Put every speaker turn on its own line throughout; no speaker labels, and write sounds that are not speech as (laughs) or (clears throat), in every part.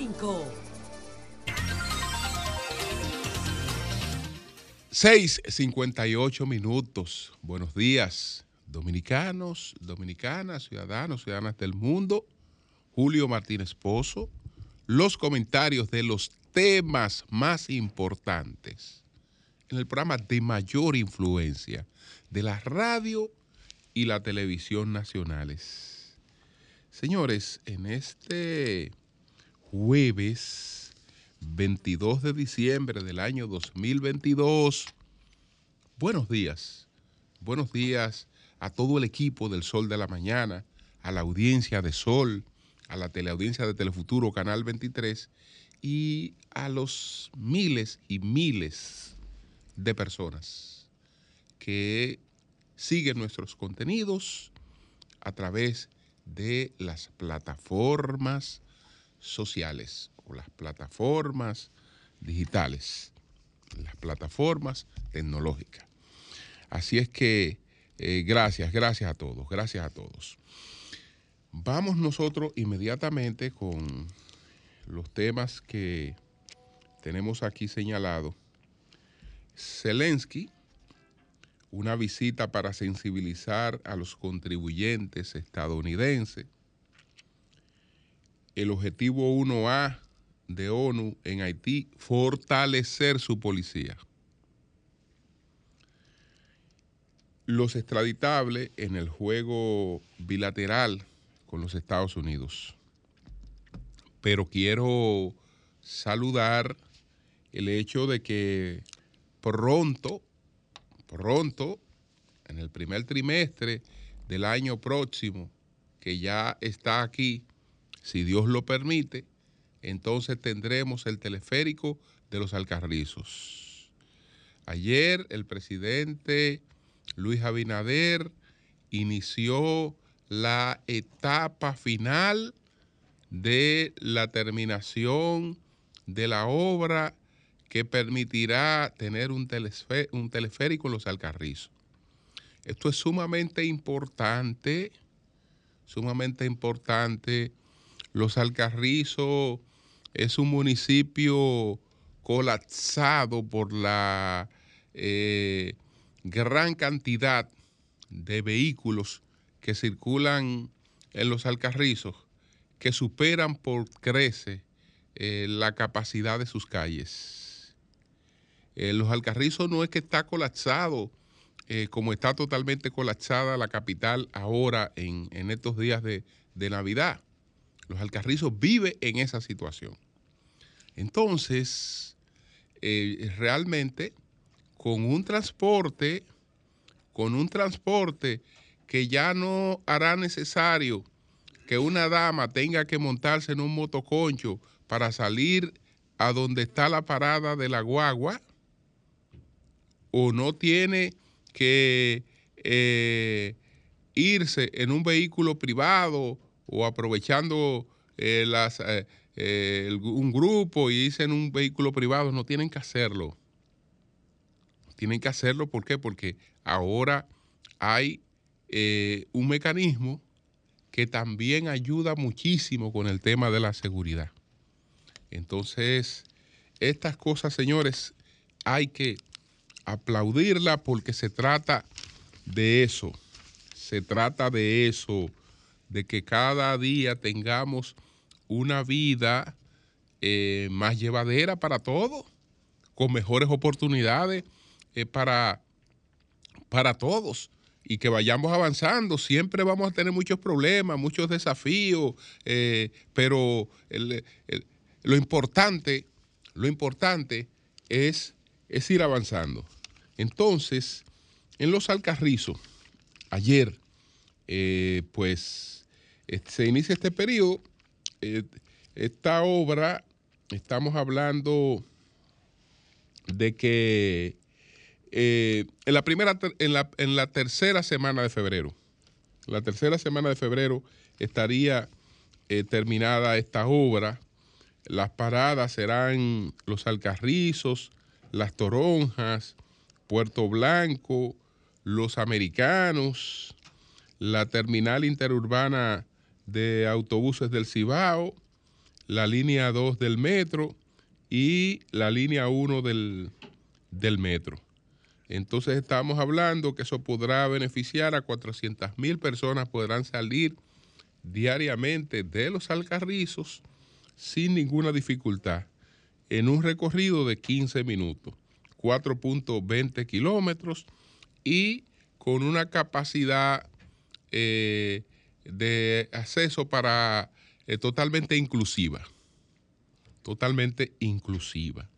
5.
6.58 minutos. Buenos días, dominicanos, dominicanas, ciudadanos, ciudadanas del mundo. Julio Martínez Pozo. Los comentarios de los temas más importantes en el programa de mayor influencia de la radio y la televisión nacionales. Señores, en este jueves 22 de diciembre del año 2022, buenos días, buenos días a todo el equipo del Sol de la Mañana, a la audiencia de Sol, a la teleaudiencia de Telefuturo Canal 23 y a los miles y miles de personas que siguen nuestros contenidos a través de las plataformas sociales o las plataformas digitales, las plataformas tecnológicas. Así es que eh, gracias, gracias a todos, gracias a todos. Vamos nosotros inmediatamente con los temas que tenemos aquí señalados. Zelensky, una visita para sensibilizar a los contribuyentes estadounidenses. El objetivo 1A de ONU en Haití, fortalecer su policía. Los extraditables en el juego bilateral con los Estados Unidos. Pero quiero saludar el hecho de que pronto, pronto, en el primer trimestre del año próximo, que ya está aquí, si Dios lo permite, entonces tendremos el teleférico de los Alcarrizos. Ayer el presidente Luis Abinader inició la etapa final de la terminación de la obra que permitirá tener un, teleférico en los Alcarrizos. Esto es sumamente importante, sumamente importante. Los Alcarrizos es un municipio colapsado por la eh, gran cantidad de vehículos que circulan en los alcarrizos que superan por crece eh, la capacidad de sus calles. Eh, los alcarrizos no es que está colapsado como está totalmente colapsada la capital ahora en, estos días de, de, Navidad. Los alcarrizos vive en esa situación. Entonces, realmente con un transporte, con un transporte que ya no hará necesario que una dama tenga que montarse en un motoconcho para salir a donde está la parada de la guagua, o no tiene que eh, irse en un vehículo privado o aprovechando eh, eh, un grupo y irse en un vehículo privado, no tienen que hacerlo. Tienen que hacerlo, ¿por qué? Porque ahora hay eh, un mecanismo que también ayuda muchísimo con el tema de la seguridad. Entonces, estas cosas, señores, hay que aplaudirla porque se trata de eso, se trata de eso, de que cada día tengamos una vida eh, más llevadera para todos, con mejores oportunidades eh, para, para todos y que vayamos avanzando. Siempre vamos a tener muchos problemas, muchos desafíos, eh, pero lo importante, lo importante es, es ir avanzando. Entonces, en los Alcarrizos, ayer, pues se inicia este periodo. Eh, esta obra, estamos hablando de que eh, en, la primera, en, la, en la tercera semana de febrero, la tercera semana de febrero estaría eh, terminada esta obra. Las paradas serán Los Alcarrizos, Las Toronjas, Puerto Blanco, Los Americanos, la terminal interurbana de autobuses del Cibao, la línea 2 del metro y la línea 1 del, del metro. Entonces estamos hablando que eso podrá beneficiar a 400 mil personas, podrán salir diariamente de los alcarrizos sin ninguna dificultad en un recorrido de 15 minutos, 4.20 kilómetros y con una capacidad eh, de acceso para eh, totalmente inclusiva, totalmente inclusiva.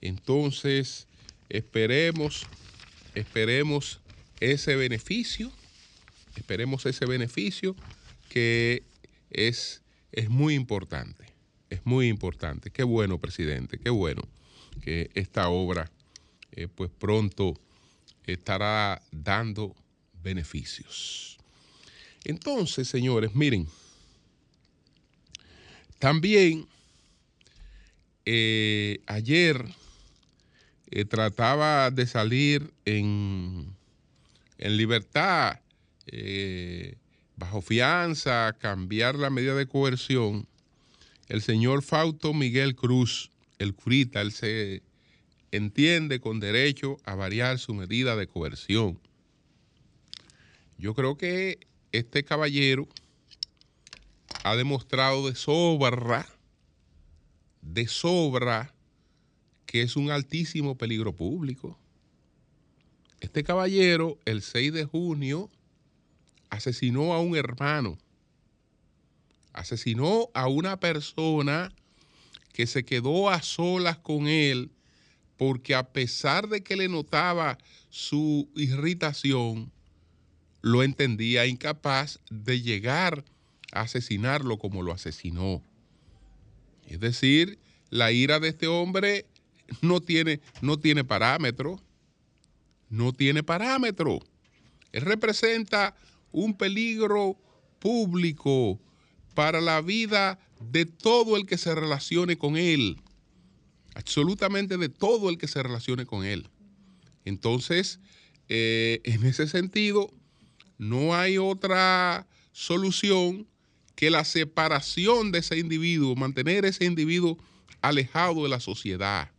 Entonces, esperemos, esperemos ese beneficio, esperemos ese beneficio que es, es muy importante, es muy importante. Qué bueno, presidente, qué bueno que esta obra eh, pues pronto estará dando beneficios. Entonces, señores, miren, también eh, ayer eh, trataba de salir en, en libertad, eh, bajo fianza, cambiar la medida de coerción, el señor Fausto Miguel Cruz, el curita, él se entiende con derecho a variar su medida de coerción. Yo creo que este caballero ha demostrado de sobra, de sobra, que es un altísimo peligro público. Este caballero, el 6 de junio, asesinó a un hermano, asesinó a una persona que se quedó a solas con él porque a pesar de que le notaba su irritación, lo entendía incapaz de llegar a asesinarlo como lo asesinó. Es decir, la ira de este hombre no tiene, no tiene parámetro. No tiene parámetro. Él representa un peligro público para la vida de todo el que se relacione con él. Absolutamente de todo el que se relacione con él. Entonces, eh, en ese sentido, no hay otra solución que la separación de ese individuo, mantener ese individuo alejado de la sociedad.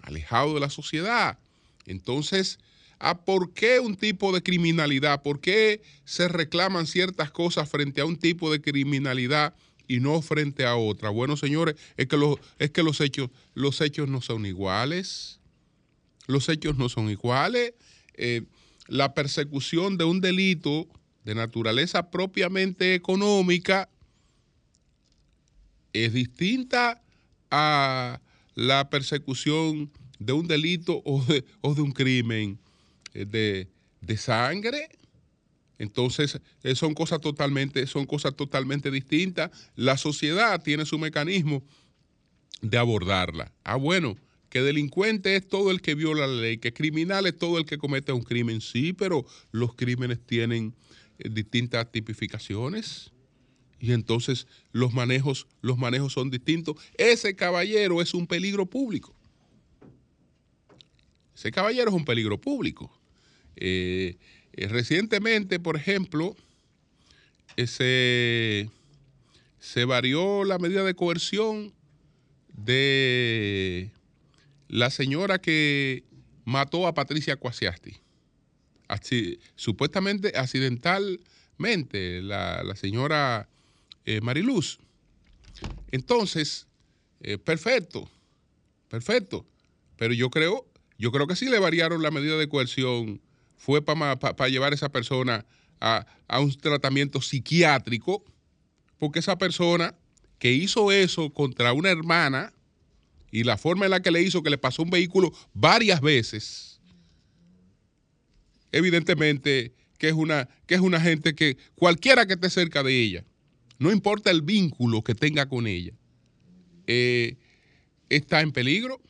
Alejado de la sociedad. Entonces, ¿a por qué un tipo de criminalidad? ¿Por qué se reclaman ciertas cosas frente a un tipo de criminalidad y no frente a otra? Bueno, señores, es que los, es que los hechos, los hechos no son iguales. Los hechos no son iguales. Eh, la persecución de un delito de naturaleza propiamente económica es distinta a la persecución de un delito o de, un crimen eh, de, de sangre. Entonces, eh, son cosas totalmente, son cosas totalmente distintas. La sociedad tiene su mecanismo de abordarla. Ah, bueno, que delincuente es todo el que viola la ley, que criminal es todo el que comete un crimen, sí, pero los crímenes tienen eh, distintas tipificaciones y entonces los manejos, los manejos son distintos. Ese caballero es un peligro público. Ese caballero es un peligro público. Eh, eh, recientemente, por ejemplo, se, se varió la medida de coerción de la señora que mató a Patricia Cuasiasti, supuestamente accidentalmente, la, señora eh, Mariluz. Entonces, eh, perfecto, perfecto. Pero yo creo, yo creo que sí le variaron la medida de coerción, fue para llevar a esa persona a, a un tratamiento psiquiátrico, porque esa persona que hizo eso contra una hermana, y la forma en la que le hizo que le pasó un vehículo varias veces, evidentemente que es una, que es una gente que cualquiera que esté cerca de ella, no importa el vínculo que tenga con ella, eh, está en peligro.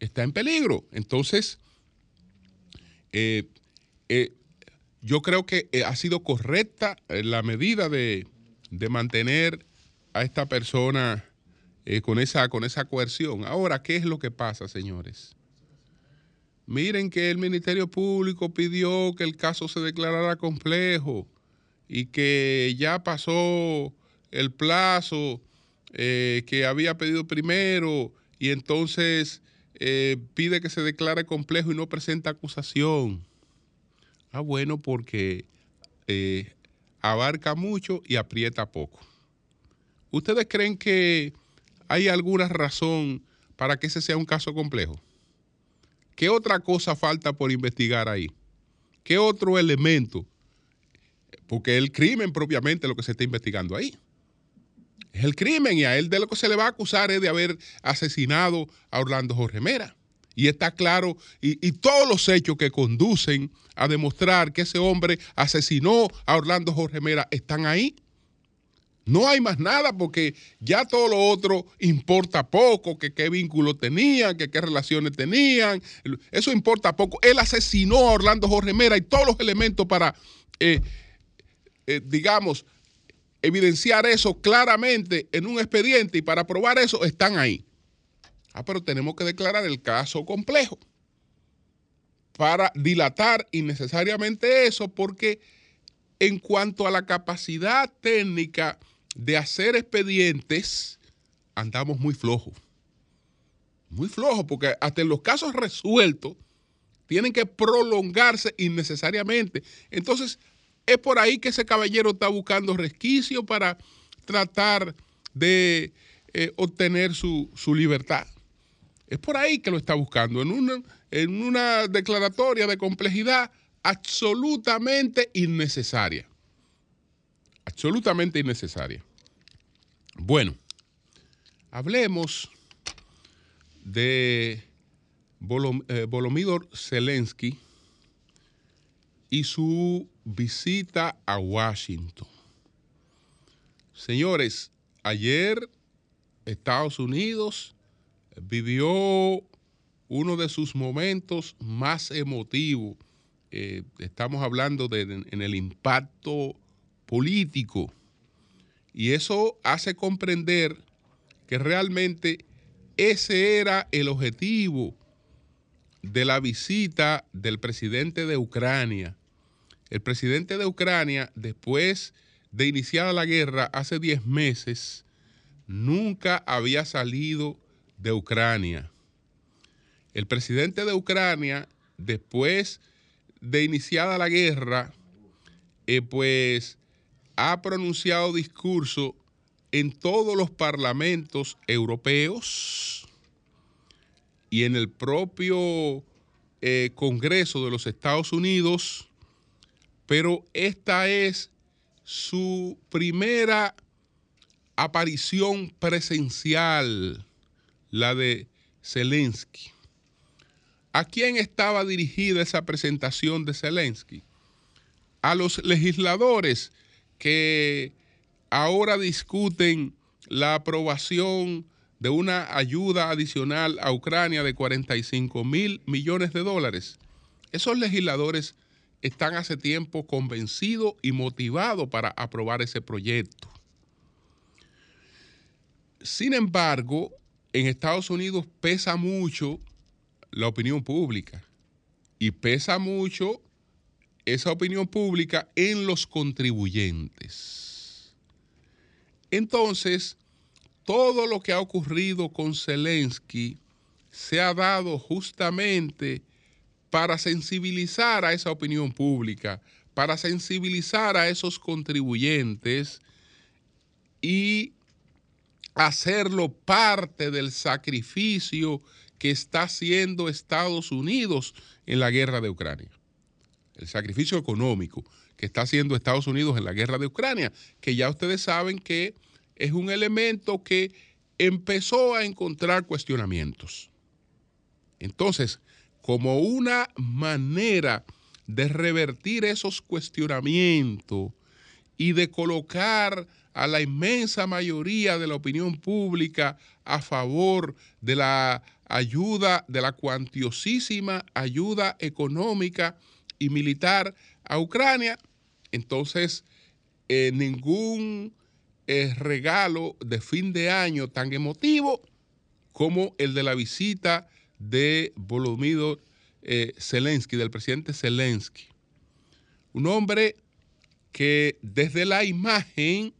Está en peligro. Entonces, eh, eh, yo creo que ha sido correcta la medida de, de mantener a esta persona eh, con, esa, con esa coerción. Ahora, ¿qué es lo que pasa, señores? Miren que el Ministerio Público pidió que el caso se declarara complejo y que ya pasó el plazo eh, que había pedido primero y entonces eh, pide que se declare complejo y no presenta acusación. Ah, bueno, porque abarca mucho y aprieta poco. ¿Ustedes creen que hay alguna razón para que ese sea un caso complejo? ¿Qué otra cosa falta por investigar ahí? ¿Qué otro elemento? Porque el crimen propiamente lo que se está investigando ahí. Es el crimen y a él de lo que se le va a acusar es de haber asesinado a Orlando Jorge Mera. Y está claro, y, y, todos los hechos que conducen a demostrar que ese hombre asesinó a Orlando Jorge Mera están ahí. No hay más nada porque ya todo lo otro importa poco, que qué vínculos tenían, que qué relaciones tenían. Eso importa poco. Él asesinó a Orlando Jorge Mera y todos los elementos para, eh, eh, digamos, evidenciar eso claramente en un expediente y para probar eso están ahí. Ah, pero tenemos que declarar el caso complejo para dilatar innecesariamente eso porque en cuanto a la capacidad técnica de hacer expedientes, andamos muy flojos. Muy flojos, porque hasta los casos resueltos tienen que prolongarse innecesariamente. Entonces, es por ahí que ese caballero está buscando resquicio para tratar de eh, obtener su, su, libertad. Es por ahí que lo está buscando, en una, en una declaratoria de complejidad absolutamente innecesaria. Absolutamente innecesaria. Bueno, hablemos de eh, Volomídor Zelensky y su visita a Washington. Señores, ayer Estados Unidos vivió uno de sus momentos más emotivos. Eh, estamos hablando de, en el impacto político y eso hace comprender que realmente ese era el objetivo de la visita del presidente de Ucrania. El presidente de Ucrania, después de iniciada la guerra hace 10 meses, nunca había salido de Ucrania. El presidente de Ucrania, después de iniciada la guerra, eh, pues ha pronunciado discurso en todos los parlamentos europeos y en el propio eh, Congreso de los Estados Unidos, pero esta es su primera aparición presencial, la de Zelensky. ¿A quién estaba dirigida esa presentación de Zelensky? A los legisladores que ahora discuten la aprobación de una ayuda adicional a Ucrania de 45 mil millones de dólares. Esos legisladores están hace tiempo convencidos y motivados para aprobar ese proyecto. Sin embargo, en Estados Unidos pesa mucho la opinión pública y pesa mucho esa opinión pública en los contribuyentes. Entonces, todo lo que ha ocurrido con Zelensky se ha dado justamente para sensibilizar a esa opinión pública, para sensibilizar a esos contribuyentes y hacerlo parte del sacrificio que está haciendo Estados Unidos en la guerra de Ucrania el sacrificio económico que está haciendo Estados Unidos en la guerra de Ucrania, que ya ustedes saben que es un elemento que empezó a encontrar cuestionamientos. Entonces, como una manera de revertir esos cuestionamientos y de colocar a la inmensa mayoría de la opinión pública a favor de la ayuda, de la cuantiosísima ayuda económica y militar a Ucrania, entonces eh, ningún eh, regalo de fin de año tan emotivo como el de la visita de Volodymyr eh, Zelensky, del presidente Zelensky. Un hombre que desde la imagen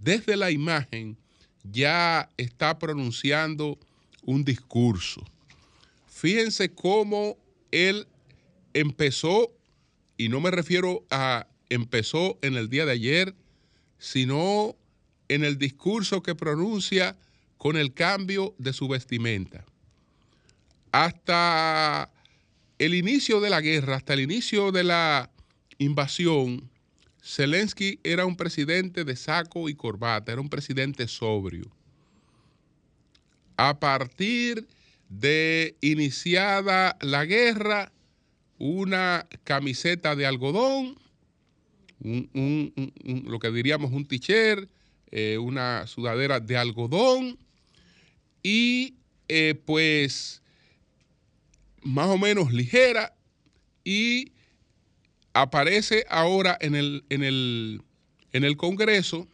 desde la imagen ya está pronunciando un discurso. Fíjense cómo él empezó, y no me refiero a empezó en el día de ayer, sino en el discurso que pronuncia con el cambio de su vestimenta. Hasta el inicio de la guerra, hasta el inicio de la invasión, Zelensky era un presidente de saco y corbata, era un presidente sobrio. A partir de iniciada la guerra, una camiseta de algodón, lo que diríamos un t-shirt, eh, una sudadera de algodón y eh, pues más o menos ligera y aparece ahora en el, en el, en el Congreso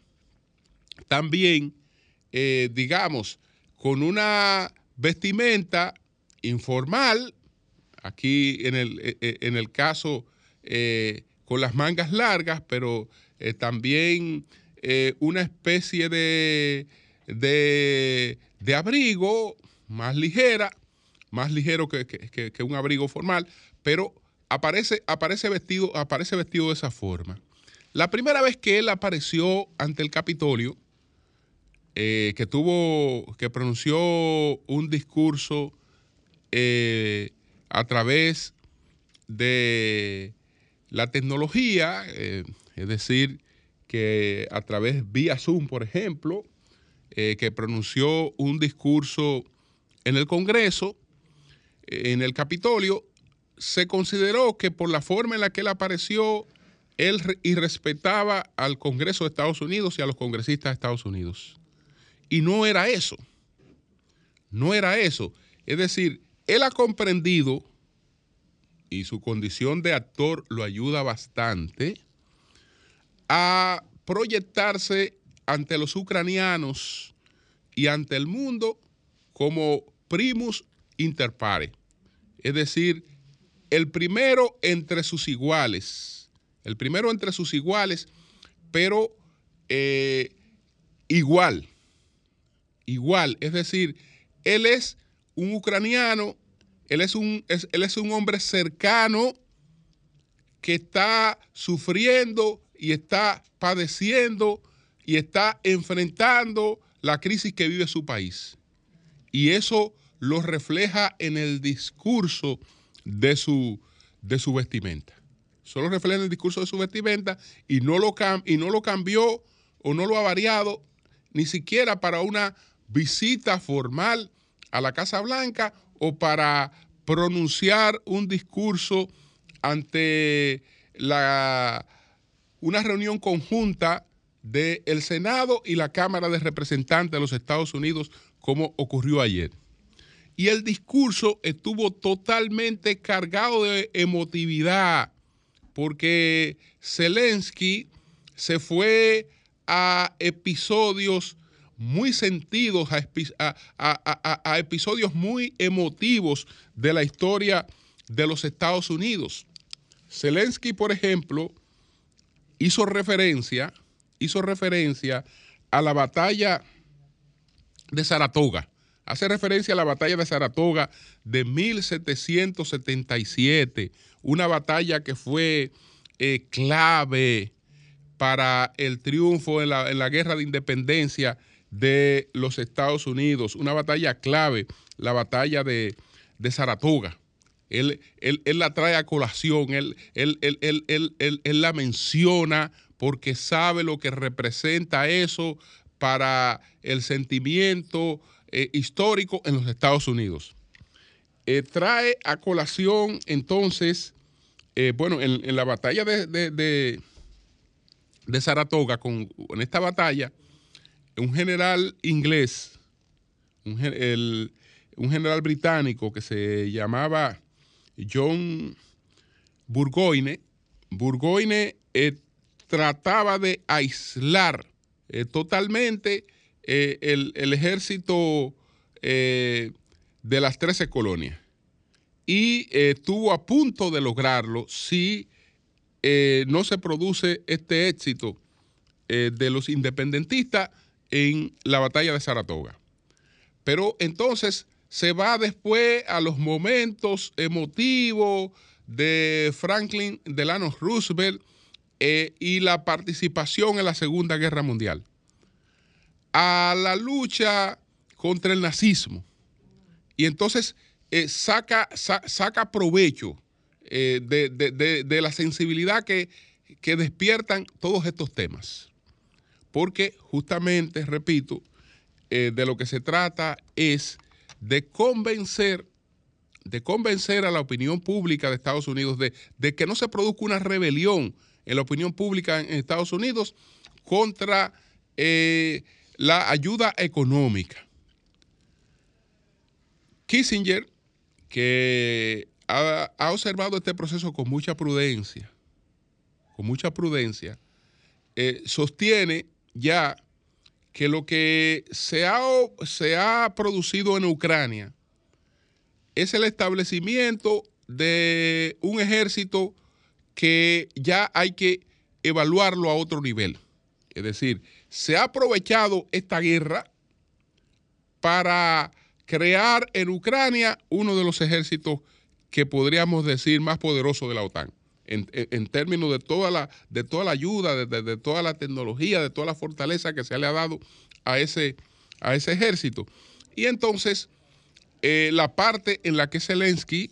también, eh, digamos, con una vestimenta informal, aquí en el, e, e, en el caso eh, con las mangas largas, pero eh, también una especie de, de, abrigo más ligera, más ligero que, que un abrigo formal, pero aparece, aparece, vestido, aparece vestido de esa forma. La primera vez que él apareció ante el Capitolio, eh, que tuvo, que pronunció un discurso eh, a través de la tecnología, eh, es decir, que a través vía Zoom, por ejemplo, que pronunció un discurso en el Congreso, en el Capitolio, se consideró que por la forma en la que él apareció, él irrespetaba al Congreso de Estados Unidos y a los congresistas de Estados Unidos. Y no era eso. No era eso. Es decir, él ha comprendido, y su condición de actor lo ayuda bastante, a proyectarse ante los ucranianos y ante el mundo como primus inter pares. Es decir, el primero entre sus iguales, el primero entre sus iguales, pero eh, igual, igual, es decir, él es un ucraniano, él es un, él es un hombre cercano que está sufriendo y está padeciendo y está enfrentando la crisis que vive su país. Y eso lo refleja en el discurso de su, de su vestimenta. Solo refleja el discurso de su vestimenta y no, lo y no lo cambió o no lo ha variado ni siquiera para una visita formal a la Casa Blanca o para pronunciar un discurso ante la, una reunión conjunta del Senado y la Cámara de Representantes de los Estados Unidos, como ocurrió ayer. Y el discurso estuvo totalmente cargado de emotividad, porque Zelensky se fue a episodios muy sentidos, a, episodios muy emotivos de la historia de los Estados Unidos. Zelensky, por ejemplo, hizo referencia, hizo referencia a la batalla de Saratoga hace referencia a la batalla de Saratoga de 1777, una batalla que fue eh, clave para el triunfo en la, guerra de independencia de los Estados Unidos, una batalla clave, la batalla de, Saratoga. Él, él, la trae a colación, él, él, la menciona porque sabe lo que representa eso para el sentimiento eh, histórico en los Estados Unidos. Eh, trae a colación entonces, eh, bueno, en, la batalla de, de, Saratoga, con, en esta batalla, un general inglés, un, general británico que se llamaba John Burgoyne, Burgoyne trataba de aislar totalmente eh, el, ejército eh, de las 13 colonias. Y eh, estuvo a punto de lograrlo si no se produce este éxito de los independentistas en la batalla de Saratoga. Pero entonces se va después a los momentos emotivos de Franklin Delano Roosevelt eh, y la participación en la Segunda Guerra Mundial, a la lucha contra el nazismo. Y entonces eh, saca, saca provecho eh, de, la sensibilidad que, que despiertan todos estos temas. Porque justamente, repito, de lo que se trata es de convencer, de convencer a la opinión pública de Estados Unidos de, que no se produzca una rebelión en la opinión pública en Estados Unidos contra eh, la ayuda económica. Kissinger, que ha, observado este proceso con mucha prudencia, con mucha prudencia, eh, sostiene ya que lo que se ha, se ha producido en Ucrania es el establecimiento de un ejército que ya hay que evaluarlo a otro nivel. Es decir, se ha aprovechado esta guerra para crear en Ucrania uno de los ejércitos que podríamos decir más poderosos de la OTAN en, términos de toda la, de toda la ayuda, de, toda la tecnología, de toda la fortaleza que se le ha dado a ese, a ese ejército. Y entonces, eh, la parte en la que Zelensky,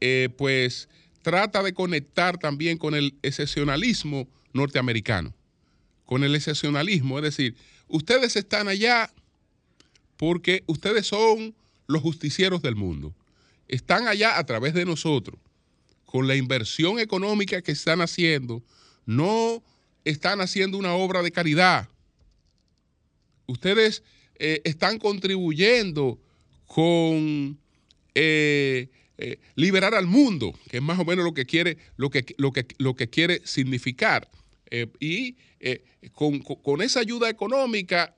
eh, pues, trata de conectar también con el excepcionalismo norteamericano, con el excepcionalismo, es decir, ustedes están allá porque ustedes son los justicieros del mundo, están allá a través de nosotros con la inversión económica que están haciendo, no están haciendo una obra de caridad. Ustedes eh, están contribuyendo con eh, eh, liberar al mundo, que es más o menos lo que quiere, lo que, lo que, lo que quiere significar. y con, con, esa ayuda económica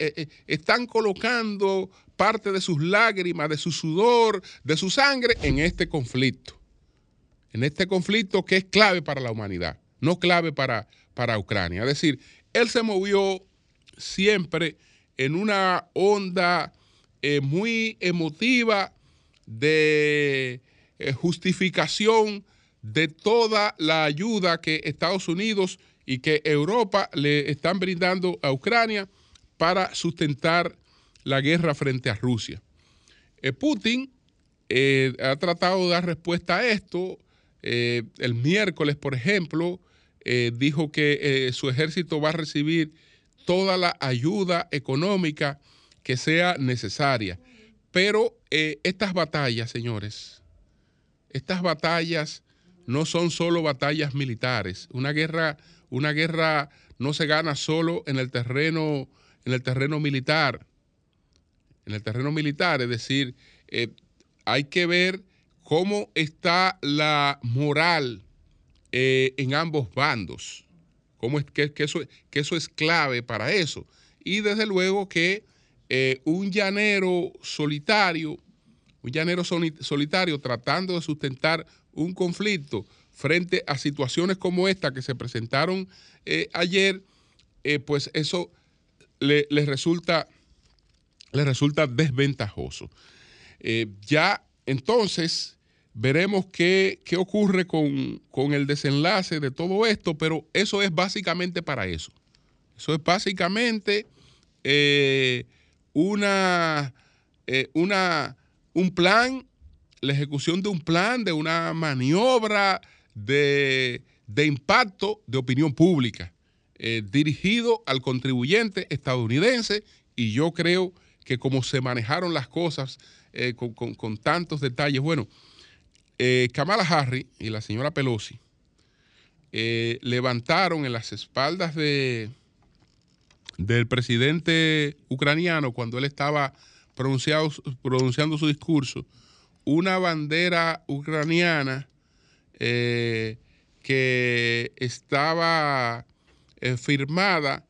están colocando parte de sus lágrimas, de su sudor, de su sangre en este conflicto en este conflicto que es clave para la humanidad, no clave para, para Ucrania. Es decir, él se movió siempre en una onda eh, muy emotiva de eh, justificación de toda la ayuda que Estados Unidos y que Europa le están brindando a Ucrania para sustentar la guerra frente a Rusia. Eh, Putin ha tratado de dar respuesta a esto, eh, el miércoles, por ejemplo, eh, dijo que eh, su ejército va a recibir toda la ayuda económica que sea necesaria. Pero estas batallas, señores, estas batallas no son solo batallas militares. Una guerra, una guerra no se gana solo en el terreno, en el terreno militar. En el terreno militar, es decir, hay que ver cómo está la moral eh, en ambos bandos, cómo es que, eso, es clave para eso. Y desde luego que eh, un llanero solitario, un llanero solitario tratando de sustentar un conflicto frente a situaciones como esta que se presentaron eh, ayer, pues eso le, resulta, le resulta desventajoso. ya entonces, Veremos qué, ocurre con, el desenlace de todo esto, pero eso es básicamente para eso. Eso es básicamente eh, una, eh, una, un plan, la ejecución de un plan, de una maniobra de, impacto de opinión pública, eh, dirigido al contribuyente estadounidense y yo creo que como se manejaron las cosas con, con tantos detalles, bueno, eh, Kamala Harris y la señora Pelosi eh, levantaron en las espaldas de, del presidente ucraniano cuando él estaba pronunciando su discurso una bandera ucraniana eh, que estaba firmada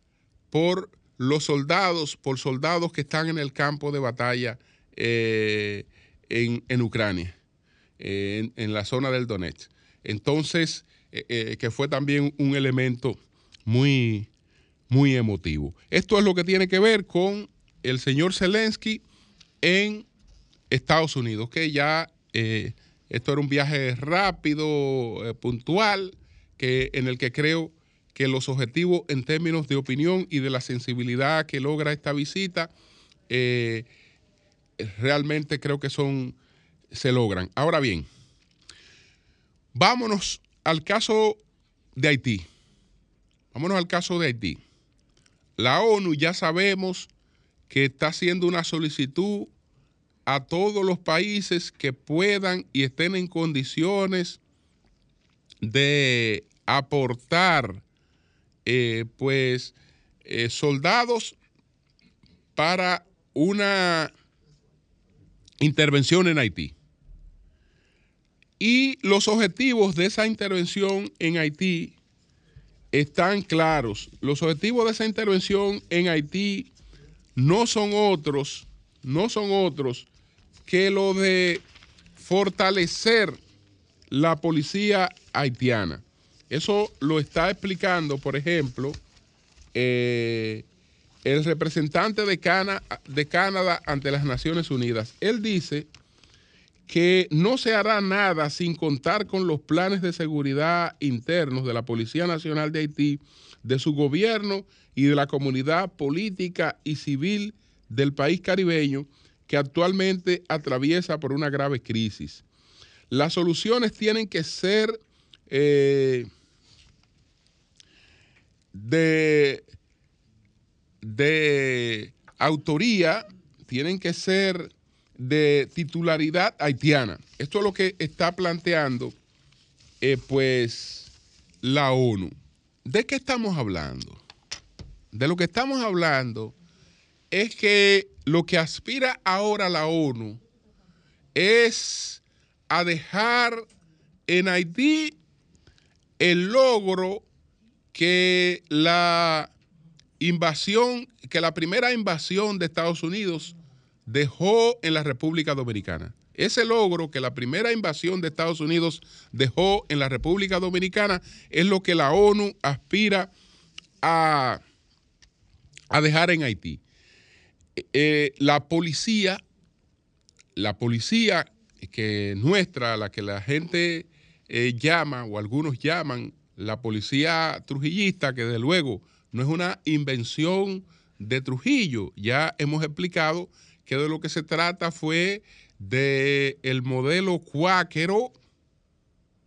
por los soldados, por soldados que están en el campo de batalla en Ucrania en, la zona del Donetsk. Entonces, eh, eh, que fue también un elemento muy, muy emotivo. Esto es lo que tiene que ver con el señor Zelensky en Estados Unidos, que ya eh, esto era un viaje rápido, puntual, que, en el que creo que los objetivos en términos de opinión y de la sensibilidad que logra esta visita, realmente creo que son, se logran. Ahora bien, vámonos al caso de Haití. Vámonos al caso de Haití. La ONU ya sabemos que está haciendo una solicitud a todos los países que puedan y estén en condiciones de aportar eh, pues eh, soldados para una intervención en Haití. Y los objetivos de esa intervención en Haití están claros. Los objetivos de esa intervención en Haití no son otros, no son otros que lo de fortalecer la policía haitiana. Eso lo está explicando, por ejemplo, eh, el representante de, de Canadá ante las Naciones Unidas. Él dice que no se hará nada sin contar con los planes de seguridad internos de la Policía Nacional de Haití, de su gobierno y de la comunidad política y civil del país caribeño que actualmente atraviesa por una grave crisis. Las soluciones tienen que ser eh, de, de autoría, tienen que ser de titularidad haitiana. Esto es lo que está planteando eh, pues la ONU. ¿De qué estamos hablando? De lo que estamos hablando es que lo que aspira ahora la ONU es a dejar en Haití el logro que la invasión, que la primera invasión de Estados Unidos dejó en la República Dominicana. Ese logro que la primera invasión de Estados Unidos dejó en la República Dominicana es lo que la ONU aspira a, a dejar en Haití. Eh, la policía, la policía que nuestra, la que la gente eh, llama o algunos llaman la policía trujillista, que desde luego no es una invención de Trujillo. Ya hemos explicado que de lo que se trata fue del el modelo cuáquero,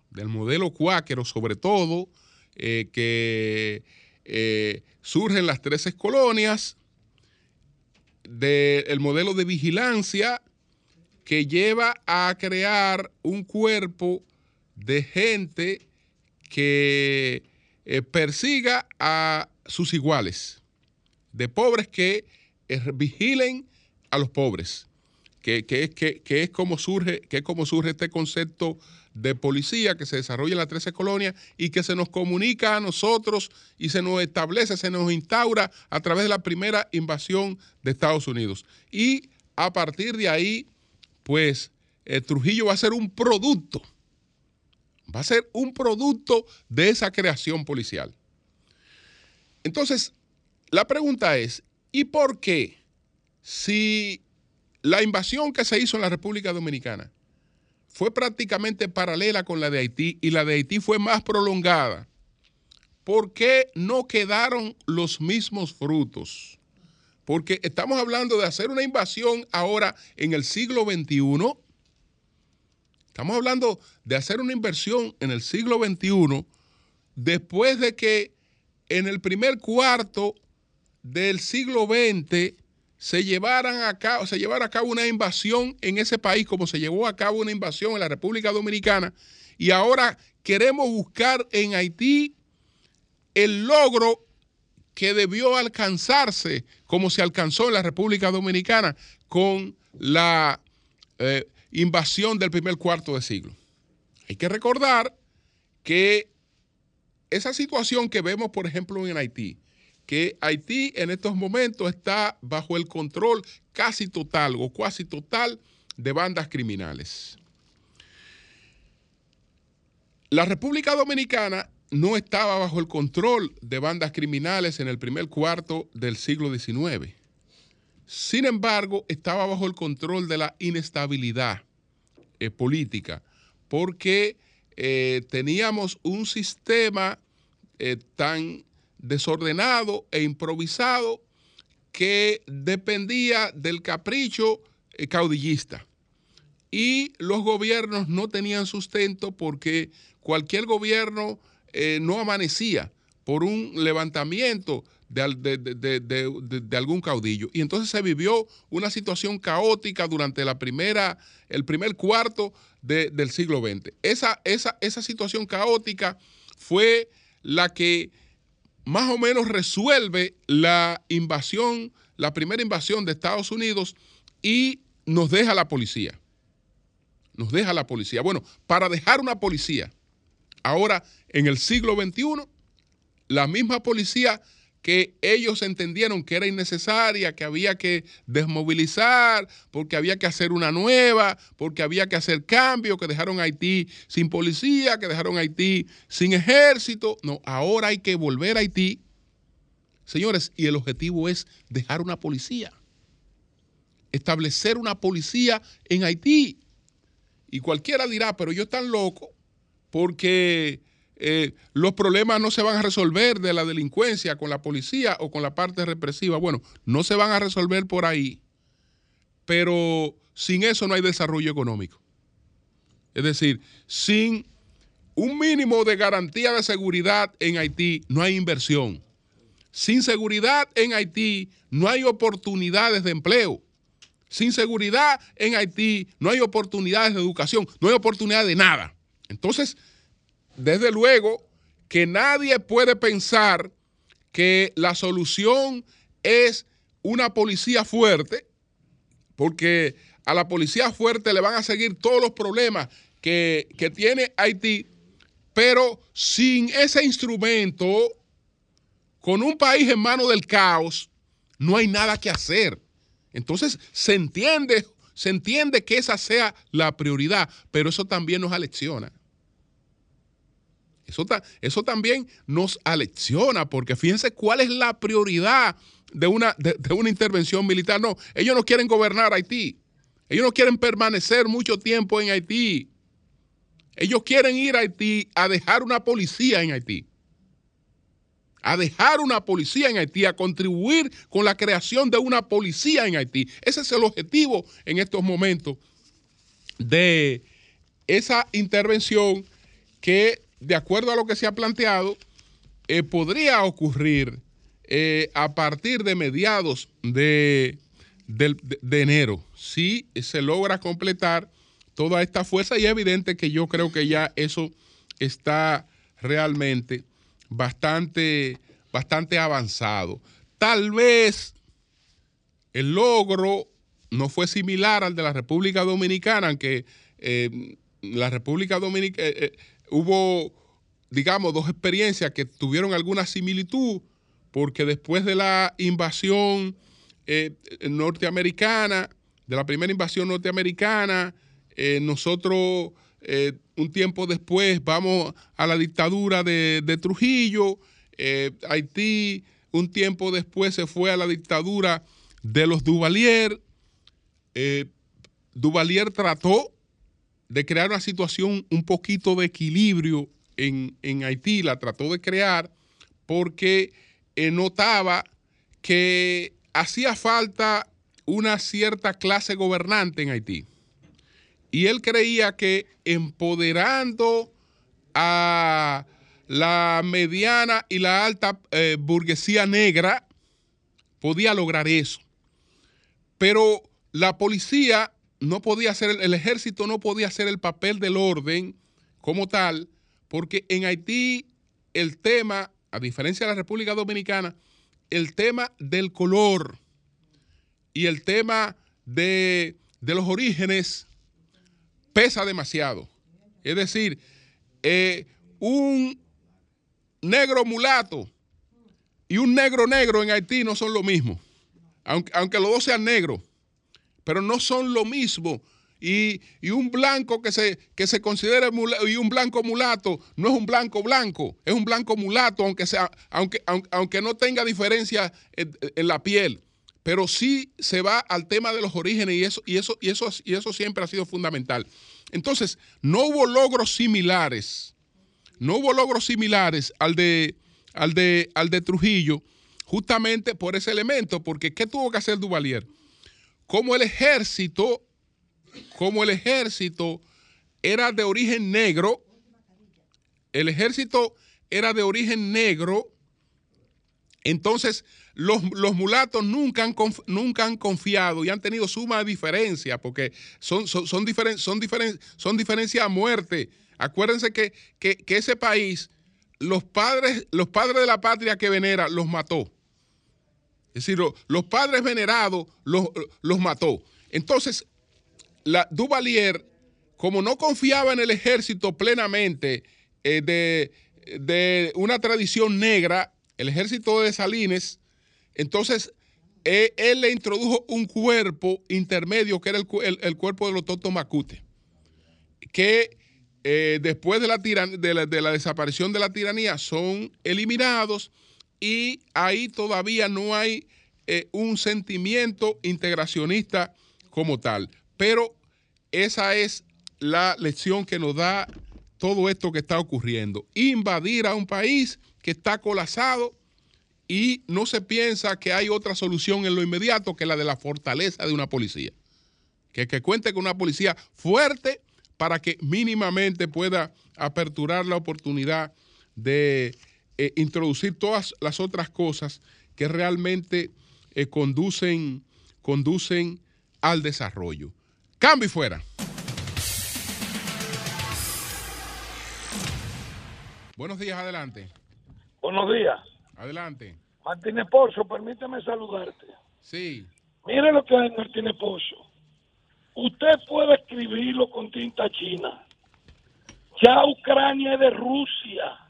del modelo cuáquero sobre todo, eh, que eh, surge en las 13 colonias, del modelo de vigilancia que lleva a crear un cuerpo de gente que eh, persiga a sus iguales, de pobres que eh, vigilen a los pobres, que, es, que, es como surge, que es como surge este concepto de policía que se desarrolla en la 13 colonias y que se nos comunica a nosotros y se nos establece, se nos instaura a través de la primera invasión de Estados Unidos. Y a partir de ahí, pues el Trujillo va a ser un producto va a ser un producto de esa creación policial. Entonces, la pregunta es, ¿y por qué si la invasión que se hizo en la República Dominicana fue prácticamente paralela con la de Haití y la de Haití fue más prolongada, ¿por qué no quedaron los mismos frutos? Porque estamos hablando de hacer una invasión ahora en el siglo XXI Estamos hablando de hacer una inversión en el siglo XXI después de que en el primer cuarto del siglo XX se llevaran a cabo, se llevara a cabo una invasión en ese país, como se llevó a cabo una invasión en la República Dominicana, y ahora queremos buscar en Haití el logro que debió alcanzarse, como se alcanzó en la República Dominicana, con la eh, invasión del primer cuarto de siglo. Hay que recordar que esa situación que vemos, por ejemplo, en Haití, que Haití en estos momentos está bajo el control casi total o casi total de bandas criminales. La República Dominicana no estaba bajo el control de bandas criminales en el primer cuarto del siglo XIX. Sin embargo, estaba bajo el control de la inestabilidad eh, política, porque eh, teníamos un sistema eh, tan desordenado e improvisado que dependía del capricho caudillista. Y los gobiernos no tenían sustento porque cualquier gobierno no amanecía por un levantamiento de, algún caudillo. Y entonces se vivió una situación caótica durante la primera, el primer cuarto del siglo XX. Esa, esa, esa situación caótica fue la que más o menos resuelve la invasión, la primera invasión de Estados Unidos y nos deja la policía. Nos deja la policía. Bueno, para dejar una policía, ahora en el siglo XXI, la misma policía que ellos entendieron que era innecesaria, que había que desmovilizar, porque había que hacer una nueva, porque había que hacer cambios, que dejaron Haití sin policía, que dejaron Haití sin ejército. No, ahora hay que volver a Haití. Señores, y el objetivo es dejar una policía, establecer una policía en Haití. Y cualquiera dirá, pero yo tan loco porque eh, los problemas no se van a resolver de la delincuencia con la policía o con la parte represiva. Bueno, no se van a resolver por ahí, pero sin eso no hay desarrollo económico. Es decir, sin un mínimo de garantía de seguridad en Haití no hay inversión. Sin seguridad en Haití no hay oportunidades de empleo. Sin seguridad en Haití no hay oportunidades de educación, no hay oportunidad de nada. Entonces, desde luego que nadie puede pensar que la solución es una policía fuerte, porque a la policía fuerte le van a seguir todos los problemas que, tiene Haití, pero sin ese instrumento, con un país en manos del caos, no hay nada que hacer. Entonces se entiende, se entiende que esa sea la prioridad, pero eso también nos alecciona. Eso, también nos alecciona, porque fíjense cuál es la prioridad de una, de, una intervención militar. No, ellos no quieren gobernar Haití. Ellos no quieren permanecer mucho tiempo en Haití. Ellos quieren ir a Haití a dejar una policía en Haití. A dejar una policía en Haití, a contribuir con la creación de una policía en Haití. Ese es el objetivo en estos momentos de esa intervención que de acuerdo a lo que se ha planteado, eh, podría ocurrir eh, a partir de mediados de, enero, si se logra completar toda esta fuerza y es evidente que yo creo que ya eso está realmente bastante, bastante avanzado. Tal vez el logro no fue similar al de la República Dominicana, aunque eh, la República Dominicana, hubo, digamos, dos experiencias que tuvieron alguna similitud, porque después de la invasión eh, norteamericana, de la primera invasión norteamericana, eh, nosotros eh, un tiempo después vamos a la dictadura de, de Trujillo, Haití un tiempo después se fue a la dictadura de los Duvalier. Duvalier trató de crear una situación un poquito de equilibrio en, Haití, la trató de crear porque eh, notaba que hacía falta una cierta clase gobernante en Haití. Y él creía que empoderando a la mediana y la alta eh, burguesía negra podía lograr eso. Pero la policía no podía hacer, el, ejército no podía hacer el papel del orden como tal, porque en Haití el tema, a diferencia de la República Dominicana, el tema del color y el tema de, los orígenes pesa demasiado. Es decir, eh, un negro mulato y un negro negro en Haití no son lo mismo, aunque, aunque los dos sean negros pero no son lo mismo y, un blanco que se, que se considere y un blanco mulato no es un blanco blanco, es un blanco mulato, aunque, sea, aunque, aunque, no tenga diferencia en, la piel. Pero sí se va al tema de los orígenes y eso, y, eso, y, eso, y eso siempre ha sido fundamental. Entonces, no hubo logros similares, no hubo logros similares al de, al de, al de Trujillo, justamente por ese elemento, porque ¿qué tuvo que hacer Duvalier? Como el ejército como el ejército era de origen negro, el ejército era de origen negro, entonces los, mulatos nunca han, nunca han confiado y han tenido suma diferencia, porque son, son, son, son, son diferencias a muerte. Acuérdense que, ese país, los padres, los padres de la patria que venera, los mató. Es decir, los, padres venerados los, los mató. Entonces, la Duvalier, como no confiaba en el ejército plenamente eh, de, una tradición negra, el ejército de Salines, entonces eh, él le introdujo un cuerpo intermedio que era el, cuerpo de los Toto Macute, que eh, después de la, de la desaparición de la tiranía son eliminados y ahí todavía no hay un sentimiento integracionista como tal. Pero esa es la lección que nos da todo esto que está ocurriendo. Invadir a un país que está colapsado y no se piensa que hay otra solución en lo inmediato que la de la fortaleza de una policía. Que, que cuente con una policía fuerte para que mínimamente pueda aperturar la oportunidad de eh, introducir todas las otras cosas que realmente eh, conducen, conducen al desarrollo. Cambio fuera. Buenos días, adelante.
Buenos días.
Adelante.
Martínez Pozo, permíteme saludarte.
Sí.
Mire lo que hay Martínez Pozo. Usted puede escribirlo con tinta china. Ya Ucrania es de Rusia.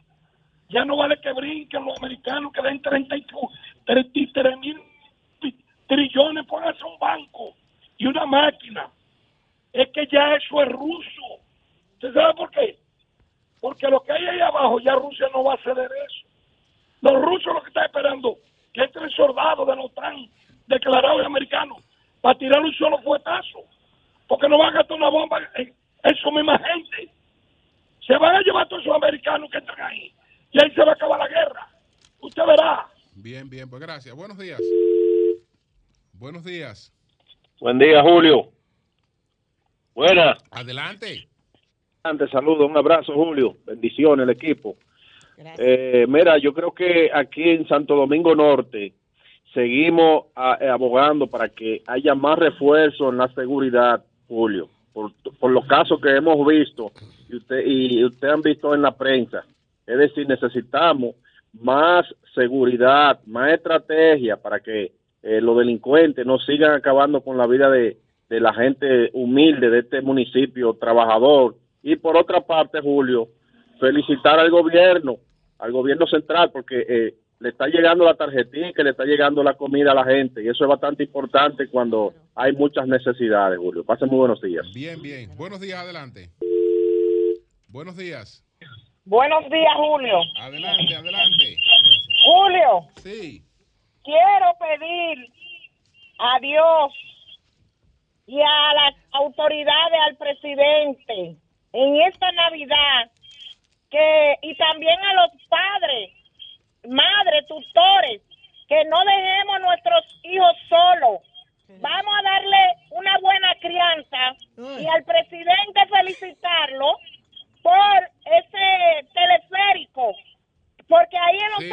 Ya no vale que brinquen los americanos que den 33 mil trillones hacer un banco y una máquina es que ya eso es ruso. ¿Usted sabe por qué? Porque lo que hay ahí abajo ya Rusia no va a ceder eso. Los rusos lo que están esperando que entre soldados de la OTAN declarados americanos para tirar un solo fuetazo. Porque no van a gastar una bomba en, su misma gente. Se van a llevar todos esos americanos que están ahí. Y ahí se va a acabar la guerra. Usted verá.
Bien, bien, pues gracias. Buenos días. Buenos días.
Buen día, Julio. Buenas.
Adelante.
Antes, saludo, un abrazo, Julio. Bendiciones, el equipo. Eh, mira, yo creo que aquí en Santo Domingo Norte seguimos eh, abogando para que haya más refuerzo en la seguridad, Julio, por, los casos que hemos visto y usted y usted han visto en la prensa. Es decir, necesitamos más seguridad, más estrategia para que eh, los delincuentes no sigan acabando con la vida de, la gente humilde de este municipio, trabajador. Y por otra parte, Julio, felicitar al gobierno, al gobierno central, porque eh, le está llegando la tarjetita, le está llegando la comida a la gente. Y eso es bastante importante cuando hay muchas necesidades, Julio. Pasen muy buenos días.
Bien, bien. Buenos días, adelante. Buenos días.
Buenos días, Julio.
Adelante, adelante.
Julio.
Sí.
Quiero pedir a Dios y a las autoridades, al presidente, en esta Navidad, que y también a los padres, madres, tutores, que no dejemos a nuestros hijos solos. Vamos a darle una buena crianza y al presidente felicitarlo por ese teleférico, porque ahí en los sí.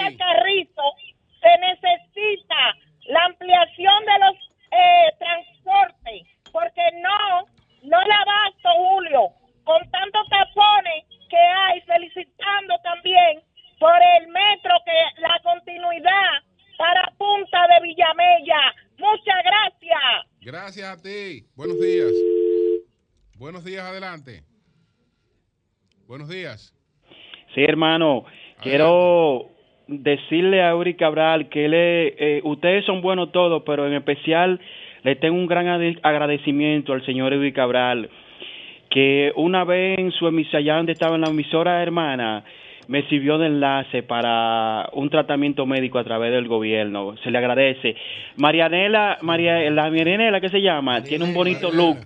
se necesita la ampliación de los eh, transportes porque no, no le abasto, Julio, con tantos tapones que hay, felicitando también por el metro, que la continuidad para Punta de Villamella. Muchas gracias.
Gracias a ti. Buenos días. Buenos días, adelante. Buenos días.
Sí, hermano. Quiero decirle a Uri Cabral que le, eh, ustedes son buenos todos, pero en especial le tengo un gran ade- agradecimiento al señor Edwin Cabral, que una vez en su emisora, allá donde estaba en la emisora hermana, me sirvió de enlace para un tratamiento médico a través del gobierno. Se le agradece. Marianela, María, la Marianela, ¿qué se llama? Tiene un bonito look.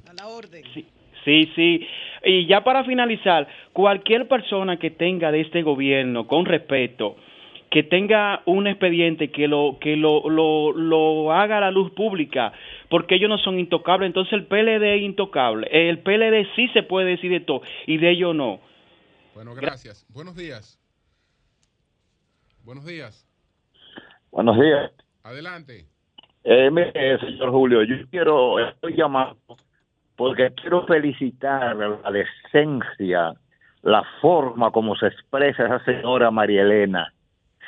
Sí, sí, sí. Y ya para finalizar, cualquier persona que tenga de este gobierno, con respeto, que tenga un expediente que lo que lo, lo, lo haga a la luz pública, porque ellos no son intocables, entonces el PLD es intocable. El PLD sí se puede decir de todo y de ellos no.
Bueno, gracias. Buenos días. Buenos días.
Buenos días.
Adelante.
Eh, mire, señor Julio, yo quiero, estoy llamando porque quiero felicitar la decencia, la forma como se expresa esa señora María Elena,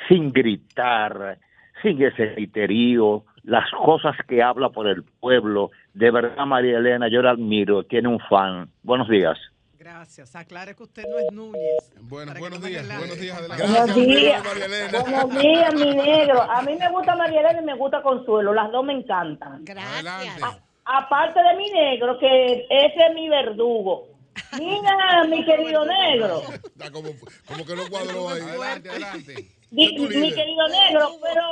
sin gritar, sin ese griterío, las cosas que habla por el pueblo. De verdad, María Elena, yo la admiro, tiene un fan. Buenos días.
Gracias. Aclare que usted no es Núñez.
Bueno, buenos días. Buenos días. Adelante.
Buenos días. Buenos días, mi negro. A mí me gusta María Elena y me gusta Consuelo. Las dos me encantan.
Adelante.
Aparte de mi negro, que ese es mi verdugo. Mira, (laughs) mi querido negro.
Está como, como que no cuadró ahí.
Adelante, adelante. (laughs)
Mi, mi querido negro, pero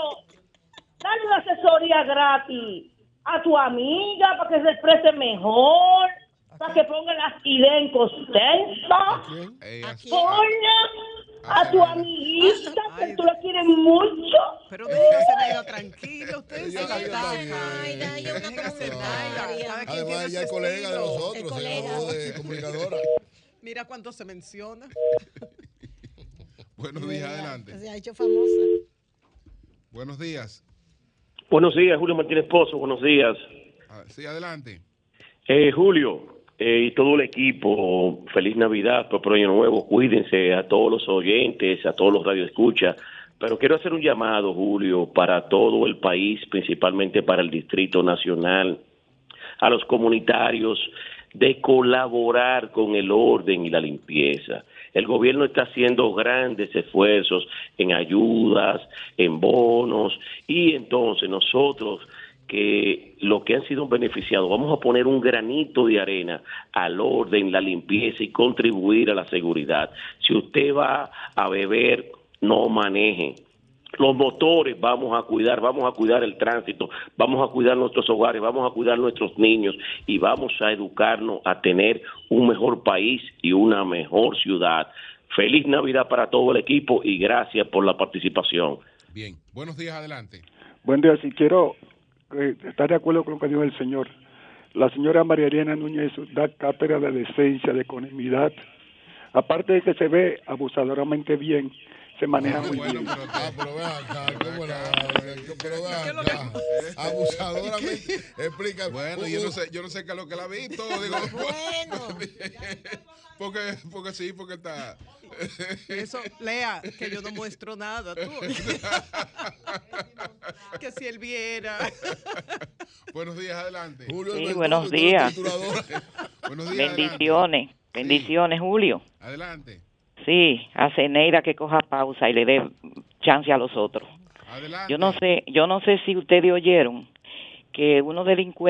dale una asesoría gratis a tu amiga para que se exprese mejor, para que ponga las ideas en
así-
Coño, a tu amiguita, que tú la quieres mucho.
Pero déjese medio tranquilo, usted se la
ella
Naida, cada quien
Además, ella es colega de nosotros, se graduó de comunicadora. (laughs)
Mira cuánto se menciona. (laughs)
Buenos días, adelante.
Se ha hecho famosa.
Buenos días.
Buenos días, Julio Martínez Pozo, buenos días.
Ah, Sí, adelante.
Eh, Julio eh, y todo el equipo, feliz Navidad, próspero año nuevo, cuídense a todos los oyentes, a todos los radioescuchas, pero quiero hacer un llamado, Julio, para todo el país, principalmente para el Distrito Nacional, a los comunitarios, de colaborar con el orden y la limpieza. El gobierno está haciendo grandes esfuerzos en ayudas, en bonos, y entonces nosotros que lo que han sido beneficiados, vamos a poner un granito de arena al orden, la limpieza y contribuir a la seguridad. Si usted va a beber, no maneje. Los motores vamos a cuidar, vamos a cuidar el tránsito, vamos a cuidar nuestros hogares, vamos a cuidar nuestros niños y vamos a educarnos a tener un mejor país y una mejor ciudad. Feliz Navidad para todo el equipo y gracias por la participación.
Bien. Buenos días, adelante.
Buen día, si quiero estar de acuerdo con lo que dijo el señor. La señora María Elena Núñez da cátedra de decencia, de economidad. Aparte de que se ve abusadoramente bien, se maneja muy bien.
Ah, pero ven acá, ¿cómo la- pero ven acá. Abusadoramente. (laughs) Explica.
Bueno, yo no sé, yo no sé qué es lo que la ha visto. (laughs) Digo, (laughs) porque, porque sí, porque está.
Eso, Lea, que yo no muestro nada, tú. que si él viera.
Buenos días, adelante.
Sí, buenos días.
Buenos días.
Bendiciones, bendiciones, Julio.
Adelante.
Sí, a Ceneira que coja pausa y le dé chance a los otros.
Adelante.
Yo no sé, yo no sé si ustedes oyeron que uno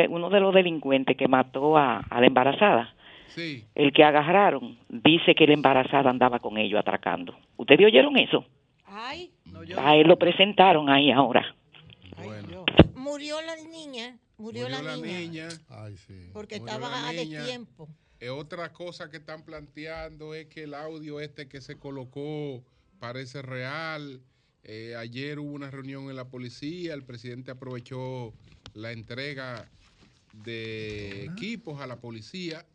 uno de los delincuentes que mató a, a la embarazada,
Sí.
el que agarraron, dice que la embarazada andaba con ellos atracando. ¿Ustedes oyeron eso?
Ay,
A él lo presentaron ahí ahora.
murió la niña. Murió,
Murió
la,
la
niña.
niña.
Ay, sí.
Porque
Murió
estaba destiempo.
Eh, otra cosa que están planteando es que el audio este que se colocó parece real. Eh, ayer hubo una reunión en la policía, el presidente aprovechó la entrega de equipos a la policía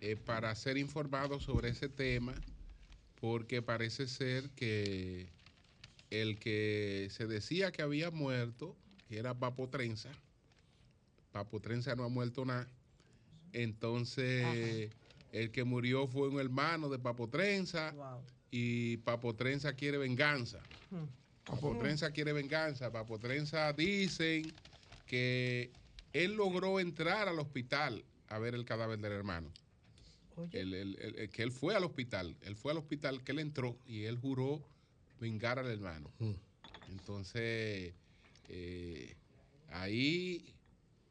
eh, para ser informados sobre ese tema, porque parece ser que el que se decía que había muerto era Papo Trenza. Papo Trenza no ha muerto nada. Entonces, el que murió fue un hermano de Papo Trenza y Papo Trenza quiere venganza. Papo Trenza quiere venganza. Papo Trenza dicen que él logró entrar al hospital a ver el cadáver del hermano. El- el- el- el- que él fue al hospital, él fue al hospital, que él entró y él juró vengar al hermano. Entonces, eh, ahí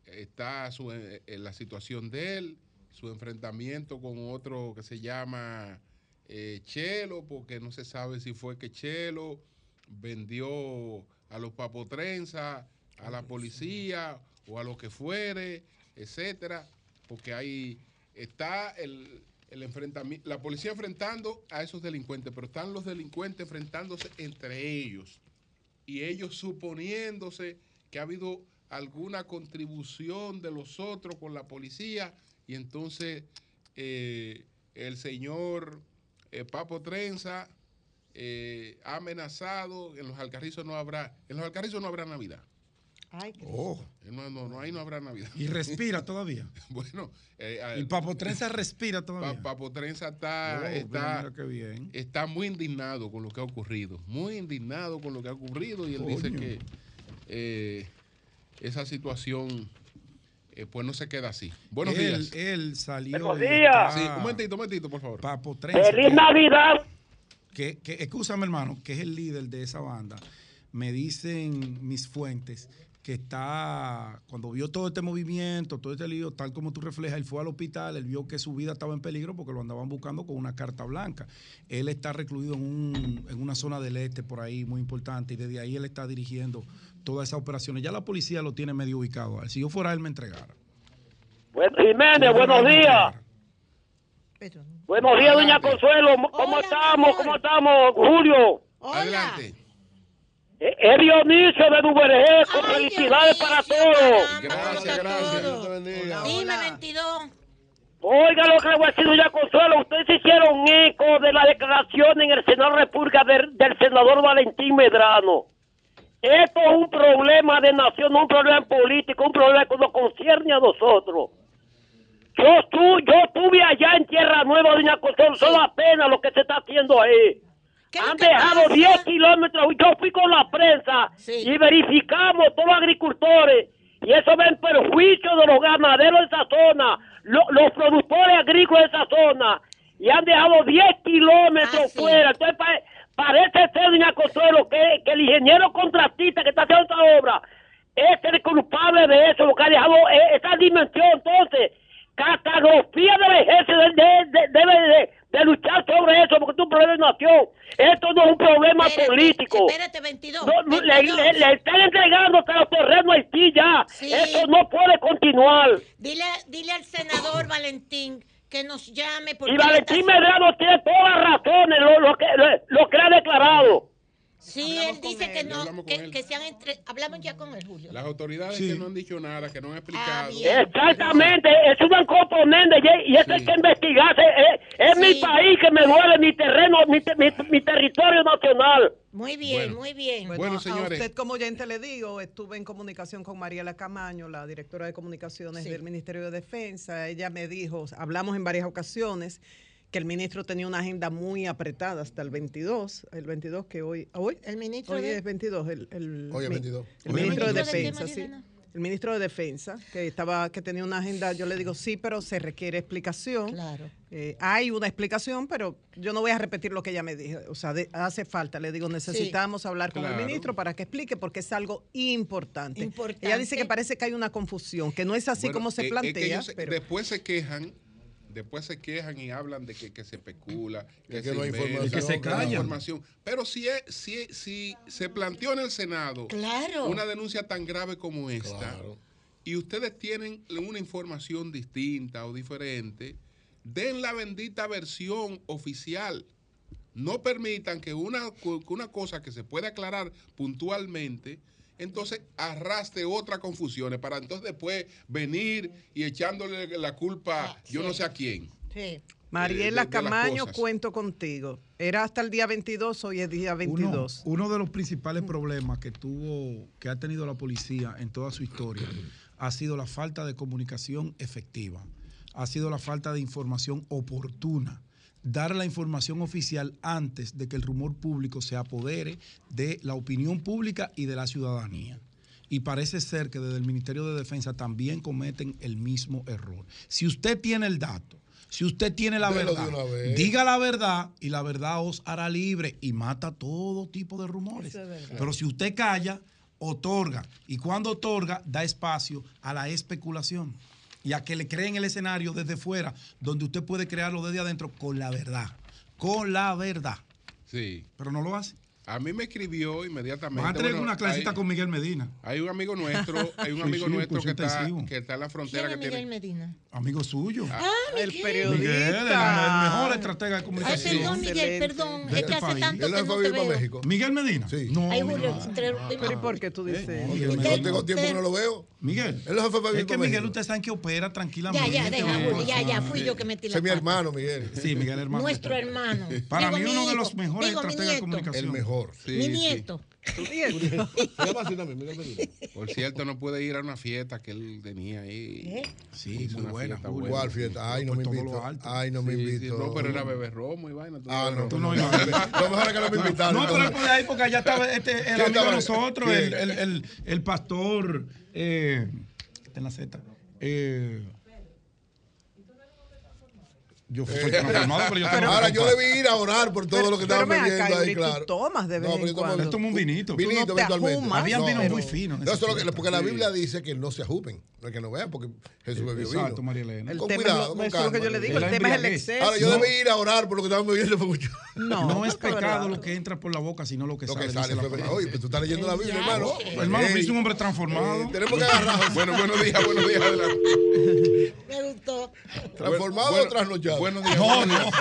está su, eh, eh, la situación de él, su enfrentamiento con otro que se llama eh, Chelo, porque no se sabe si fue que Chelo vendió a los papotrenza, a la policía o a lo que fuere, etcétera, porque ahí está el, el enfrentamiento, la policía enfrentando a esos delincuentes, pero están los delincuentes enfrentándose entre ellos y ellos suponiéndose que ha habido alguna contribución de los otros con la policía y entonces eh, el señor eh, Papo Trenza eh, ha amenazado, en los Alcarrizos no habrá, en los Alcarrizos no habrá Navidad.
Oh.
No, no, no, ahí no habrá Navidad.
Y respira todavía. (laughs)
bueno, eh,
Y Papo Trenza respira todavía.
Pa- Papo Trenza está,
Oh,
está,
mira qué bien.
está muy indignado con lo que ha ocurrido. Muy indignado con lo que ha ocurrido. Y él dice que eh, esa situación eh, pues no se queda así. Buenos
él,
días.
Él salió.
Buenos días. Sí, un momentito, un momentito, por favor.
Papo Trenza.
¡Feliz
que-
Navidad!
Que, que, escúchame, hermano, que es el líder de esa banda. Me dicen mis fuentes que está, cuando vio todo este movimiento, todo este lío, tal como tú reflejas, él fue al hospital, él vio que su vida estaba en peligro porque lo andaban buscando con una carta blanca. Él está recluido en, un- en una zona del este por ahí muy importante y desde ahí él está dirigiendo todas esas operaciones. Ya la policía lo tiene medio ubicado. Si yo fuera él, me entregara.
Bueno, Jiménez, buenos días. Buenos días, doña Consuelo. ¿Cómo estamos? ¿Cómo estamos, Julio?
Adelante.
Eh, Es Dionisio de Duvergé, con felicidades para todos.
Gracias, gracias.
Dime, 22.
Oiga lo que le voy a decir, doña Consuelo. Ustedes se hicieron eco de la declaración en el Senado de República del, del senador Valentín Medrano. Esto es un problema de nación, no un problema político, un problema que nos concierne a nosotros. Yo, estu- yo estuve allá en Tierra Nueva, doña son apenas lo que se está haciendo ahí. Han dejado 10 kilómetros, yo fui con la prensa y verificamos todos los agricultores y eso va en perjuicio de los ganaderos de esa zona, lo- los productores agrícolas de esa zona y han dejado 10 kilómetros fuera. Entonces pa- parece ser, doña Consuelo, que, que el ingeniero contratista que está haciendo esta obra es el culpable de eso, lo que ha dejado eh, esa dimensión. Entonces, catagrofía del ejército de- de- de- debe de, de luchar sobre eso, porque esto es un problema de nación. Esto no es un problema político.
Espérate, 22.
No, le, le- le están entregando hasta los terrenos a Haití ya.
Sí.
Eso no puede continuar.
Dile, dile al senador Valentín que nos llame porque
Y Valentín Medrano tiene todas las razones, lo, lo que, lo, lo que ha declarado.
Sí, él dice que no, que, que se han entre... Hablamos ya con el Julio.
Las autoridades que no han dicho nada, que no han explicado.
Exactamente, es un componente y, y eso hay que investigarse. Es, es mi país que me duele, mi terreno, mi, te- mi, mi territorio nacional.
Muy bien,
Bueno.
muy bien.
Bueno,
A
señores.
usted como oyente le digo, estuve en comunicación con Mariela Camaño, la directora de comunicaciones
Sí.
del Ministerio de Defensa. Ella me dijo, hablamos en varias ocasiones, que el ministro tenía una agenda muy apretada hasta el 22, el 22 que hoy, hoy,
el ministro
hoy
de-
es 22, el, el
Hoy es
mi-
22.
el
es
ministro de
22.
Defensa, sí. El ministro de Defensa, que estaba, que tenía una agenda, yo le digo sí, pero se requiere explicación.
Claro.
Eh, hay una explicación, pero yo no voy a repetir lo que ella me dijo. O sea, de- hace falta. Le digo, necesitamos hablar con
Claro.
el ministro para que explique, porque es algo importante.
Importante.
Ella dice que parece que hay una confusión, que no es así
Bueno,
como se
eh, es que
plantea.
ellos se-
pero
Después se quejan, después se quejan y hablan de que, que se especula, que,
que
se
no hay
inventa,
información,
Y que se
que no hay
callan.
información. Pero si, es- si, si se planteó en el Senado
Claro.
una denuncia tan grave como esta, y ustedes tienen una información distinta o diferente, den la bendita versión oficial. No permitan que una, una cosa que se puede aclarar puntualmente, entonces arrastre otra confusiones para entonces después venir y echándole la culpa yo no sé a quién.
Sí.
Mariela
de- de las
Camaño, cuento contigo. Era hasta el día 22, hoy es día 22.
Uno, uno de los principales problemas que tuvo, que ha tenido la policía en toda su historia, ha sido la falta de comunicación efectiva, ha sido la falta de información oportuna, dar la información oficial antes de que el rumor público se apodere de la opinión pública y de la ciudadanía. Y parece ser que desde el Ministerio de Defensa también cometen el mismo error. Si usted tiene el dato, si usted tiene la
Delo
verdad, diga la verdad y la verdad os hará libre y mata todo tipo de rumores.
Es.
Pero si usted calla otorga. Y cuando otorga, da espacio a la especulación y a que le creen el escenario desde fuera, donde usted puede crearlo desde adentro con la verdad. Con la verdad.
Sí.
Pero no lo hace.
A mí me escribió inmediatamente.
Van a tener
bueno,
una clasita
hay-
con Miguel Medina.
Hay un amigo nuestro, (laughs) hay un
Sí,
amigo
sí,
nuestro
pues
que está, que está en la frontera
¿Quién
que
es Miguel
tiene.
Medina?
Amigo suyo.
Ah,
El
Miguel.
periodista.
Miguel, el, el mejor estratega de
Ay,
comunicación.
perdón, Miguel, perdón.
De
Es
este
que hace
país.
tanto
Él
que
no
no
fue a
te
vivir para
veo.
México.
Miguel Medina.
Sí.
No,
Ay, Julio,
Pero ¿y por qué tú dices?
Miguel
Yo
Medina.
no tengo tiempo que no lo veo.
Miguel,
Él
es que Miguel, ustedes saben que opera
Ya,
tranquilamente.
ya, deja,
¿no?
Julio, ya, ya, fui yo que metí la
es mi hermano, Miguel.
Sí, Miguel hermano.
Nuestro hermano.
Para mí uno de los mejores estrategas de comunicación.
El mejor.
Sí,
Mi
sí.
nieto. (laughs)
Por cierto, no puede ir a una fiesta que él tenía ahí.
¿Eh?
Sí, muy
una
buena,
fiesta.
¿Cuál fiesta? Ay, no me invito. Ay, no me invito.
no, pero era bebé romo y vaina.
Ah, no.
Tú no (laughs)
mejor es que no me invitaron.
No, pero él por ahí porque allá estaba este, el nosotros,
¿Quién?
el, el, el, el pastor. Eh, está en la Z. Eh, yo fui transformado, pero yo tengo
Ahora yo debí ir a orar por todo
Pero-
lo que
acá,
bebiendo ahí,
Yuri, tú
claro.
tomas de vez
No,
en
pero yo tomo-
cuando.
Un vinito.
Vinito
no te
eventualmente.
ajumas,
Había
No,
vinos
pero-
muy finos.
No, eso es lo que-
fiesta.
porque la. Biblia dice que no se ajupen, no es que no vean, porque Jesús bebió vino.
Exacto, María Elena.
El
Con
tema
cuidado,
es lo,
con
eso es lo que yo le digo, el tema es el exceso.
Ahora yo
No.
debí ir a orar por lo que estaban bebiendo fue mucho.
No,
No es pecado lo que entra por la boca, sino lo que
Lo
sale.
que sale
la.
Oye, pues tú estás leyendo la Biblia, hermano.
Hermano, me hizo un hombre transformado.
eh, Tenemos que agarrar. (laughs)
Bueno, buenos días, buenos días. adelante.
Me gustó.
¿Transformado
Bueno,
o trasnochado?
Buenos días.
No, no.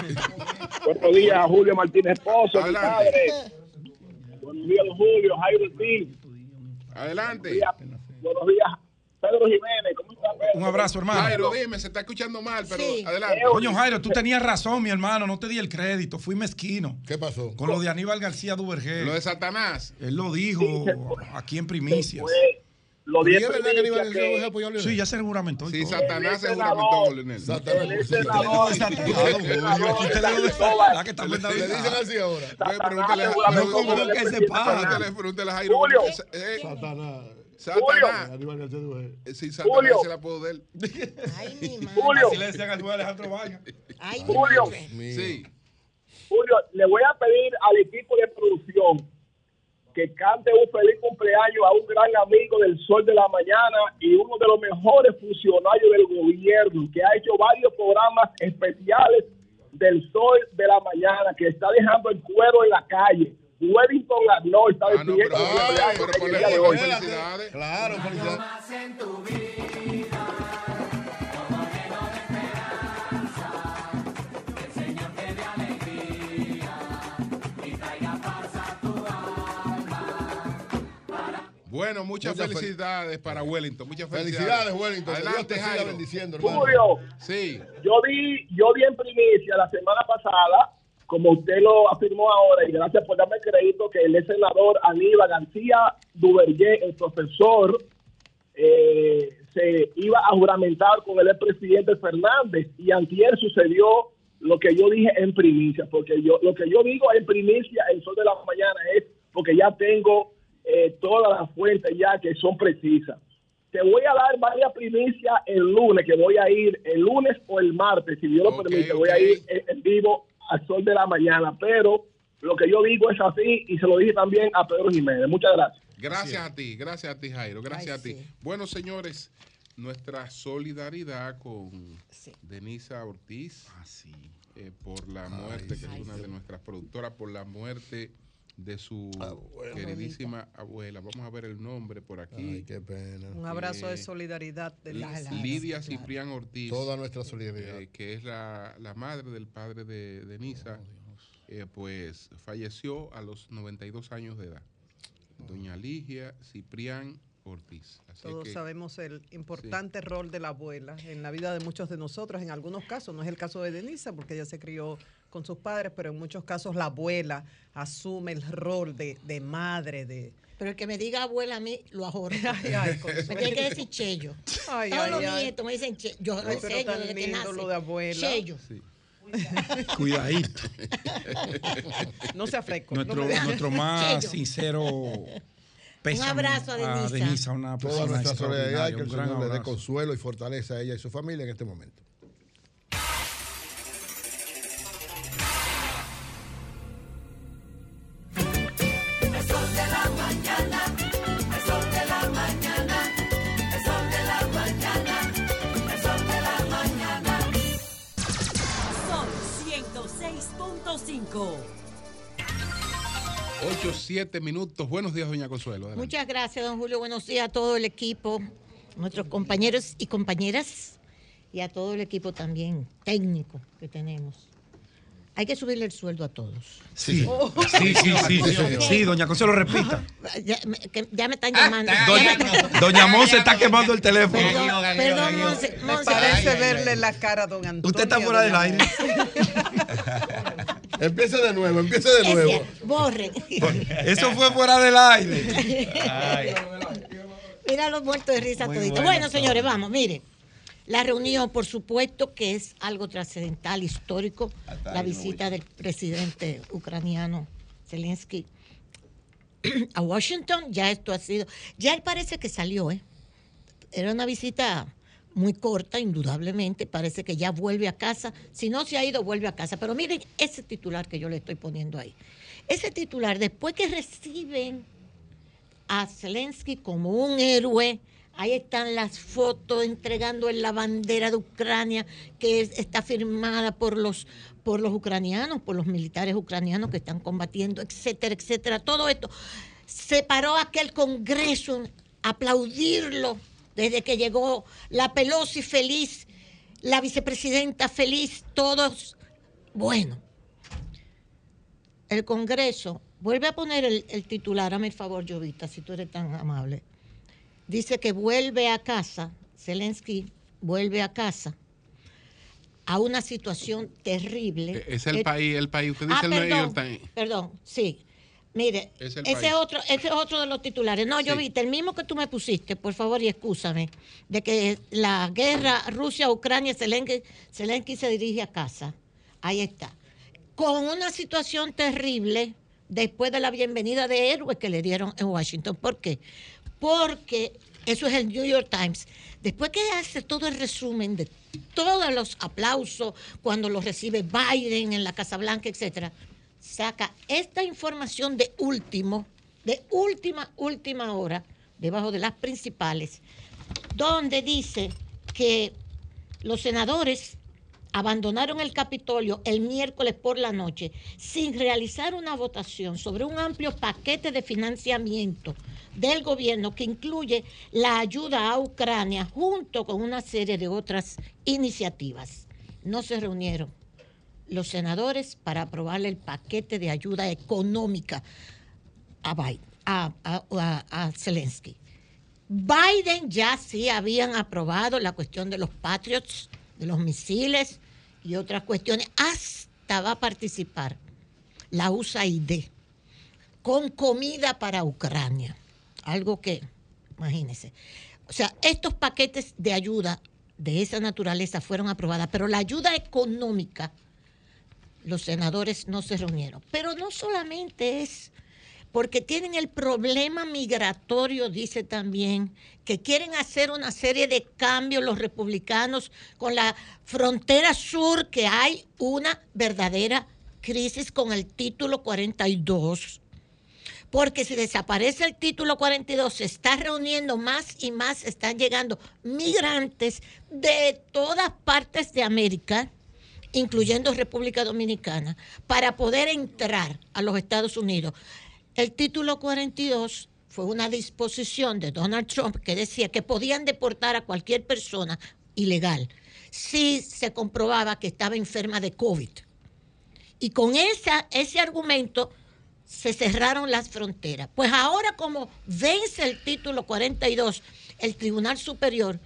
Buenos días, Julio Martínez Pozo, mi padre. Buenos días, Julio, Jairo Ortiz.
Adelante.
Buenos días, buenos días, Pedro Jiménez. ¿Cómo está, Pedro?
Un abrazo, hermano.
Jairo, dime, se está escuchando mal, pero
Sí.
adelante.
Coño, Jairo, tú tenías razón, mi hermano. No te di el crédito. Fui mezquino.
¿Qué pasó?
Con lo de Aníbal García Duvergé.
Lo de Satanás.
Él lo dijo aquí en primicias.
Pues, lo
¿Y es verdad que
primicia
Aníbal García apoyó a Leonel?
Sí, ya se juramentó.
Sí. Satanás se juramentó con Leonel.
Satanás.
que está
Le dicen así ahora.
Pregúntale,
Satanás,
a Jairo. Eh,
Satanás.
Satanás. Eh, Sí, Satanás
Julio.
se la puedo de él.
Ay, mi (laughs) madre.
Julio,
Así le decían a Luis Alejandro Valle.
Ay,
Julio.
Sí.
Julio, le voy a pedir al equipo de producción que cante un feliz cumpleaños a un gran amigo del Sol de la Mañana y uno de los mejores funcionarios del gobierno que ha hecho varios programas especiales del Sol de la Mañana, que está dejando el cuero en la calle. Wellington Arnold está
Ah, no, pero, ay, pero
en el
ponle
día de
ponle
hoy.
felicidades.
Claro, felicidades.
Bueno, muchas,
Muchas fel-
felicidades para Wellington. Muchas felicidades.
Felicidades, Wellington. Que Dios
Adelante,
te siga bendiciendo, hermano.
Julio,
Sí.
Yo di, yo di en primicia la semana pasada, como usted lo afirmó ahora, y gracias por darme el crédito, que el ex senador Aníbal García Duvergé, el profesor, eh, se iba a juramentar con el expresidente Fernández. Y antier sucedió lo que yo dije en primicia, porque yo lo que yo digo en primicia, el sol de la mañana, es porque ya tengo eh, todas las fuentes ya que son precisas. Te voy a dar varias primicias el lunes, que voy a ir el lunes o el martes, si Dios lo permite, voy a ir en, en vivo al sol de la mañana. Pero lo que yo digo es así y se lo dije también a Pedro Jiménez. Muchas gracias.
Gracias a ti, gracias a ti, Jairo. Gracias
Ay,
a ti.
sí.
Bueno, señores, nuestra solidaridad con Denisa Ortiz
Ah, sí.
eh, por la muerte, que es una de nuestras productoras, por la muerte de su
Abuela.
queridísima abuela. Vamos a ver el nombre por aquí.
Ay, qué pena.
Un abrazo
Eh,
de solidaridad. De la-
Lidia Ciprián Ortiz.
Toda nuestra solidaridad.
eh, que es la, la madre del padre de Denisa, eh, pues falleció a los 92 años de edad. Doña Ligia Ciprián Ortiz. Así
Todos
que,
sabemos el importante rol de la abuela en la vida de muchos de nosotros. En algunos casos, no es el caso de Denisa, porque ella se crió con sus padres, pero en muchos casos la abuela asume el rol de, de madre, de...
Pero el que me diga abuela a mí, lo ahorro. (laughs)
Ay, ay,
me tiene que decir Cheyo. (laughs)
Ay,
Todos
ay,
los
ay.
nietos me dicen Cheyo. Yo lo enseño
tan
desde que nace.
lo de abuela.
Cheyo.
Cuidadito. (laughs)
No se afresco.
Nuestro,
no
nuestro más
Cheyo.
sincero pésame
abrazo a Denisa.
Denisa, una
Toda nuestra solidaridad que el
Un
Señor le dé
abrazo.
consuelo y fortaleza a ella y su familia en este momento.
5.
8, 7 minutos. Buenos días, doña Consuelo.
Muchas gracias, don Julio. Buenos días a todo el equipo, nuestros compañeros y compañeras, y a todo el equipo también técnico que tenemos. Hay que subirle el sueldo a todos.
Sí,
oh.
sí, sí, sí, sí, sí, doña Consuelo, repita. (laughs)
Ya, me están llamando.
Ah, doña, doña Monse está quemando el teléfono.
Perdón,
perdón
Monse.
Parece verle la cara don Antonio.
Usted está fuera del aire. (laughs)
Empiece de nuevo, empiece de nuevo.
Borre.
Eso fue fuera del aire.
Mira los muertos de risa
Muy
toditos.
bueno
señores, vamos, mire. La reunión, por supuesto, que es algo trascendental, histórico,
Hasta
la
no
visita del presidente ucraniano Zelensky a Washington. Ya esto ha sido, ya él parece que salió, ¿eh? Era una visita muy corta, indudablemente. Parece que ya vuelve a casa. Si no se ha ido, vuelve a casa. Pero miren ese titular que yo le estoy poniendo ahí. Ese titular, después que reciben a Zelensky como un héroe. Ahí están las fotos entregando en la bandera de Ucrania que es- está firmada por los por los ucranianos, por los militares ucranianos que están combatiendo, etcétera, etcétera. Todo esto se paró aquel Congreso aplaudirlo desde que llegó la Pelosi feliz, la vicepresidenta feliz, todos. Bueno, el Congreso, vuelve a poner el, el titular, hazme el favor, Jovita, si tú eres tan amable. Dice que vuelve a casa, Zelensky vuelve a casa a una situación terrible.
Eh, Es el
Eh,
país, el país. Usted dice
ah,
el New York
perdón,
Times.
perdón, sí. Mire,
Es
ese
país.
otro, ese es otro de los titulares. No, yo
Sí.
vi, el mismo que tú me pusiste, por favor, y excúsame, de que la guerra Rusia-Ucrania, Zelensky, Zelensky se dirige a casa. Ahí está. Con una situación terrible después de la bienvenida de héroes que le dieron en Washington. ¿Por qué? Porque eso es el New York Times. Después que hace todo el resumen de todos los aplausos cuando los recibe Biden en la Casa Blanca, etcétera, saca esta información de último, de última, última hora, debajo de las principales, donde dice que los senadores abandonaron el Capitolio el miércoles por la noche sin realizar una votación sobre un amplio paquete de financiamiento del gobierno que incluye la ayuda a Ucrania junto con una serie de otras iniciativas. No se reunieron los senadores para aprobarle el paquete de ayuda económica a, Biden, a, a- a- Zelensky. Biden ya sí habían aprobado la cuestión de los Patriots, de los misiles y otras cuestiones. Hasta va a participar la USAID con comida para Ucrania. Algo que, imagínense. O sea, estos paquetes de ayuda de esa naturaleza fueron aprobadas, pero la ayuda económica, los senadores no se reunieron. Pero no solamente es porque tienen el problema migratorio, dice también, que quieren hacer una serie de cambios los republicanos con la frontera sur, que hay una verdadera crisis con el título 42. Porque si desaparece el título 42, se está reuniendo más y más, están llegando migrantes de todas partes de América, incluyendo República Dominicana, para poder entrar a los Estados Unidos. El título 42 fue una disposición de Donald Trump que decía que podían deportar a cualquier persona ilegal si se comprobaba que estaba enferma de COVID. Y con esa, ese argumento se cerraron las fronteras. Pues ahora como vence el título 42, el Tribunal Superior,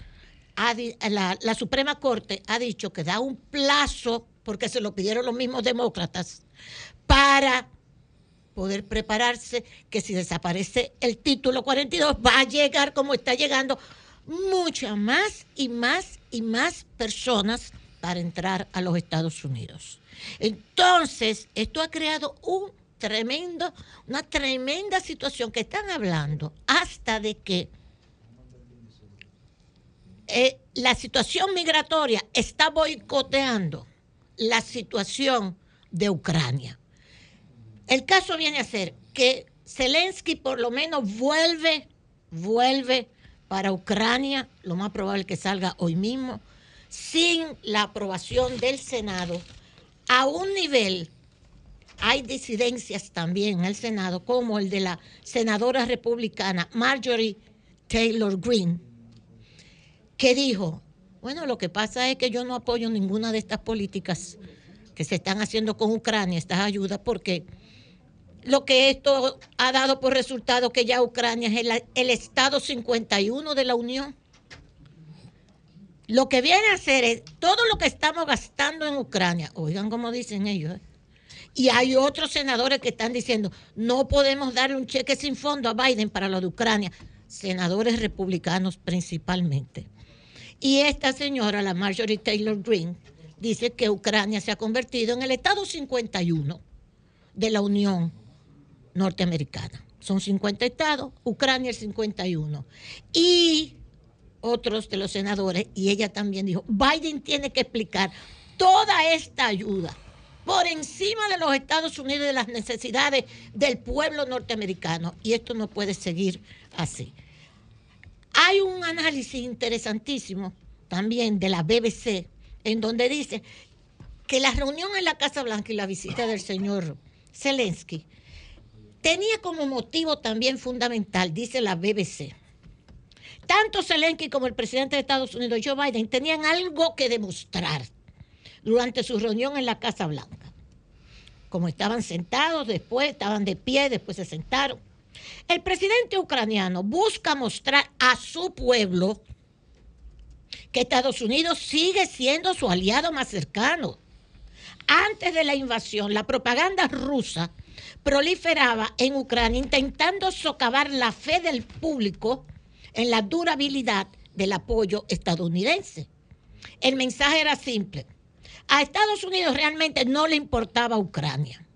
la, la Suprema Corte ha dicho que da un plazo, porque se lo pidieron los mismos demócratas, para poder prepararse que si desaparece el título 42 va a llegar como está llegando muchas más y más y más personas para entrar a los Estados Unidos. Entonces, esto ha creado un tremendo, una tremenda situación que están hablando hasta de que eh, la situación migratoria está boicoteando la situación de Ucrania. El caso viene a ser que Zelensky por lo menos vuelve, vuelve para Ucrania, lo más probable que salga hoy mismo, sin la aprobación del Senado, a un nivel hay disidencias también en el Senado, como el de la senadora republicana Marjorie Taylor Greene, que dijo, bueno, lo que pasa es que yo no apoyo ninguna de estas políticas que se están haciendo con Ucrania, estas ayudas, porque lo que esto ha dado por resultado que ya Ucrania es el, el Estado 51 de la Unión. Lo que viene a hacer es todo lo que estamos gastando en Ucrania, oigan como dicen ellos, ¿eh? y hay otros senadores que están diciendo, no podemos darle un cheque sin fondo a Biden para lo de Ucrania, senadores republicanos principalmente. Y esta señora, la Marjorie Taylor Greene, dice que Ucrania se ha convertido en el Estado 51 de la Unión Norteamericana. Son 50 estados, Ucrania el 51. Y otros de los senadores, y ella también dijo, Biden tiene que explicar toda esta ayuda por encima de los Estados Unidos y de las necesidades del pueblo norteamericano. Y esto no puede seguir así. Hay un análisis interesantísimo también de la BBC, en donde dice que la reunión en la Casa Blanca y la visita del señor Zelensky tenía como motivo también fundamental, dice la BBC. Tanto Zelensky como el presidente de Estados Unidos, Joe Biden, tenían algo que demostrar durante su reunión en la Casa Blanca. Como estaban sentados, después estaban de pie, después se sentaron. El presidente ucraniano busca mostrar a su pueblo que Estados Unidos sigue siendo su aliado más cercano. Antes de la invasión, la propaganda rusa proliferaba en Ucrania intentando socavar la fe del público en la durabilidad del apoyo estadounidense. El mensaje era simple. A Estados Unidos realmente no le importaba Ucrania.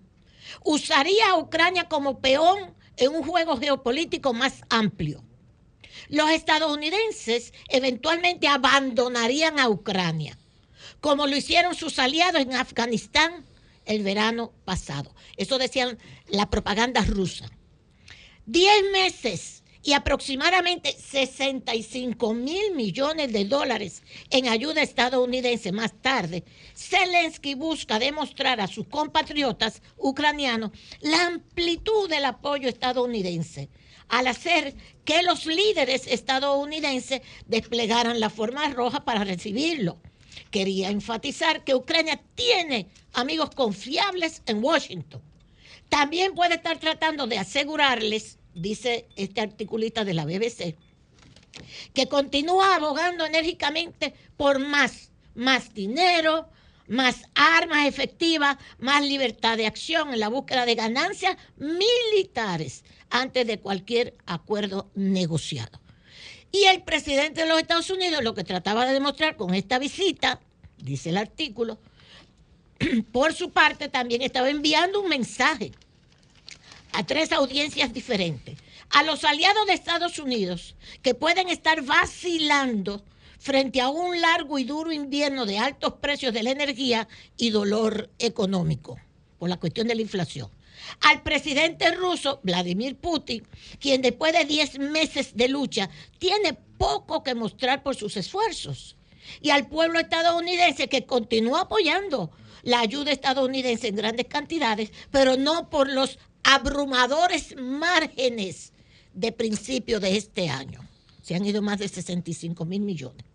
Usaría a Ucrania como peón en un juego geopolítico más amplio. Los estadounidenses eventualmente abandonarían a Ucrania, como lo hicieron sus aliados en Afganistán el verano pasado. Eso decían la propaganda rusa. Diez meses y aproximadamente 65 mil millones de dólares en ayuda estadounidense más tarde, Zelensky busca demostrar a sus compatriotas ucranianos la amplitud del apoyo estadounidense al hacer que los líderes estadounidenses desplegaran la forma roja para recibirlo. Quería enfatizar que Ucrania tiene amigos confiables en Washington. También puede estar tratando de asegurarles dice este articulista de la BBC, que continúa abogando enérgicamente por más, más dinero, más armas efectivas, más libertad de acción en la búsqueda de ganancias militares antes de cualquier acuerdo negociado. Y el presidente de los Estados Unidos lo que trataba de demostrar con esta visita, dice el artículo, (clears throat) por su parte también estaba enviando un mensaje a tres audiencias diferentes, a los aliados de Estados Unidos que pueden estar vacilando frente a un largo y duro invierno de altos precios de la energía y dolor económico por la cuestión de la inflación. Al presidente ruso, Vladimir Putin, quien después de 10 meses de lucha tiene poco que mostrar por sus esfuerzos. Y al pueblo estadounidense que continúa apoyando la ayuda estadounidense en grandes cantidades, pero no por los abrumadores márgenes de principio de este año. Se han ido más de 65 mil millones.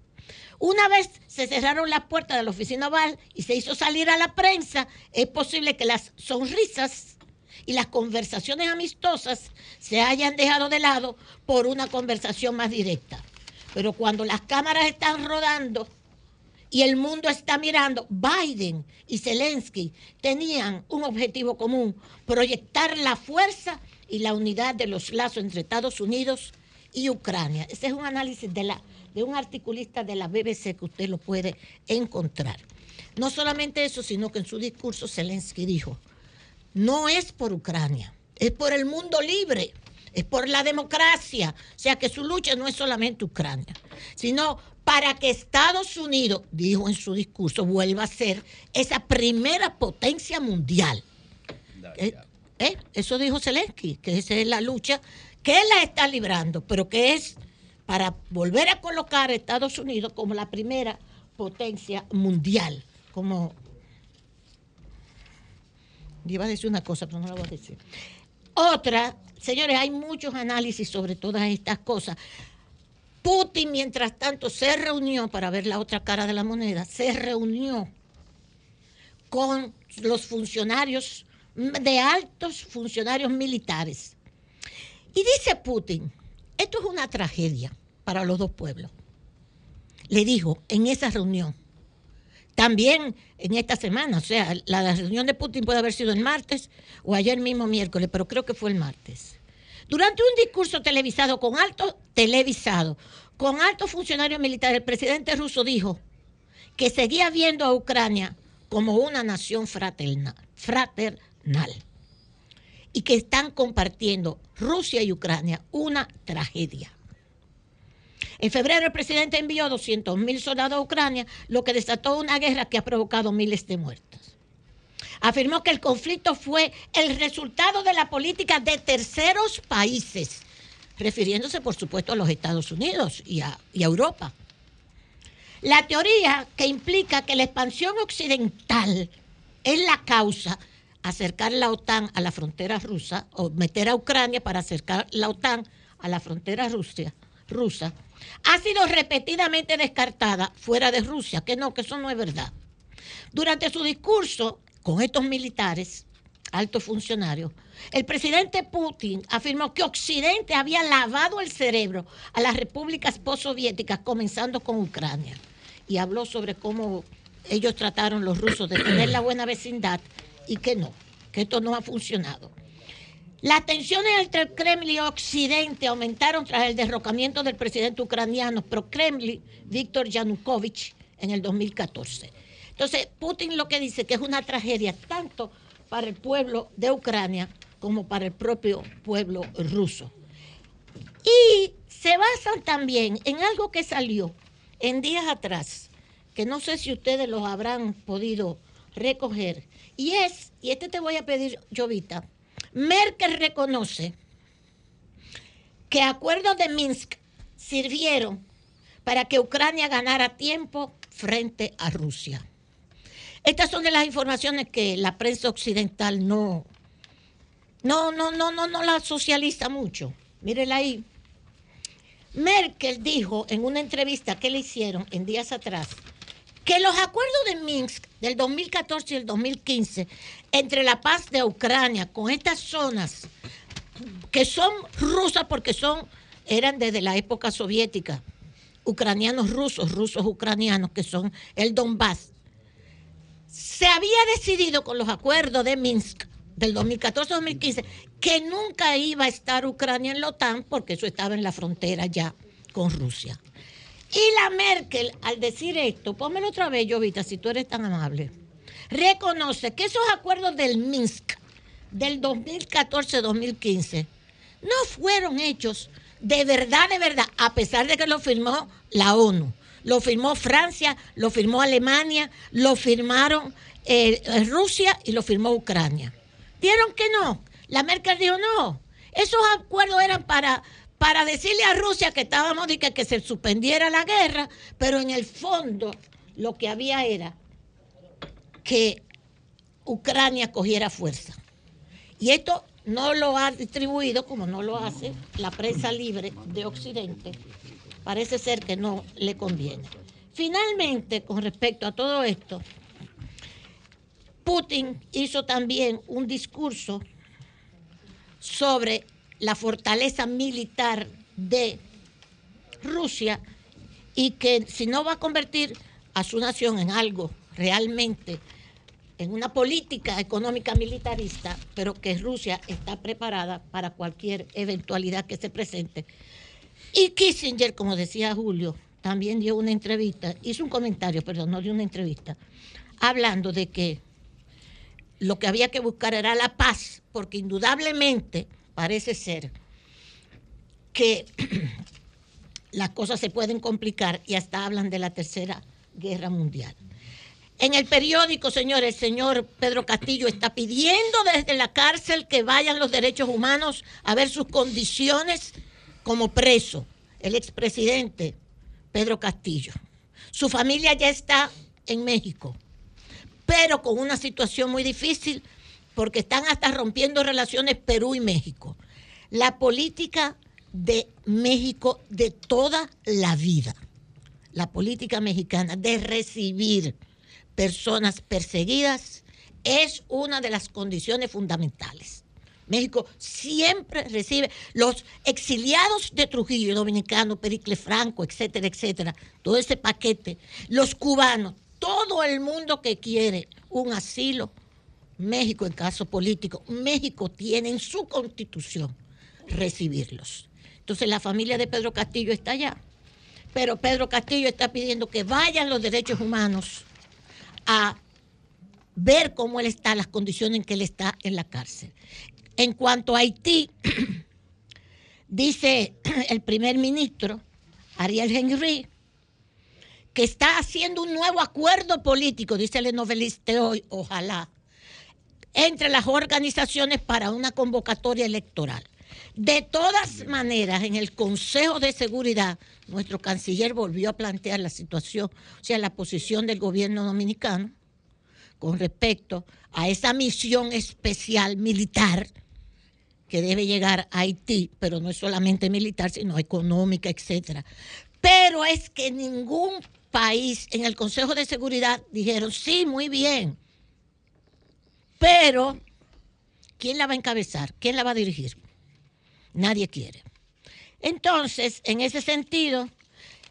Una vez se cerraron las puertas de la oficina Oval y se hizo salir a la prensa, es posible que las sonrisas y las conversaciones amistosas se hayan dejado de lado por una conversación más directa. Pero cuando las cámaras están rodando y el mundo está mirando, Biden y Zelensky tenían un objetivo común, proyectar la fuerza y la unidad de los lazos entre Estados Unidos y Ucrania. Ese es un análisis de, la, de un articulista de la BBC que usted lo puede encontrar. No solamente eso, sino que en su discurso Zelensky dijo, no es por Ucrania, es por el mundo libre, es por la democracia. O sea que su lucha no es solamente Ucrania, sino para que Estados Unidos, dijo en su discurso, vuelva a ser esa primera potencia mundial. Eh, eh, eso dijo Zelensky, que esa es la lucha que él la está librando, pero que es para volver a colocar a Estados Unidos como la primera potencia mundial, como Iba a decir una cosa, pero no la voy a decir. Otra, señores, hay muchos análisis sobre todas estas cosas. Putin, mientras tanto, se reunió para ver la otra cara de la moneda, se reunió con los funcionarios, de altos funcionarios militares. Y dice Putin, esto es una tragedia para los dos pueblos. Le dijo en esa reunión, también en esta semana, o sea, la reunión de Putin puede haber sido el martes o ayer mismo miércoles, pero creo que fue el martes. Durante un discurso televisado con alto televisado con altos funcionarios militares, el presidente ruso dijo que seguía viendo a Ucrania como una nación fraternal, y que están compartiendo Rusia y Ucrania una tragedia. En febrero el presidente envió 200.000 soldados a Ucrania, lo que desató una guerra que ha provocado miles de muertos. Afirmó que el conflicto fue el resultado de la política de terceros países, refiriéndose por supuesto a los Estados Unidos y a, Europa. La teoría que implica que la expansión occidental es la causa acercar la OTAN a la frontera rusa o meter a Ucrania para acercar la OTAN a la frontera rusa, rusa ha sido repetidamente descartada fuera de Rusia, que no, que eso no es verdad. Durante su discurso con estos militares, altos funcionarios, el presidente Putin afirmó que Occidente había lavado el cerebro a las repúblicas postsoviéticas, comenzando con Ucrania. Y habló sobre cómo ellos trataron los rusos de tener la buena vecindad y que no, que esto no ha funcionado. Las tensiones entre el Kremlin y Occidente aumentaron tras el derrocamiento del presidente ucraniano pro-Kremlin, Víctor Yanukovych, en el 2014. Entonces, Putin lo que dice que es una tragedia tanto para el pueblo de Ucrania como para el propio pueblo ruso. Y se basan también en algo que salió en días atrás, que no sé si ustedes lo habrán podido recoger, y es, y este te voy a pedir, Jovita, Merkel reconoce que acuerdos de Minsk sirvieron para que Ucrania ganara tiempo frente a Rusia. Estas son de las informaciones que la prensa occidental no, no, no, no, no, no la socializa mucho. Mírenla ahí. Merkel dijo en una entrevista que le hicieron en días atrás que los acuerdos de Minsk del 2014 y el 2015 entre la paz de Ucrania con estas zonas que son rusas porque son eran desde la época soviética, ucranianos rusos, rusos ucranianos que son el Donbass. Se había decidido con los acuerdos de Minsk del 2014-2015 que nunca iba a estar Ucrania en la OTAN porque eso estaba en la frontera ya con Rusia. Y la Merkel, al decir esto, pónmelo otra vez, Jovita, si tú eres tan amable, reconoce que esos acuerdos del Minsk del 2014-2015 no fueron hechos de verdad, de verdad, a pesar de que lo firmó la ONU. Lo firmó Francia, lo firmó Alemania, lo firmaron eh, Rusia y lo firmó Ucrania. ¿Dieron que no? La Merkel dijo no. Esos acuerdos eran para para decirle a Rusia que estábamos de que, se suspendiera la guerra, pero en el fondo lo que había era que Ucrania cogiera fuerza. Y esto no lo ha distribuido como no lo hace la prensa libre de Occidente. Parece ser que no le conviene. Finalmente, con respecto a todo esto, Putin hizo también un discurso sobre la fortaleza militar de Rusia y que si no va a convertir a su nación en algo realmente, en una política económica militarista, pero que Rusia está preparada para cualquier eventualidad que se presente. Y Kissinger, como decía Julio, también dio una entrevista, hizo un comentario, perdón, no dio una entrevista, hablando de que lo que había que buscar era la paz, porque indudablemente parece ser que (clears throat) las cosas se pueden complicar y hasta hablan de la tercera guerra mundial. En el periódico, señores, el señor Pedro Castillo está pidiendo desde la cárcel que vayan los derechos humanos a ver sus condiciones como preso, el expresidente Pedro Castillo. Su familia ya está en México, pero con una situación muy difícil porque están hasta rompiendo relaciones Perú y México. La política de México de toda la vida, la política mexicana de recibir personas perseguidas es una de las condiciones fundamentales. México siempre recibe los exiliados de Trujillo, dominicano, Pericle Franco, etcétera, etcétera, todo ese paquete, los cubanos, todo el mundo que quiere un asilo, México en caso político, México tiene en su constitución recibirlos. Entonces la familia de Pedro Castillo está allá, pero Pedro Castillo está pidiendo que vayan los derechos humanos a ver cómo él está, las condiciones en que él está en la cárcel. En cuanto a Haití, (clears throat) dice (clears throat) el primer ministro Ariel Henry que está haciendo un nuevo acuerdo político, dice el novelista hoy, ojalá, entre las organizaciones para una convocatoria electoral. De todas maneras, en el Consejo de Seguridad, nuestro canciller volvió a plantear la situación, o sea, la posición del gobierno dominicano con respecto a esa misión especial militar que debe llegar a Haití, pero no es solamente militar, sino económica, etcétera. Pero es que ningún país en el Consejo de Seguridad dijeron, sí, muy bien, pero ¿quién la va a encabezar? ¿Quién la va a dirigir? Nadie quiere. Entonces, en ese sentido,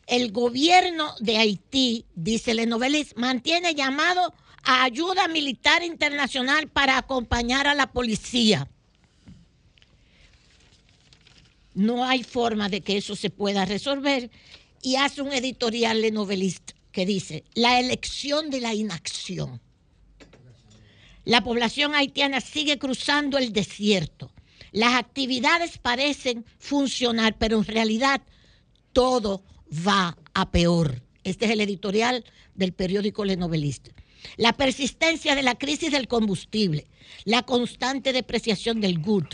el gobierno de Haití, dice Lenovelis, mantiene llamado a ayuda militar internacional para acompañar a la policía. No hay forma de que eso se pueda resolver y hace un editorial de novelista que dice, la elección de la inacción. La población haitiana sigue cruzando el desierto. Las actividades parecen funcionar, pero en realidad todo va a peor. Este es el editorial del periódico Le Novelista. La persistencia de la crisis del combustible, la constante depreciación del good,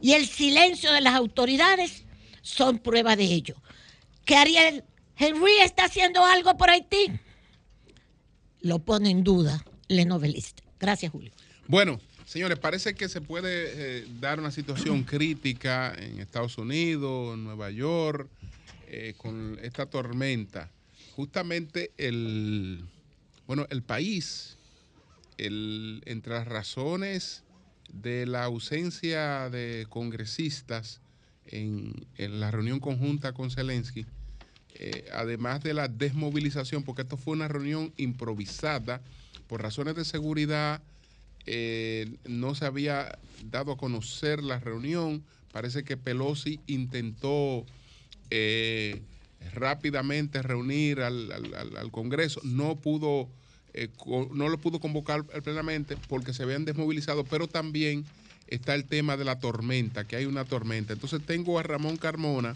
y el silencio de las autoridades son prueba de ello. ¿Que Ariel Henry está haciendo algo por Haití? Lo pone en duda el novelista. Gracias, Julio.
Bueno, señores, parece que se puede eh, dar una situación (clears throat) crítica en Estados Unidos, en Nueva York, eh, con esta tormenta. Justamente el, bueno, el país, el, entre las razones de la ausencia de congresistas en, la reunión conjunta con Zelensky, eh, además de la desmovilización, porque esto fue una reunión improvisada, por razones de seguridad, eh, no se había dado a conocer la reunión, parece que Pelosi intentó eh, rápidamente reunir al, al Congreso, no pudo eh, no lo pudo convocar plenamente porque se habían desmovilizado, pero también está el tema de la tormenta, que hay una tormenta. Entonces tengo a Ramón Carmona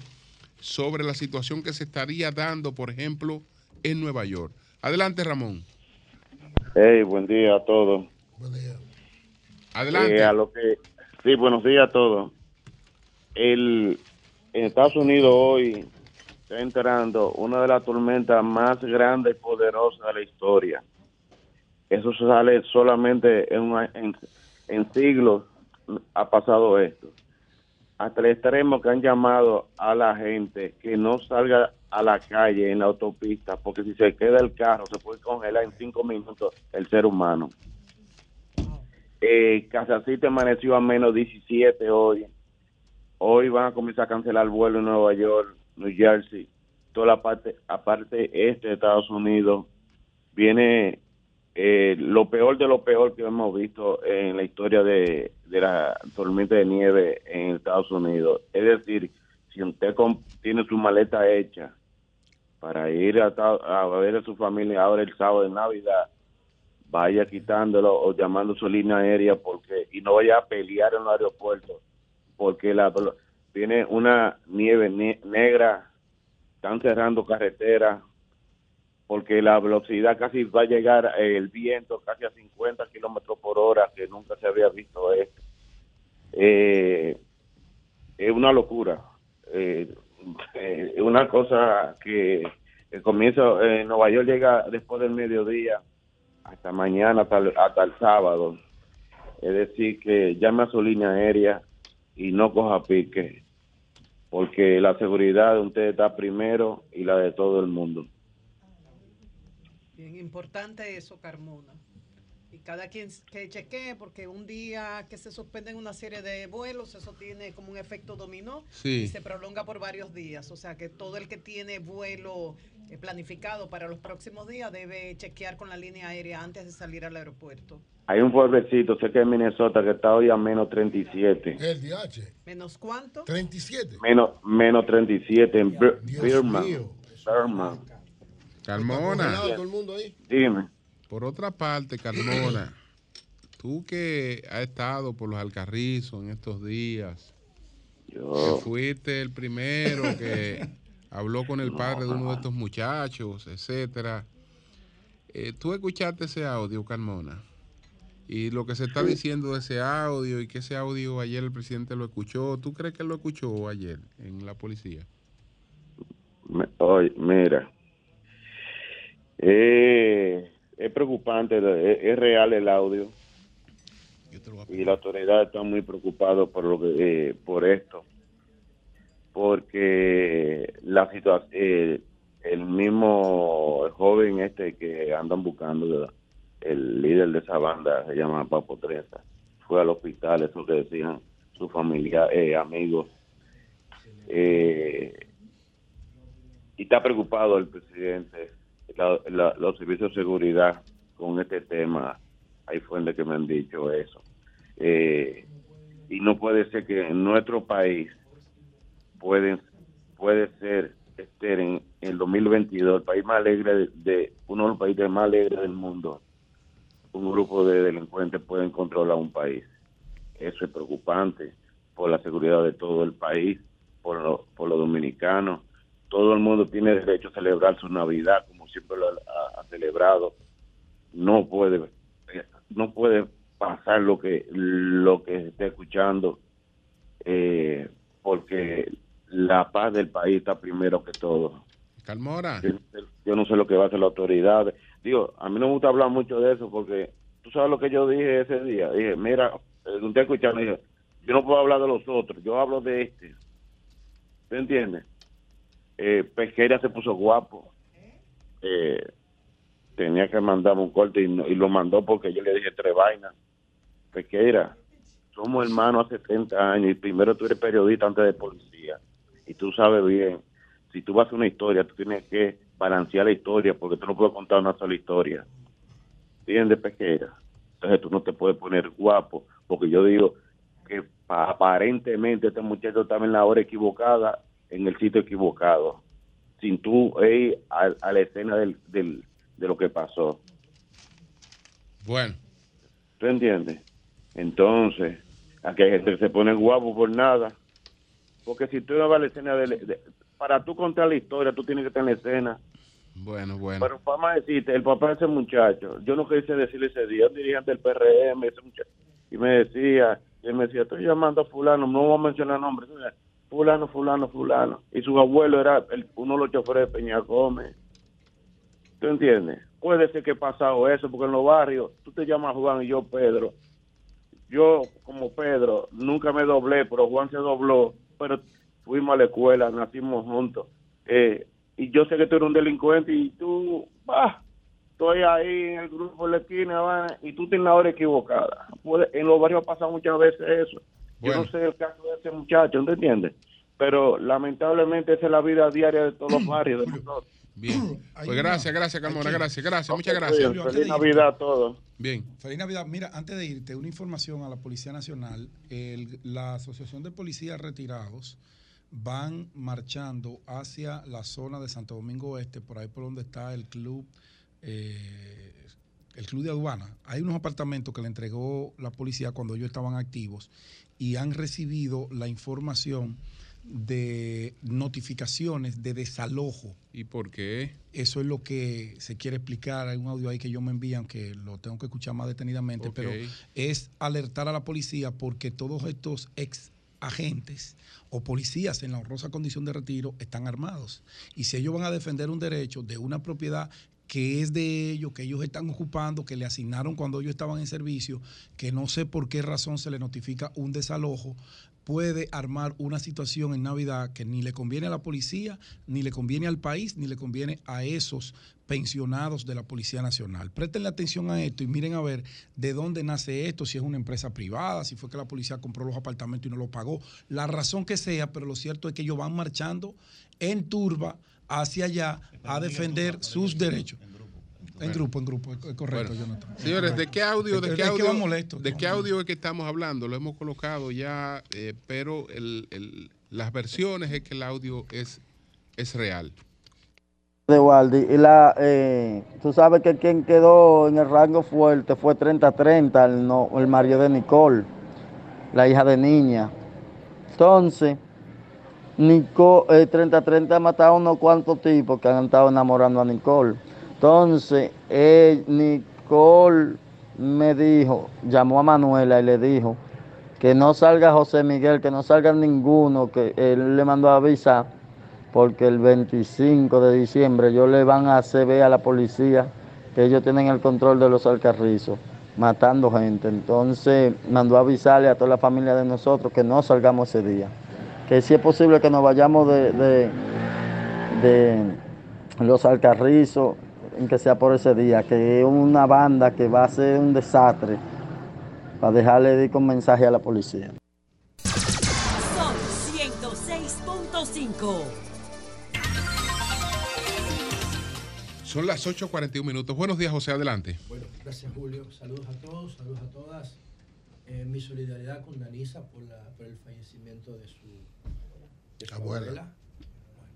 sobre la situación que se estaría dando, por ejemplo, en Nueva York. Adelante, Ramón.
Hey, buen día a todos. Buen día.
Adelante.
Eh, a lo que, sí, buenos días a todos. El, en Estados Unidos hoy está entrando una de las tormentas más grandes y poderosas de la historia. Eso sale solamente en, en, siglos ha pasado esto. Hasta el extremo que han llamado a la gente que no salga a la calle en la autopista, porque si se queda el carro se puede congelar en cinco minutos el ser humano. Eh, te amaneció a menos 17 hoy. Hoy van a comenzar a cancelar el vuelo en Nueva York, New Jersey, toda la parte, aparte este de Estados Unidos. Viene eh, lo peor de lo peor que hemos visto en la historia de, la tormenta de nieve en Estados Unidos. Es decir, si usted tiene su maleta hecha para ir a, ver a su familia ahora el sábado de Navidad, vaya quitándolo o llamando su línea aérea porque y no vaya a pelear en el aeropuerto porque la viene una nieve negra, están cerrando carreteras, porque la velocidad casi va a llegar eh, el viento casi a 50 kilómetros por hora, que nunca se había visto esto. Eh, es una locura. Eh, es una cosa que el comienzo en Nueva York llega después del mediodía hasta mañana, hasta, hasta el sábado. es decir, que llame a su línea aérea y no coja pique, porque la seguridad de usted está primero y la de todo el mundo.
Bien importante eso, Carmona. Y cada quien que chequee, porque un día que se suspenden una serie de vuelos, eso tiene como un efecto dominó
Sí.
y se prolonga por varios días. O sea que todo el que tiene vuelo eh, planificado para los próximos días debe chequear con la línea aérea antes de salir al aeropuerto.
Hay un pueblecito, sé que en Minnesota, que está hoy a menos 37.
El DH.
¿Menos cuánto?
37.
Menos, menos 37 en Bir-
Dios
Birman.
mío.
Birman.
Carmona.
congelado todo el mundo ahí.
Dime.
Por otra parte, Carmona, (clears throat) tú que has estado por los Alcarrizos en estos días,
Yo.
que fuiste el primero que (laughs) habló con el padre de uno de estos muchachos, etcétera. Eh, ¿Tú escuchaste ese audio, Carmona? Y lo que se está diciendo de ese audio y que ese audio ayer el presidente lo escuchó, ¿tú crees que lo escuchó ayer en la policía?
Me- Oye, mira. Eh, es preocupante, es, es real el audio. Y la autoridad está muy preocupada por lo que, eh, por esto. Porque la situación, el mismo joven este que andan buscando, el líder de esa banda, se llama Papo Treza, fue al hospital, eso que decían su familia, eh, amigos. Eh, y está preocupado el presidente, la- la- los servicios de seguridad con este tema. Hay fuentes que me han dicho eso. Eh, y no puede ser que en nuestro país pueden, puede ser Esther, en el 2022, el país más alegre de, uno de los países más alegres del mundo, un grupo de delincuentes pueden controlar un país. Eso es preocupante por la seguridad de todo el país, por, lo- por los dominicanos. Todo el mundo tiene derecho a celebrar su Navidad siempre lo ha, ha celebrado. No puede, eh, no puede pasar lo que lo que se está escuchando, eh, porque la paz del país está primero que todo.
Carmona.
Yo, no sé- yo no sé lo que va a hacer la autoridad. Digo, a mí no me gusta hablar mucho de eso porque tú sabes lo que yo dije ese día. Dije, mira, eh, usted escuchando, dije, yo no puedo hablar de los otros, yo hablo de este. ¿Te entiendes? Eh, Pesqueira se puso guapo. Eh, tenía que mandarme un corte y, no- y lo mandó porque yo le dije tres vainas. Pesqueira, somos hermanos hace 30 años y primero tú eres periodista antes de policía. Y tú sabes bien, si tú vas a hacer una historia, tú tienes que balancear la historia porque tú no puedes contar una sola historia. ¿Entiendes, Pesqueira? Entonces tú no te puedes poner guapo porque yo digo que pa- aparentemente este muchacho estaba en la hora equivocada, en el sitio equivocado, sin tú ir a, a la escena del, del- de lo que pasó.
Bueno.
¿Tú entiendes? Entonces, aquí hay gente que se pone guapo por nada. Porque si tú no vas a la escena de, de- para tú contar la historia, tú tienes que estar en la escena.
Bueno, bueno.
Pero vamos a decirte, el papá de ese muchacho, yo no quise decirle ese día, un dirigente del PRM, ese muchacho, y me decía, y él me decía, estoy llamando a fulano, no voy a mencionar nombres, fulano, fulano, fulano. Y su abuelo era el- uno de los choferes de Peña Gómez. ¿Tú entiendes? Puede ser que ha pasado eso, porque en los barrios, tú te llamas Juan y yo Pedro. Yo, como Pedro, nunca me doblé, pero Juan se dobló, pero fuimos a la escuela, nacimos juntos. Eh, y yo sé que tú eres un delincuente y tú, bah, estoy ahí en el grupo de la esquina, y tú tienes la hora equivocada. En los barrios ha pasado muchas veces eso. Yo no sé el caso de ese muchacho, ¿no entiendes? Pero lamentablemente esa es la vida diaria de todos los (clears throat) barrios. de nosotros.
Bien. Pues gracias, gracias, Carmona, gracias, gracias, muchas
Ok,
gracias.
Julio, feliz Navidad a todos.
Bien.
Feliz Navidad. Mira, antes de irte, una información a la Policía Nacional. El- la Asociación de Policías Retirados van marchando hacia la zona de Santo Domingo Oeste, por ahí por donde está el club, eh, el club de aduana. Hay unos apartamentos que le entregó la policía cuando ellos estaban activos y han recibido la información de notificaciones de desalojo.
¿Y por qué?
Eso es lo que se quiere explicar. Hay un audio ahí que yo me envían que lo tengo que escuchar más detenidamente, pero es alertar a la policía porque todos estos ex agentes o policías en la honrosa condición de retiro están armados. Y si ellos van a defender un derecho de una propiedad que es de ellos, que ellos están ocupando, que le asignaron cuando ellos estaban en servicio, que no sé por qué razón se le notifica un desalojo, puede armar una situación en Navidad que ni le conviene a la policía, ni le conviene al país, ni le conviene a esos pensionados de la Policía Nacional. Prestenle atención a esto y miren a ver de dónde nace esto, si es una empresa privada, si fue que la policía compró los apartamentos y no los pagó, la razón que sea, pero lo cierto es que ellos van marchando en turba hacia allá a defender sus derechos. En grupo, en grupo, es correcto,
Bueno,
Jonathan.
Señores, ¿de qué audio, de qué
que
audio,
van molestos.
de qué audio es que estamos hablando? Lo hemos colocado ya, eh, pero el- el- las versiones es que el audio es, es real.
de Waldi. Y la, eh, tú sabes que quien quedó en el rango fuerte fue 30-30, el, no, el marido de Nicole, la hija de niña. Entonces, Nico, eh, 30-30 ha matado unos cuantos tipos que han estado enamorando a Nicole. Entonces, eh, Nicole me dijo, llamó a Manuela y le dijo que no salga José Miguel, que no salga ninguno, que él le mandó a avisar porque el 25 de diciembre ellos le van a hacer ver a la policía que ellos tienen el control de los alcarrizos, matando gente. Entonces mandó a avisarle a toda la familia de nosotros que no salgamos ese día, que si es posible que nos vayamos de, de, de los alcarrizos, en que sea por ese día, que es una banda que va a ser un desastre, para dejarle de con mensaje a la policía.
Son 106.5.
Son las 8.41 minutos. Buenos días, José, adelante.
Bueno, gracias Julio. Saludos a todos, saludos a todas. Eh, mi solidaridad con Danisa por, la, por el fallecimiento de su, de su
Abuela.
abuela. Bueno,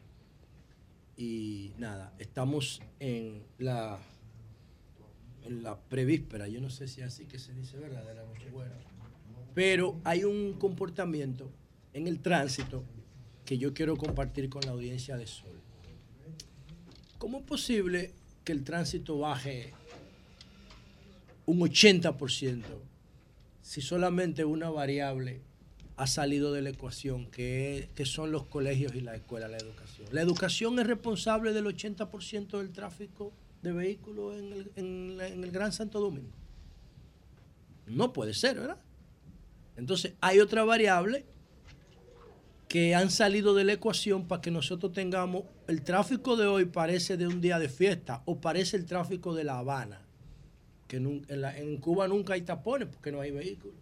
y nada, estamos en la en la prevíspera, yo no sé si así que se dice, ¿verdad? De la Nochebuena. Pero hay un comportamiento en el tránsito que yo quiero compartir con la audiencia de Sol. ¿Cómo es posible que el tránsito baje un 80% si solamente una variable ha salido de la ecuación, que, son los colegios y la escuela, la educación? La educación es responsable del 80% del tráfico de vehículos en el, en en el Gran Santo Domingo. No puede ser, ¿verdad? Entonces, hay otra variable que han salido de la ecuación para que nosotros tengamos el tráfico de hoy parece de un día de fiesta o parece el tráfico de La Habana, que nun- en, la- en Cuba nunca hay tapones porque no hay vehículos.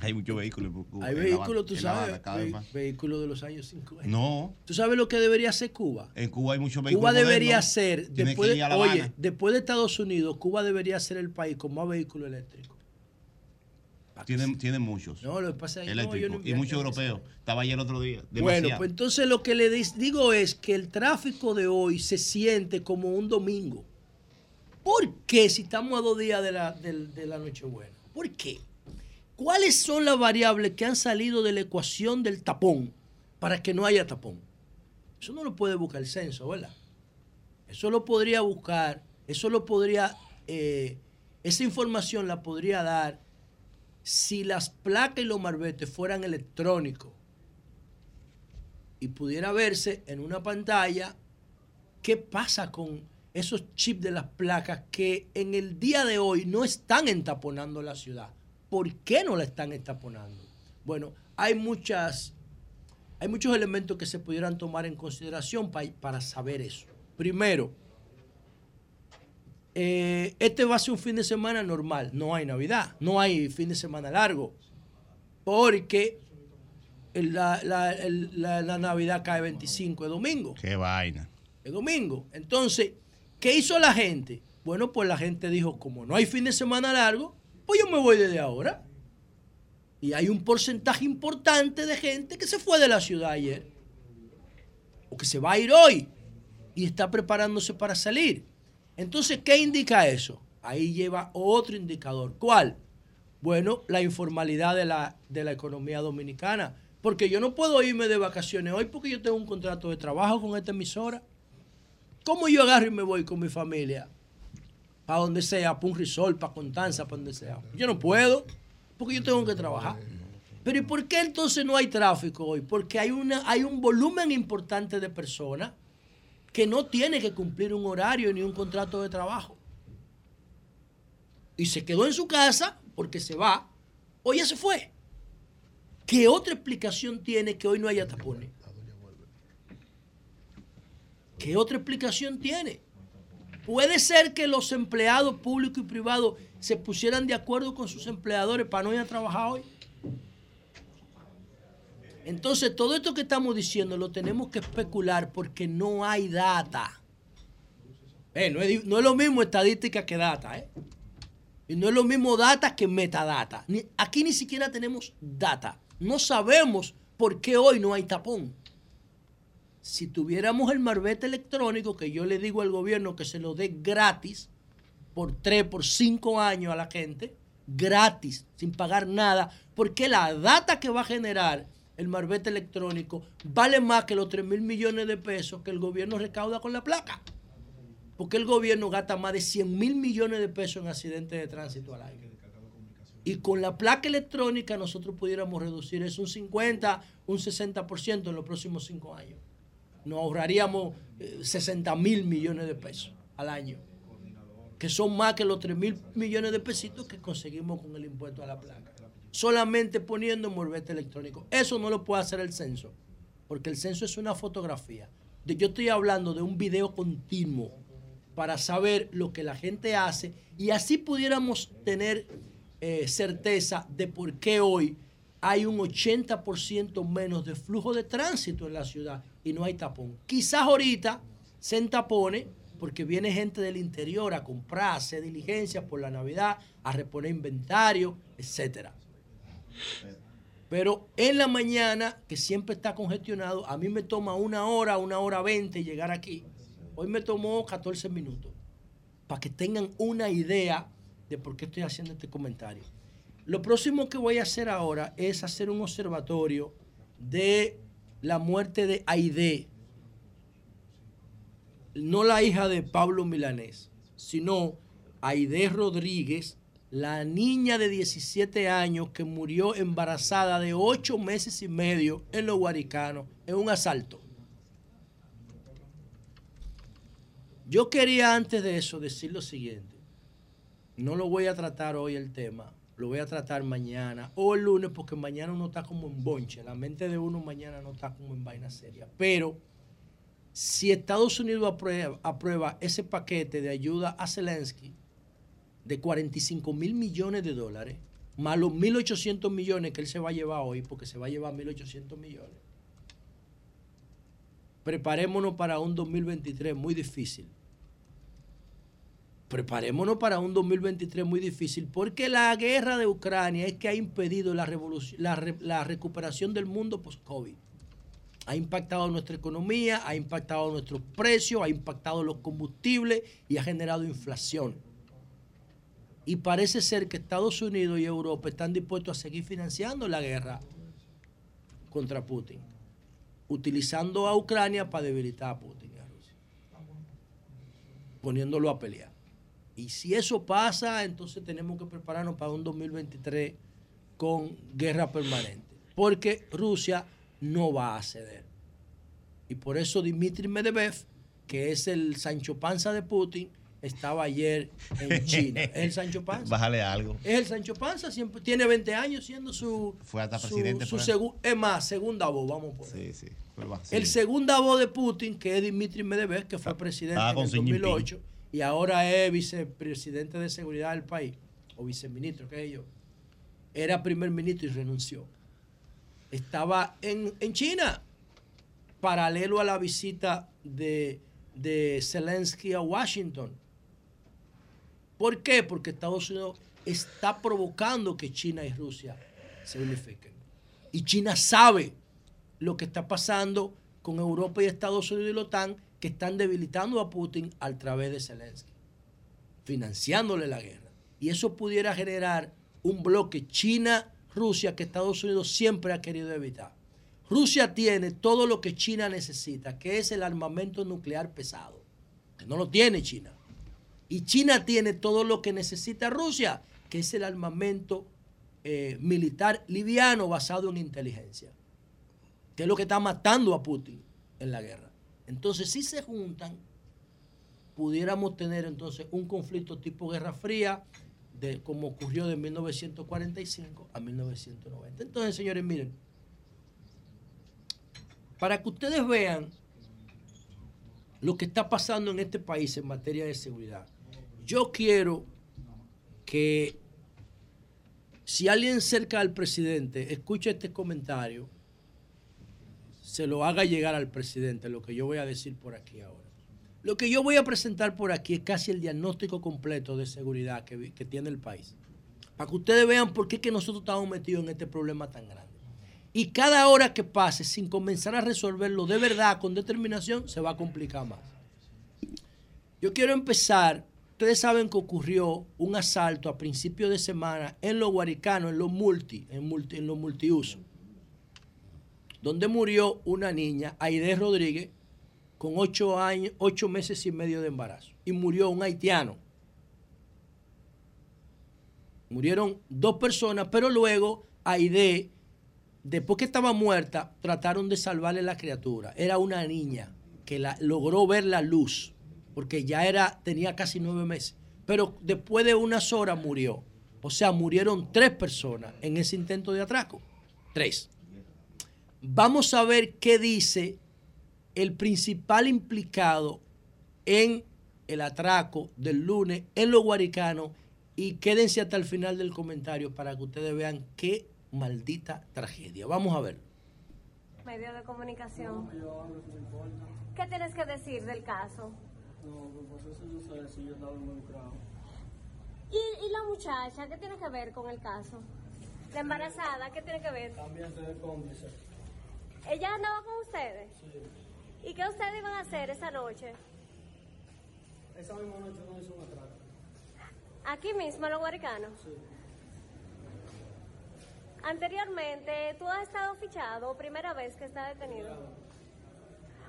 Hay muchos vehículos.
Hay vehículos, tú sabes, ve- vehículos de los años 50.
No.
¿Tú sabes lo que debería hacer Cuba?
En Cuba hay muchos vehículos.
Cuba debería
modernos.
ser, después de, oye, después de Estados Unidos, Cuba debería ser el país con más vehículos eléctricos.
Tienen, tienen muchos.
No, lo que pasa es que no, no
y muchos europeos. Estaba ayer el otro día.
Bueno, pues entonces lo que le digo es que el tráfico de hoy se siente como un domingo. ¿Por qué si estamos a dos días de la, de la Nochebuena? ¿Por qué? ¿Cuáles son las variables que han salido de la ecuación del tapón para que no haya tapón? Eso no lo puede buscar el censo, ¿verdad? Eso lo podría buscar, eso lo podría, eh, esa información la podría dar si las placas y los marbetes fueran electrónicos y pudiera verse en una pantalla qué pasa con esos chips de las placas que en el día de hoy no están entaponando la ciudad. ¿Por qué no la están entaponando? Bueno, hay muchas hay muchos elementos que se pudieran tomar en consideración pa- para saber eso. Primero, eh, este va a ser un fin de semana normal. No hay Navidad, no hay fin de semana largo. Porque la, la- la Navidad cae 25 de domingo.
Qué vaina.
Es domingo. Entonces, ¿qué hizo la gente? Bueno, pues la gente dijo, como no hay fin de semana largo, pues yo me voy desde ahora. Y hay un porcentaje importante de gente que se fue de la ciudad ayer. O que se va a ir hoy. Y está preparándose para salir. Entonces, ¿qué indica eso? Ahí lleva otro indicador. ¿Cuál? Bueno, la informalidad de la, de la economía dominicana. Porque yo no puedo irme de vacaciones hoy porque yo tengo un contrato de trabajo con esta emisora. ¿Cómo yo agarro y me voy con mi familia? Para donde sea, para un resort, para Constanza, para donde sea. Yo no puedo porque yo tengo que trabajar. Pero ¿y por qué entonces no hay tráfico hoy? Porque hay, una, hay un volumen importante de personas que no tiene que cumplir un horario ni un contrato de trabajo. Y se quedó en su casa porque se va o ya se fue. ¿Qué otra explicación tiene que hoy no haya tapones? ¿Qué otra explicación tiene? Puede ser que los empleados públicos y privados se pusieran de acuerdo con sus empleadores para no ir a trabajar hoy. Entonces, todo esto que estamos diciendo lo tenemos que especular porque no hay data. Eh, no, es, no es lo mismo estadística que data, ¿eh? Y no es lo mismo data que metadata. Aquí ni siquiera tenemos data. No sabemos por qué hoy no hay tapón. Si tuviéramos el marbete electrónico, que yo le digo al gobierno que se lo dé gratis, por tres, por cinco años a la gente, gratis, sin pagar nada, porque la data que va a generar el marbete electrónico vale más que los 3 mil millones de pesos que el gobierno recauda con la placa. Porque el gobierno gasta más de 100 mil millones de pesos en accidentes de tránsito al año. Y con la placa electrónica nosotros pudiéramos reducir eso un 50, un 60% en los próximos cinco años. Nos ahorraríamos eh, 60 mil millones de pesos al año, que son más que los 3 mil millones de pesitos que conseguimos con el impuesto a la placa. Solamente poniendo morbete electrónico. Eso no lo puede hacer el censo, porque el censo es una fotografía. Yo estoy hablando de un video continuo para saber lo que la gente hace y así pudiéramos tener eh, certeza de por qué hoy hay un 80% menos de flujo de tránsito en la ciudad y no hay tapón. Quizás ahorita se entapone porque viene gente del interior a comprar, a hacer diligencias por la Navidad, a reponer inventario, etcétera. Pero en la mañana, que siempre está congestionado, a mí me toma una hora, una hora veinte llegar aquí. Hoy me tomó 14 minutos. Para que tengan una idea de por qué estoy haciendo este comentario. Lo próximo que voy a hacer ahora es hacer un observatorio de la muerte de Aide. No la hija de Pablo Milanés, sino Aide Rodríguez, la niña de 17 años que murió embarazada de 8 meses y medio en los Guaricanos en un asalto. Yo quería antes de eso decir lo siguiente. No lo voy a tratar hoy el tema, lo voy a tratar mañana o el lunes porque mañana uno está como en bonche, la mente de uno mañana no está como en vaina seria. Pero si Estados Unidos aprueba, ese paquete de ayuda a Zelensky de 45 mil millones de dólares, más los 1.800 millones que él se va a llevar hoy, porque se va a llevar 1.800 millones, preparémonos para un 2023 muy difícil. Preparémonos para un 2023 muy difícil, porque la guerra de Ucrania es que ha impedido la, recuperación del mundo post-COVID. Ha impactado nuestra economía, ha impactado nuestros precios, ha impactado los combustibles y ha generado inflación. Y parece ser que Estados Unidos y Europa están dispuestos a seguir financiando la guerra contra Putin, utilizando a Ucrania para debilitar a Putin a Rusia, poniéndolo a pelear. Y si eso pasa, entonces tenemos que prepararnos para un 2023 con guerra permanente, porque Rusia no va a ceder. Y por eso Dmitry Medvedev, que es el Sancho Panza de Putin, estaba ayer en China. ¿Es (laughs) el Sancho Panza?
Bájale algo.
Es el Sancho Panza, siempre tiene 20 años siendo su,
Fue hasta
su-
presidente.
su
ahí.
segu- es más, segunda voz, vamos por
Sí, sí. Fue el
El segunda voz de Putin, que es Dmitry Medvedev, que fue presidente
estaba
en el
Xi Jinping.
2008 y ahora es vicepresidente de seguridad del país, o viceministro, que es yo, era primer ministro y renunció. Estaba en, en China, paralelo a la visita de, de Zelensky a Washington. ¿Por qué? Porque Estados Unidos está provocando que China y Rusia se unifiquen. Y China sabe lo que está pasando con Europa y Estados Unidos y la OTAN, que están debilitando a Putin a través de Zelensky, financiándole la guerra. Y eso pudiera generar un bloque China-Rusia que Estados Unidos siempre ha querido evitar. Rusia tiene todo lo que China necesita, que es el armamento nuclear pesado, que no lo tiene China. Y China tiene todo lo que necesita Rusia, que es el armamento eh, militar liviano basado en inteligencia, que es lo que está matando a Putin en la guerra. Entonces, si se juntan, pudiéramos tener entonces un conflicto tipo Guerra Fría, de, como ocurrió de 1945 a 1990. Entonces, señores, miren, para que ustedes vean lo que está pasando en este país en materia de seguridad, yo quiero que si alguien cerca al presidente escucha este comentario, se lo haga llegar al presidente, lo que yo voy a decir por aquí ahora. Lo que yo voy a presentar por aquí es casi el diagnóstico completo de seguridad que, que tiene el país. Para que ustedes vean por qué que nosotros estamos metidos en este problema tan grande. Y cada hora que pase sin comenzar a resolverlo de verdad, con determinación, se va a complicar más. Yo quiero empezar. Ustedes saben que ocurrió un asalto a principios de semana en los guaricanos, en los multi, en, multi, en los multiusos, donde murió una niña, Aide Rodríguez, con ocho, años, ocho meses y medio de embarazo. Y murió un haitiano. Murieron dos personas, pero luego Aide, después que estaba muerta, trataron de salvarle la criatura. Era una niña que logró ver la luz, porque ya era, tenía casi nueve meses. Pero después de unas horas murió. O sea, murieron tres personas en ese intento de atraco. Tres. Vamos a ver qué dice el principal implicado en el atraco del lunes en los guaricanos y quédense hasta el final del comentario para que ustedes vean qué maldita tragedia. Vamos a ver.
medio de comunicación. ¿Qué tienes que decir del caso?
No, pues eso yo sé si yo estaba involucrado.
¿Y, y la muchacha qué tiene que ver con el caso? La embarazada, ¿qué tiene que ver?
También se de cómplice.
¿Ella andaba con ustedes? ¿Y qué ustedes iban a hacer esa noche?
Esa misma noche no hizo un atraco.
Aquí mismo, en los guaricanos.
Sí.
Anteriormente, ¿tú has estado fichado o primera vez que está detenido?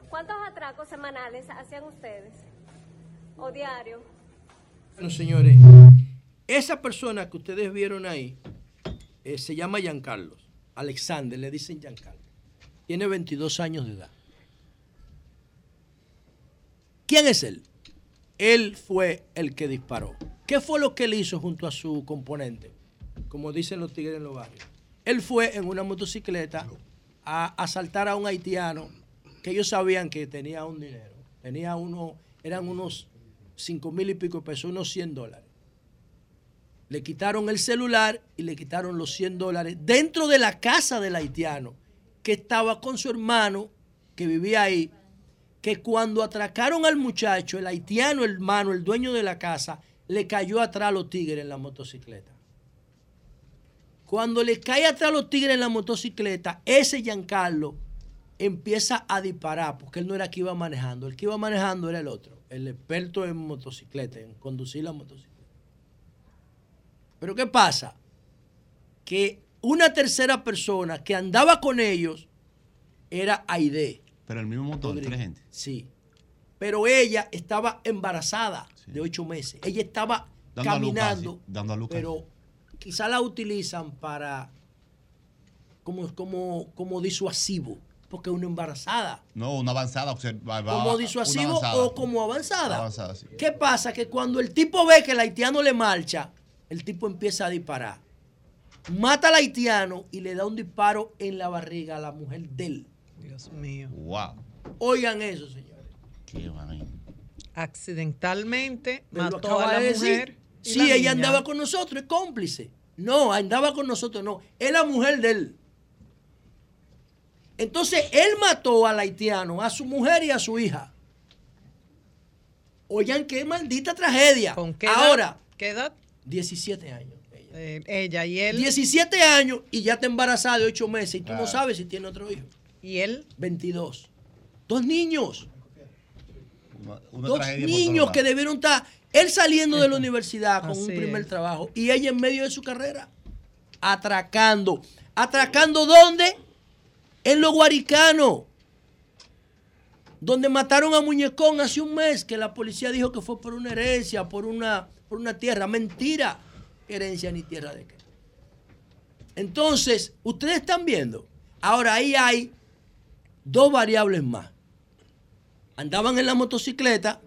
¿Cuántos atracos semanales hacían ustedes? ¿O diario?
Bueno, señores, esa persona que ustedes vieron ahí eh, se llama Giancarlo. Alexander, le dicen Giancarlo. Tiene 22 años de edad. ¿Quién es él? Él fue el que disparó. ¿Qué fue lo que él hizo junto a su componente? Como dicen los tigres en los barrios. Él fue en una motocicleta a asaltar a un haitiano que ellos sabían que tenía un dinero. Tenía uno, eran unos 5 mil y pico pesos, unos 100 dólares. Le quitaron el celular y le quitaron los 100 dólares dentro de la casa del haitiano, que estaba con su hermano, que vivía ahí, que cuando atracaron al muchacho, el haitiano hermano, el dueño de la casa, le cayó atrás a los tigres en la motocicleta. Cuando le cae atrás a los tigres en la motocicleta, ese Giancarlo empieza a disparar, porque él no era el que iba manejando, el que iba manejando era el otro, el experto en motocicleta, en conducir la motocicleta. Pero ¿qué pasa? Que una tercera persona que andaba con ellos era Aide.
Pero el mismo motor, tres gente.
Sí. Pero ella estaba embarazada de ocho meses. Ella estaba
Dando a luz
caminando,
dando a luz casi.
pero quizá la utilizan para como, como, como disuasivo, porque una embarazada.
No, una avanzada.
Como disuasivo
avanzada.
o como avanzada.
Avanzada, sí.
¿Qué pasa? Que cuando el tipo ve que el haitiano le marcha, el tipo empieza a disparar. Mata al haitiano y le da un disparo en la barriga a la mujer de él.
Dios mío.
Wow.
Oigan eso, señores.
Qué vaina.
Accidentalmente
Me
mató a la
de decir.
mujer.
Sí,
la
ella
niña.
andaba con nosotros, es cómplice. No, andaba con nosotros, no. Es la mujer de él. Entonces, él mató al haitiano, a su mujer y a su hija. Oigan, qué maldita tragedia.
qué edad?
Ahora,
¿Qué edad?
17 años.
Eh, ella y él.
17 años y ya está embarazada de 8 meses y tú no sabes si tiene otro hijo.
¿Y él?
22. Dos niños.
Una
Dos niños que debieron estar, él saliendo de la universidad con un primer
es.
trabajo y ella en medio de su carrera, atracando. ¿Atracando dónde? En los guaricanos. Donde mataron a Muñecón hace un mes, que la policía dijo que fue por una herencia, por una, por una tierra. Mentira. Herencia ni tierra de qué. Entonces, ustedes están viendo. Ahora ahí hay dos variables más. andaban en la motocicleta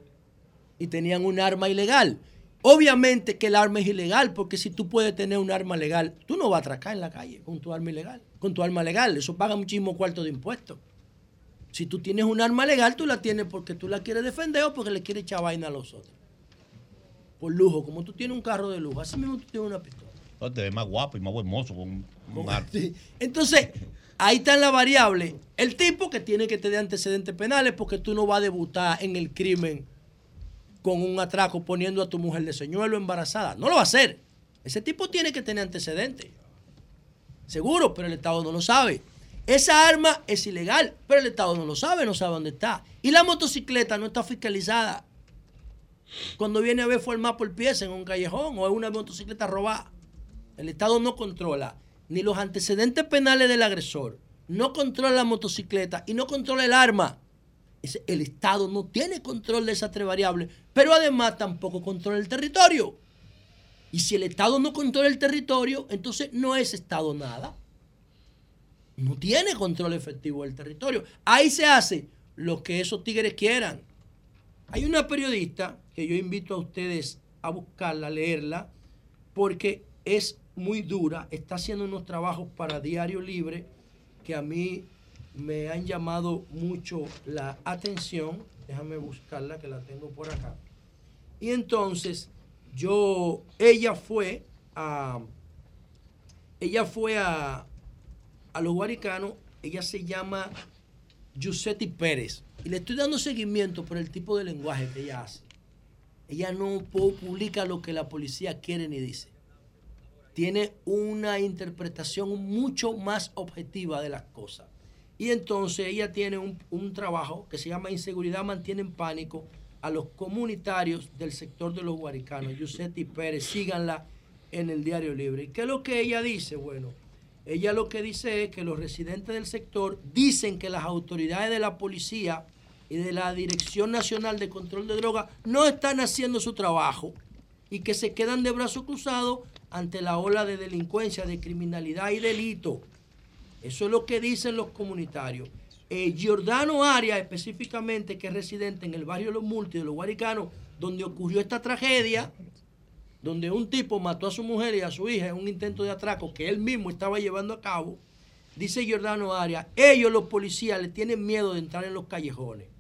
y tenían un arma ilegal. Obviamente que el arma es ilegal, porque si tú puedes tener un arma legal, tú no vas a atracar en la calle con tu arma ilegal, con tu arma legal. Eso paga muchísimo cuarto de impuestos. Si tú tienes un arma legal, tú la tienes porque tú la quieres defender o porque le quieres echar vaina a los otros. Por lujo, como tú tienes un carro de lujo, así mismo tú tienes una pistola.
No, te ves más guapo y más buen mozo con arte. (laughs)
Sí. Entonces, ahí está la variable. El tipo que tiene que tener antecedentes penales porque tú no vas a debutar en el crimen con un atraco poniendo a tu mujer de señuelo embarazada. No lo va a hacer. Ese tipo tiene que tener antecedentes. Seguro, pero el Estado no lo sabe. Esa arma es ilegal, pero el Estado no lo sabe, no sabe dónde está. Y la motocicleta no está fiscalizada. Cuando viene a ver mapa por pieza en un callejón o es una motocicleta robada. El Estado no controla ni los antecedentes penales del agresor, no controla la motocicleta y no controla el arma. El Estado no tiene control de esas tres variables, pero además tampoco controla el territorio. Y si el Estado no controla el territorio, entonces no es Estado nada. No tiene control efectivo del territorio. Ahí se hace lo que esos tigres quieran. Hay una periodista que yo invito a ustedes a buscarla, a leerla, porque es muy dura, está haciendo unos trabajos para Diario Libre que a mí me han llamado mucho la atención. Déjame buscarla, que la tengo por acá. Y entonces, yo, ella fue a, ella fue a, a los guaricanos, ella se llama Giuseppe Pérez. Y le estoy dando seguimiento por el tipo de lenguaje que ella hace. Ella no pu- publica lo que la policía quiere ni dice. Tiene una interpretación mucho más objetiva de las cosas. Y entonces ella tiene un, trabajo que se llama Inseguridad mantiene en pánico a los comunitarios del sector de los guaricanos. Giuseppe Pérez, síganla en el Diario Libre. ¿Y qué es lo que ella dice? Bueno, ella lo que dice es que los residentes del sector dicen que las autoridades de la policía y de la Dirección Nacional de Control de Drogas no están haciendo su trabajo y que se quedan de brazos cruzados ante la ola de delincuencia, de criminalidad y delito. Eso es lo que dicen los comunitarios. Eh, Giordano Arias, específicamente, que es residente en el barrio Los Multi de los Guaricanos, donde ocurrió esta tragedia, donde un tipo mató a su mujer y a su hija en un intento de atraco que él mismo estaba llevando a cabo, dice Giordano Arias, ellos los policías le tienen miedo de entrar en los callejones.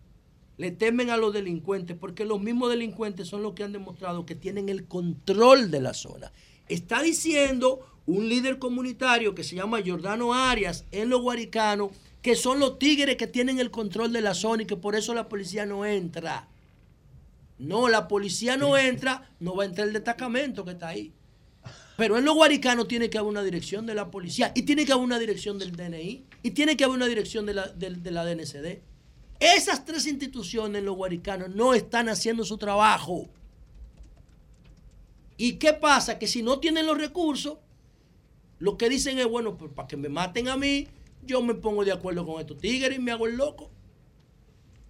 Le temen a los delincuentes porque los mismos delincuentes son los que han demostrado que tienen el control de la zona. Está diciendo un líder comunitario que se llama Giordano Arias en los Guaricanos que son los tigres que tienen el control de la zona y que por eso la policía no entra. No, la policía no entra, no va a entrar el destacamento que está ahí. Pero en los guaricanos tiene que haber una dirección de la policía y tiene que haber una dirección del DNI y tiene que haber una dirección de la, del- de la DNCD. Esas tres instituciones los guaricanos no están haciendo su trabajo. ¿Y qué pasa? Que si no tienen los recursos, lo que dicen es, bueno, pues para que me maten a mí, yo me pongo de acuerdo con estos tigres y me hago el loco.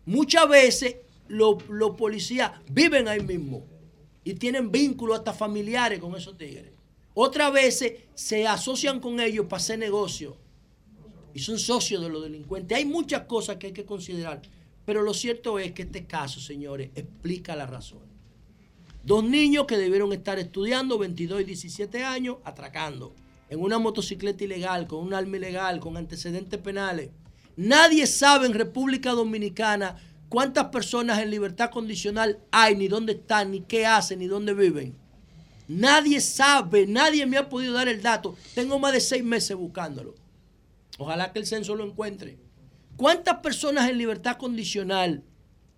Muchas veces los, los policías viven ahí mismo y tienen vínculos hasta familiares con esos tigres. Otras veces se asocian con ellos para hacer negocio y son socios de los delincuentes. Hay muchas cosas que hay que considerar, pero lo cierto es que este caso, señores, explica las razones. Dos niños que debieron estar estudiando, 22 y 17 años, atracando en una motocicleta ilegal, con un arma ilegal, con antecedentes penales. Nadie sabe en República Dominicana cuántas personas en libertad condicional hay, ni dónde están, ni qué hacen, ni dónde viven. Nadie sabe, nadie me ha podido dar el dato. Tengo más de seis meses buscándolo. Ojalá que el censo lo encuentre. ¿Cuántas personas en libertad condicional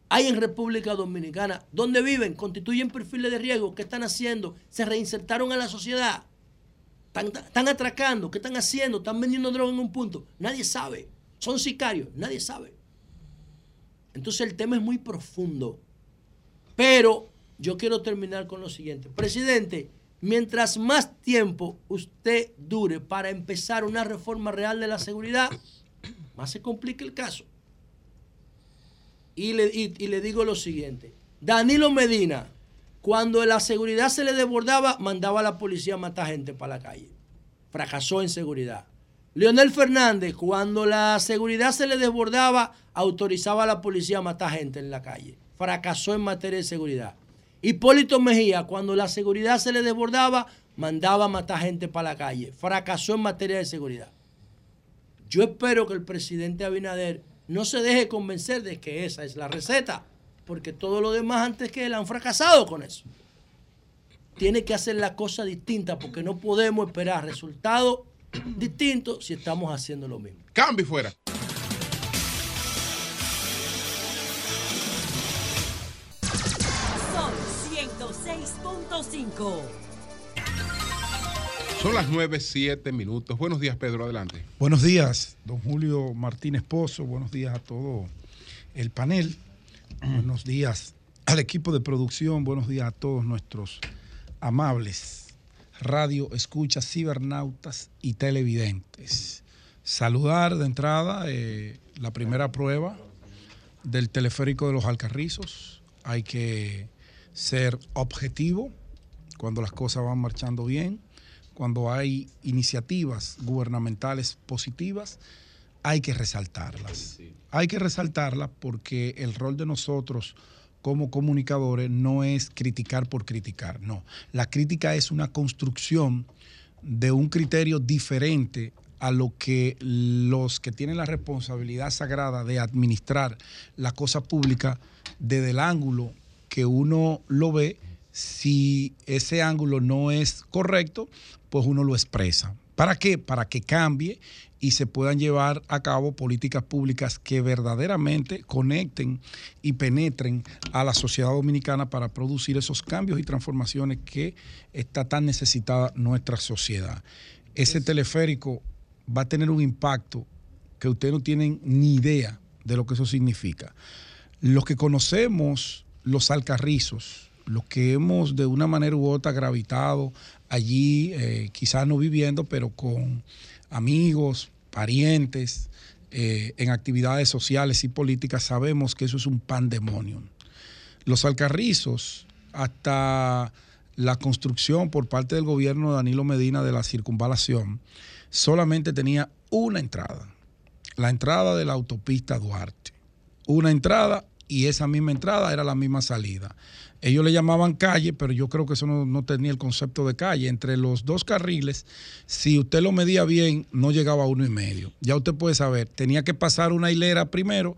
hay en República Dominicana? ¿Dónde viven? ¿Constituyen perfiles de riesgo? ¿Qué están haciendo? ¿Se reinsertaron a la sociedad? ¿Están, están atracando? ¿Qué están haciendo? ¿Están vendiendo droga en un punto? Nadie sabe. Son sicarios. Nadie sabe. Entonces el tema es muy profundo. Pero yo quiero terminar con lo siguiente. Presidente, mientras más tiempo usted dure para empezar una reforma real de la seguridad, más se complica el caso. Y le, y- y le digo lo siguiente. Danilo Medina, cuando la seguridad se le desbordaba, mandaba a la policía a matar gente para la calle. Fracasó en seguridad. Leonel Fernández, cuando la seguridad se le desbordaba, autorizaba a la policía a matar gente en la calle. Fracasó en materia de seguridad. Hipólito Mejía, cuando la seguridad se le desbordaba, mandaba a matar gente para la calle. Fracasó en materia de seguridad. Yo espero que el presidente Abinader no se deje convencer de que esa es la receta, porque todo lo demás antes que él han fracasado con eso. Tiene que hacer la cosa distinta porque no podemos esperar resultados distintos si estamos haciendo lo mismo.
Cambio fuera.
106.5.
Son las 9, 7 minutos. Buenos días, Pedro. Adelante.
Buenos días, don Julio Martínez Pozo. Buenos días a todo el panel. Buenos días al equipo de producción. Buenos días a todos nuestros amables radio escuchas, cibernautas y televidentes. Saludar de entrada eh, la primera prueba del teleférico de los Alcarrizos. Hay que ser objetivo cuando las cosas van marchando bien, cuando hay iniciativas gubernamentales positivas, hay que resaltarlas. Hay que resaltarlas porque el rol de nosotros como comunicadores no es criticar por criticar, no. La crítica es una construcción de un criterio diferente a lo que los que tienen la responsabilidad sagrada de administrar la cosa pública desde el ángulo que uno lo ve, si ese ángulo no es correcto, pues uno lo expresa. ¿Para qué? Para que cambie y se puedan llevar a cabo políticas públicas que verdaderamente conecten y penetren a la sociedad dominicana para producir esos cambios y transformaciones que está tan necesitada nuestra sociedad. Ese teleférico va a tener un impacto que ustedes no tienen ni idea de lo que eso significa. Los que conocemos los alcarrizos, los que hemos de una manera u otra gravitado allí, eh, quizás no viviendo, pero con amigos, parientes, eh, en actividades sociales y políticas, sabemos que eso es un pandemonio. Los alcarrizos, hasta la construcción por parte del gobierno de Danilo Medina de la circunvalación, solamente tenía una entrada, la entrada de la autopista Duarte. Una entrada y esa misma entrada era la misma salida. Ellos le llamaban calle, pero yo creo que eso no, tenía el concepto de calle. Entre los dos carriles, si usted lo medía bien, no llegaba a uno y medio. Ya usted puede saber, tenía que pasar una hilera primero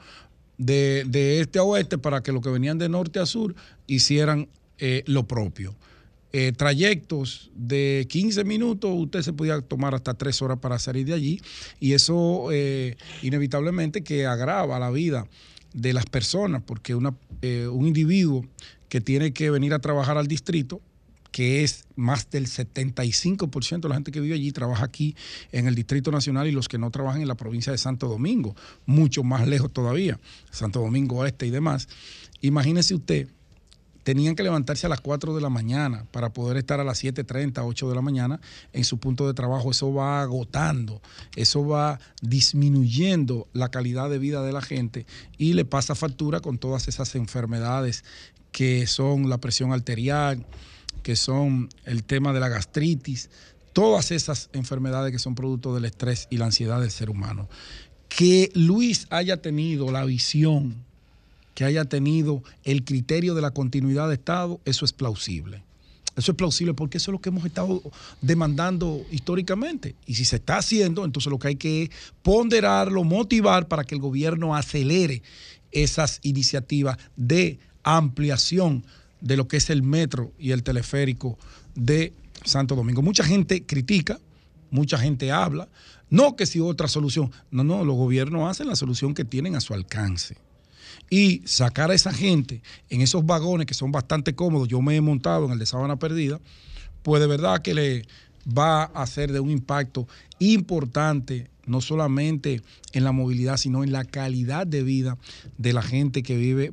de, este a oeste para que los que venían de norte a sur hicieran eh, lo propio. Eh, trayectos de 15 minutos, usted se podía tomar hasta 3 horas para salir de allí y eso eh, inevitablemente que agrava la vida de las personas, porque un individuo que tiene que venir a trabajar al distrito, que es más del 75% de la gente que vive allí trabaja aquí en el Distrito Nacional y los que no trabajan en la provincia de Santo Domingo, mucho más lejos todavía, Santo Domingo Este y demás. Imagínese usted, tenían que levantarse a las 4 de la mañana para poder estar a las 7.30, 8 de la mañana en su punto de trabajo. Eso va agotando, eso va disminuyendo la calidad de vida de la gente y le pasa factura con todas esas enfermedades que son la presión arterial, que son el tema de la gastritis, todas esas enfermedades que son producto del estrés y la ansiedad del ser humano. Que Luis haya tenido la visión, que haya tenido el criterio de la continuidad de Estado, eso es plausible. Eso es plausible porque eso es lo que hemos estado demandando históricamente. Y si se está haciendo, entonces lo que hay que es ponderarlo, motivar para que el gobierno acelere esas iniciativas de ampliación de lo que es el metro y el teleférico de Santo Domingo. Mucha gente critica, mucha gente habla, no que si otra solución, no, no, los gobiernos hacen la solución que tienen a su alcance. Y sacar a esa gente en esos vagones que son bastante cómodos, yo me he montado en el de Sabana Perdida, pues de verdad que le va a ser de un impacto importante, no solamente en la movilidad, sino en la calidad de vida de la gente que vive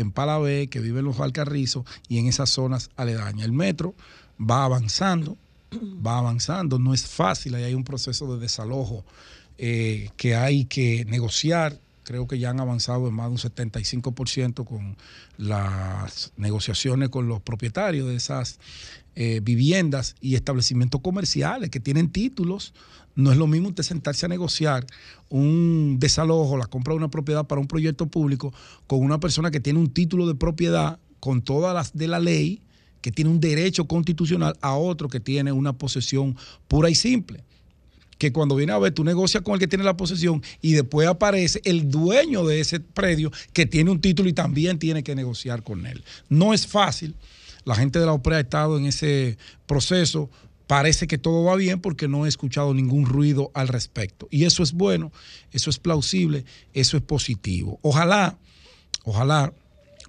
en Palabé, que vive en los Alcarrizos y en esas zonas aledañas. El metro va avanzando, (clears throat) va avanzando, no es fácil, ahí hay un proceso de desalojo eh, que hay que negociar. Creo que ya han avanzado en más de un 75% con las negociaciones con los propietarios de esas eh, viviendas y establecimientos comerciales que tienen títulos No es lo mismo usted sentarse a negociar un desalojo, la compra de una propiedad para un proyecto público con una persona que tiene un título de propiedad con todas las de la ley, que tiene un derecho constitucional, a otro que tiene una posesión pura y simple que cuando viene a ver, tú negocias con el que tiene la posesión y después aparece el dueño de ese predio que tiene un título y también tiene que negociar con él. No es fácil. La gente de la OPRE ha estado en ese proceso. Parece que todo va bien porque no he escuchado ningún ruido al respecto. Y eso es bueno, eso es plausible, eso es positivo. Ojalá, ojalá,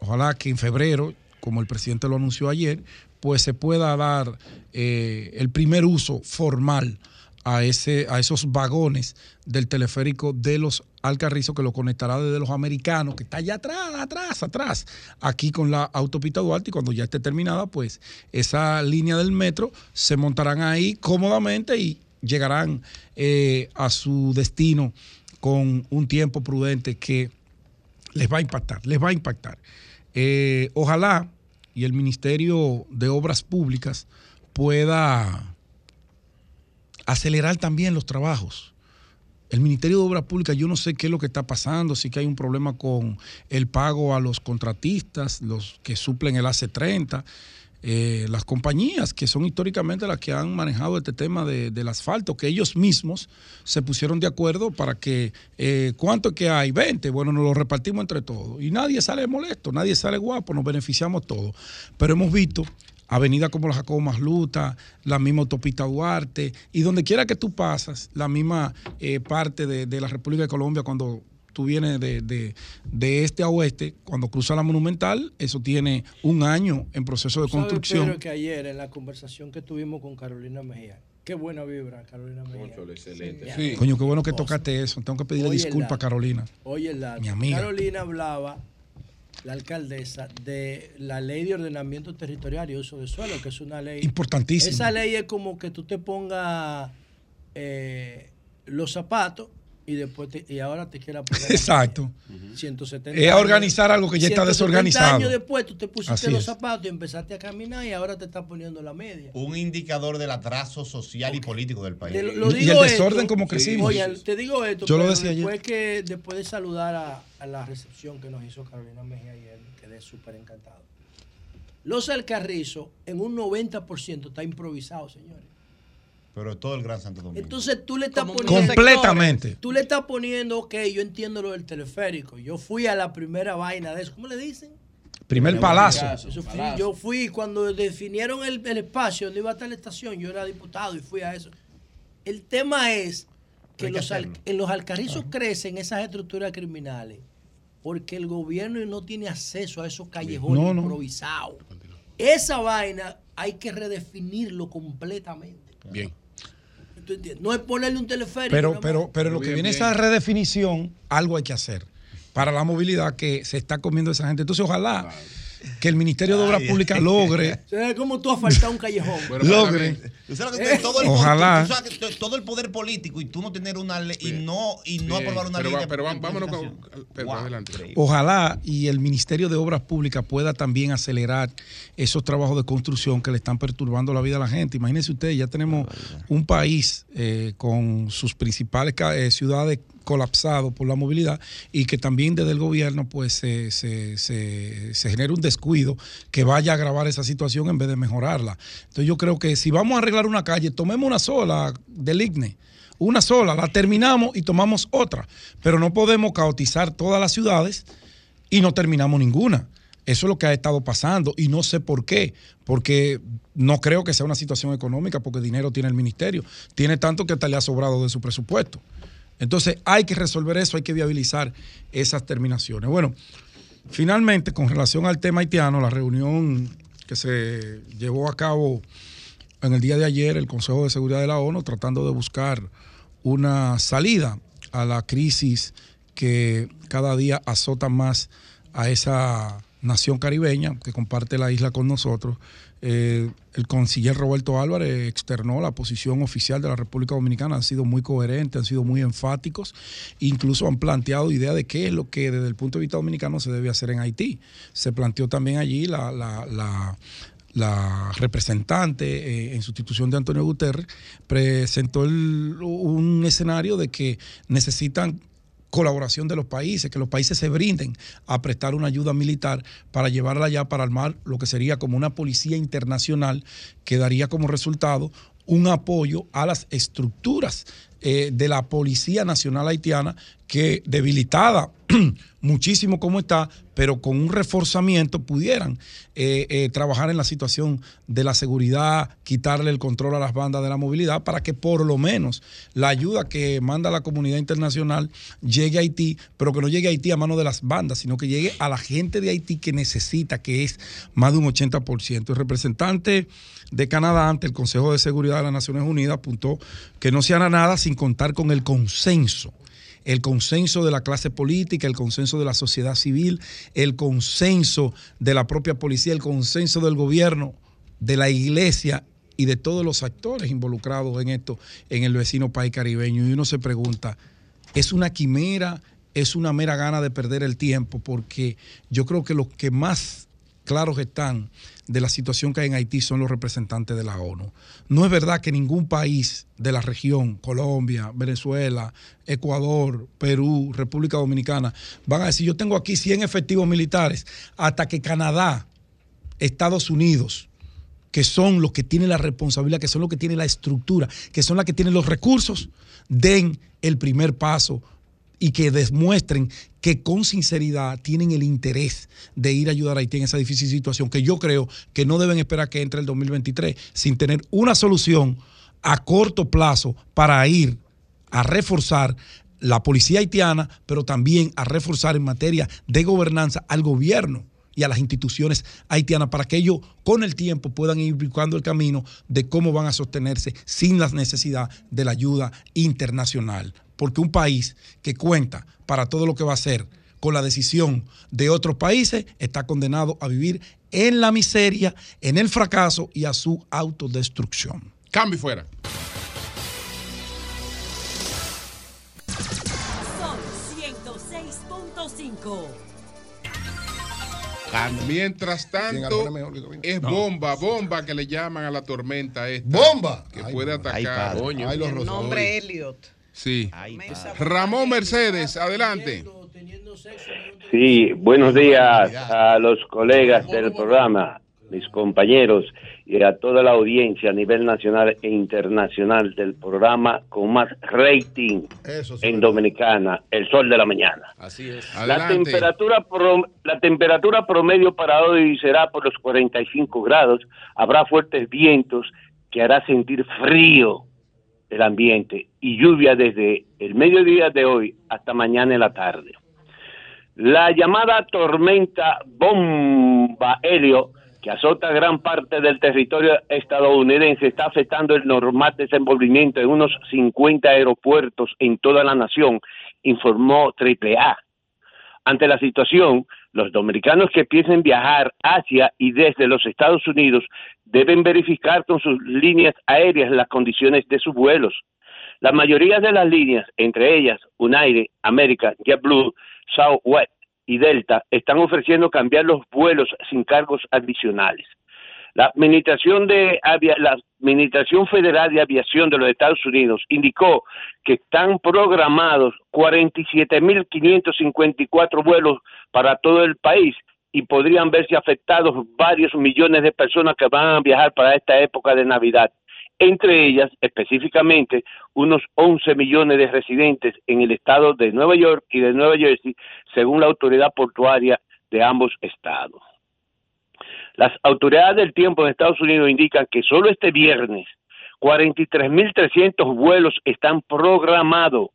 ojalá que en febrero, como el presidente lo anunció ayer, pues se pueda dar eh, el primer uso formal a, ese, a esos vagones del teleférico de los Alcarrizos que lo conectará desde los americanos, que está allá atrás, atrás, atrás, aquí con la autopista Duarte y cuando ya esté terminada, pues esa línea del metro se montarán ahí cómodamente y llegarán eh, a su destino con un tiempo prudente que les va a impactar, les va a impactar. Eh, ojalá y el Ministerio de Obras Públicas pueda acelerar también los trabajos. El Ministerio de Obras Públicas, yo no sé qué es lo que está pasando, sí que hay un problema con el pago a los contratistas, los que suplen el AC30, eh, las compañías que son históricamente las que han manejado este tema de- del asfalto, que ellos mismos se pusieron de acuerdo para que, eh, ¿cuánto que hay? 20, bueno, nos lo repartimos entre todos. Y nadie sale molesto, nadie sale guapo, nos beneficiamos todos. Pero hemos visto avenidas como la Jacobo Masluta, la misma autopista Duarte, y donde quiera que tú pasas, la misma eh, parte de, de la República de Colombia, cuando tú vienes de, de- de este a oeste, cuando cruza la Monumental, eso tiene un año en proceso de
¿Sabes,
construcción.
Pedro, que ayer en la conversación que tuvimos con Carolina Mejía, qué buena vibra Carolina Mejía.
excelente.
Coño, qué bueno que tocaste eso. Tengo que pedirle disculpas. Carolina.
Oye, el dato.
Mi amiga.
Carolina hablaba, la alcaldesa, de la ley de ordenamiento territorial y uso de suelo, que es una ley.
Importantísima.
Esa ley es como que tú te pongas eh, los zapatos y después te- y ahora te quieras poner. la (laughs)
Exacto.
media. 170
Es organizar algo que ya está
170
desorganizado.
años después tú te pusiste
Así
los
es.
zapatos y empezaste a caminar y ahora te estás poniendo la media.
Un indicador del atraso social y político del país.
Te lo- lo digo esto, Oye, te digo esto,
Yo lo ayer.
después, que, después de saludar a, a la recepción que nos hizo Carolina Mejía ayer, quedé súper encantado. Los Alcarrizos en un 90% está improvisado, señores.
Pero todo el Gran Santo Domingo.
Entonces tú le estás poniendo...
Completamente.
Tú le estás poniendo, ok, yo entiendo lo del teleférico. Yo fui a la primera vaina de eso. ¿Cómo le dicen?
Primer palazo.
Eso fui- yo fui cuando definieron el, el espacio donde iba a estar la estación, yo era diputado y fui a eso. El tema es que los al- en los alcarrizos crecen esas estructuras criminales porque el gobierno no tiene acceso a esos callejones
No, no.
improvisados. Esa vaina hay que redefinirlo completamente.
Bien.
¿Tú entiendes? No es ponerle un teleférico.
Pero, pero, pero lo que viene esa redefinición, algo hay que hacer para la movilidad que se está comiendo esa gente. Entonces, ojalá que el Ministerio de Obras Públicas (laughs) logre,
O sea, como tú has faltado un callejón.
logre.
Tú sabes lo que todo el,
Ojalá.
tú sabes que to- todo el poder político y tú no tener una ley y no y no
Bien,
aprobar una
pero
ley.
va-
de-
pero vámonos con-
planificación.
Pedro,
Wow,
adelante.
Ojalá y el Ministerio de Obras Públicas pueda también acelerar esos trabajos de construcción que le están perturbando la vida a la gente. Imagínense ustedes, ya tenemos un país eh, con sus principales eh, ciudades colapsado por la movilidad y que también desde el gobierno pues se, se, se, se genere un descuido que vaya a agravar esa situación en vez de mejorarla. Entonces yo creo que si vamos a arreglar una calle, tomemos una sola del IGNE, una sola, la terminamos y tomamos otra, pero no podemos caotizar todas las ciudades y no terminamos ninguna. Eso es lo que ha estado pasando y no sé por qué, porque no creo que sea una situación económica, porque dinero tiene el ministerio, tiene tanto que hasta le ha sobrado de su presupuesto. Entonces hay que resolver eso, hay que viabilizar esas terminaciones. Bueno, finalmente, con relación al tema haitiano, la reunión que se llevó a cabo en el día de ayer, el Consejo de Seguridad de la ONU, tratando de buscar una salida a la crisis que cada día azota más a esa nación caribeña que comparte la isla con nosotros. Eh, el canciller Roberto Álvarez externó la posición oficial de la República Dominicana, han sido muy coherentes, han sido muy enfáticos, incluso han planteado idea de qué es lo que desde el punto de vista dominicano se debe hacer en Haití. Se planteó también allí la, representante eh, en sustitución de Antonio Guterres, presentó un escenario de que necesitan colaboración de los países, que los países se brinden a prestar una ayuda militar para llevarla allá para armar lo que sería como una policía internacional que daría como resultado un apoyo a las estructuras eh, de la Policía Nacional Haitiana que debilitada (clears throat) muchísimo como está, pero con un reforzamiento pudieran eh, eh, trabajar en la situación de la seguridad, quitarle el control a las bandas de la movilidad para que por lo menos la ayuda que manda la comunidad internacional llegue a Haití, pero que no llegue a Haití a mano de las bandas, sino que llegue a la gente de Haití que necesita, que es más de un 80%. El representante de Canadá ante el Consejo de Seguridad de las Naciones Unidas apuntó que no se hará nada sin contar con el consenso el consenso de la clase política, el consenso de la sociedad civil, el consenso de la propia policía, el consenso del gobierno, de la iglesia y de todos los actores involucrados en esto, en el vecino país caribeño. Y uno se pregunta, ¿es una quimera? ¿Es una mera gana de perder el tiempo? Porque yo creo que los que más claros están de la situación que hay en Haití son los representantes de la ONU. No es verdad que ningún país de la región, Colombia, Venezuela, Ecuador, Perú, República Dominicana, van a decir, yo tengo aquí 100 efectivos militares, hasta que Canadá, Estados Unidos, que son los que tienen la responsabilidad, que son los que tienen la estructura, que son los que tienen los recursos, den el primer paso y que demuestren que con sinceridad tienen el interés de ir a ayudar a Haití en esa difícil situación, que yo creo que no deben esperar que entre el 2023 sin tener una solución a corto plazo para ir a reforzar la policía haitiana, pero también a reforzar en materia de gobernanza al gobierno y a las instituciones haitianas para que ellos con el tiempo puedan ir buscando el camino de cómo van a sostenerse sin la necesidad de la ayuda internacional. Porque un país que cuenta para todo lo que va a hacer con la decisión de otros países está condenado a vivir en la miseria, en el fracaso y a su autodestrucción.
Cambio fuera.
Son 106.5.
Mientras tanto, es bomba, bomba que le llaman a la tormenta esta.
¿Bomba?
Que puede
Ay,
atacar.
padre. Ay, los
El nombre Elliot.
Sí. Ramón Mercedes, adelante.
Sí, buenos días a los colegas del programa, mis compañeros y a toda la audiencia a nivel nacional e internacional del programa con más rating en Dominicana, El Sol de la Mañana.
Así es.
La temperatura, pro- la temperatura promedio para hoy será por los 45 grados. Habrá fuertes vientos que hará sentir frío el ambiente y lluvia desde el mediodía de hoy hasta mañana en la tarde. La llamada tormenta bomba helio que azota gran parte del territorio estadounidense está afectando el normal desenvolvimiento de unos 50 aeropuertos en toda la nación, informó AAA. Ante la situación, los dominicanos que piensen viajar hacia y desde los Estados Unidos deben verificar con sus líneas aéreas las condiciones de sus vuelos. La mayoría de las líneas, entre ellas United, American, JetBlue, Southwest y Delta, están ofreciendo cambiar los vuelos sin cargos adicionales. La Administración, de la Administración Federal de Aviación de los Estados Unidos indicó que están programados 47.554 vuelos para todo el país y podrían verse afectados varios millones de personas que van a viajar para esta época de Navidad. Entre ellas, específicamente, unos 11 millones de residentes en el estado de Nueva York y de Nueva Jersey, según la autoridad portuaria de ambos estados. Las autoridades del tiempo en Estados Unidos indican que solo este viernes 43.300 vuelos están programados,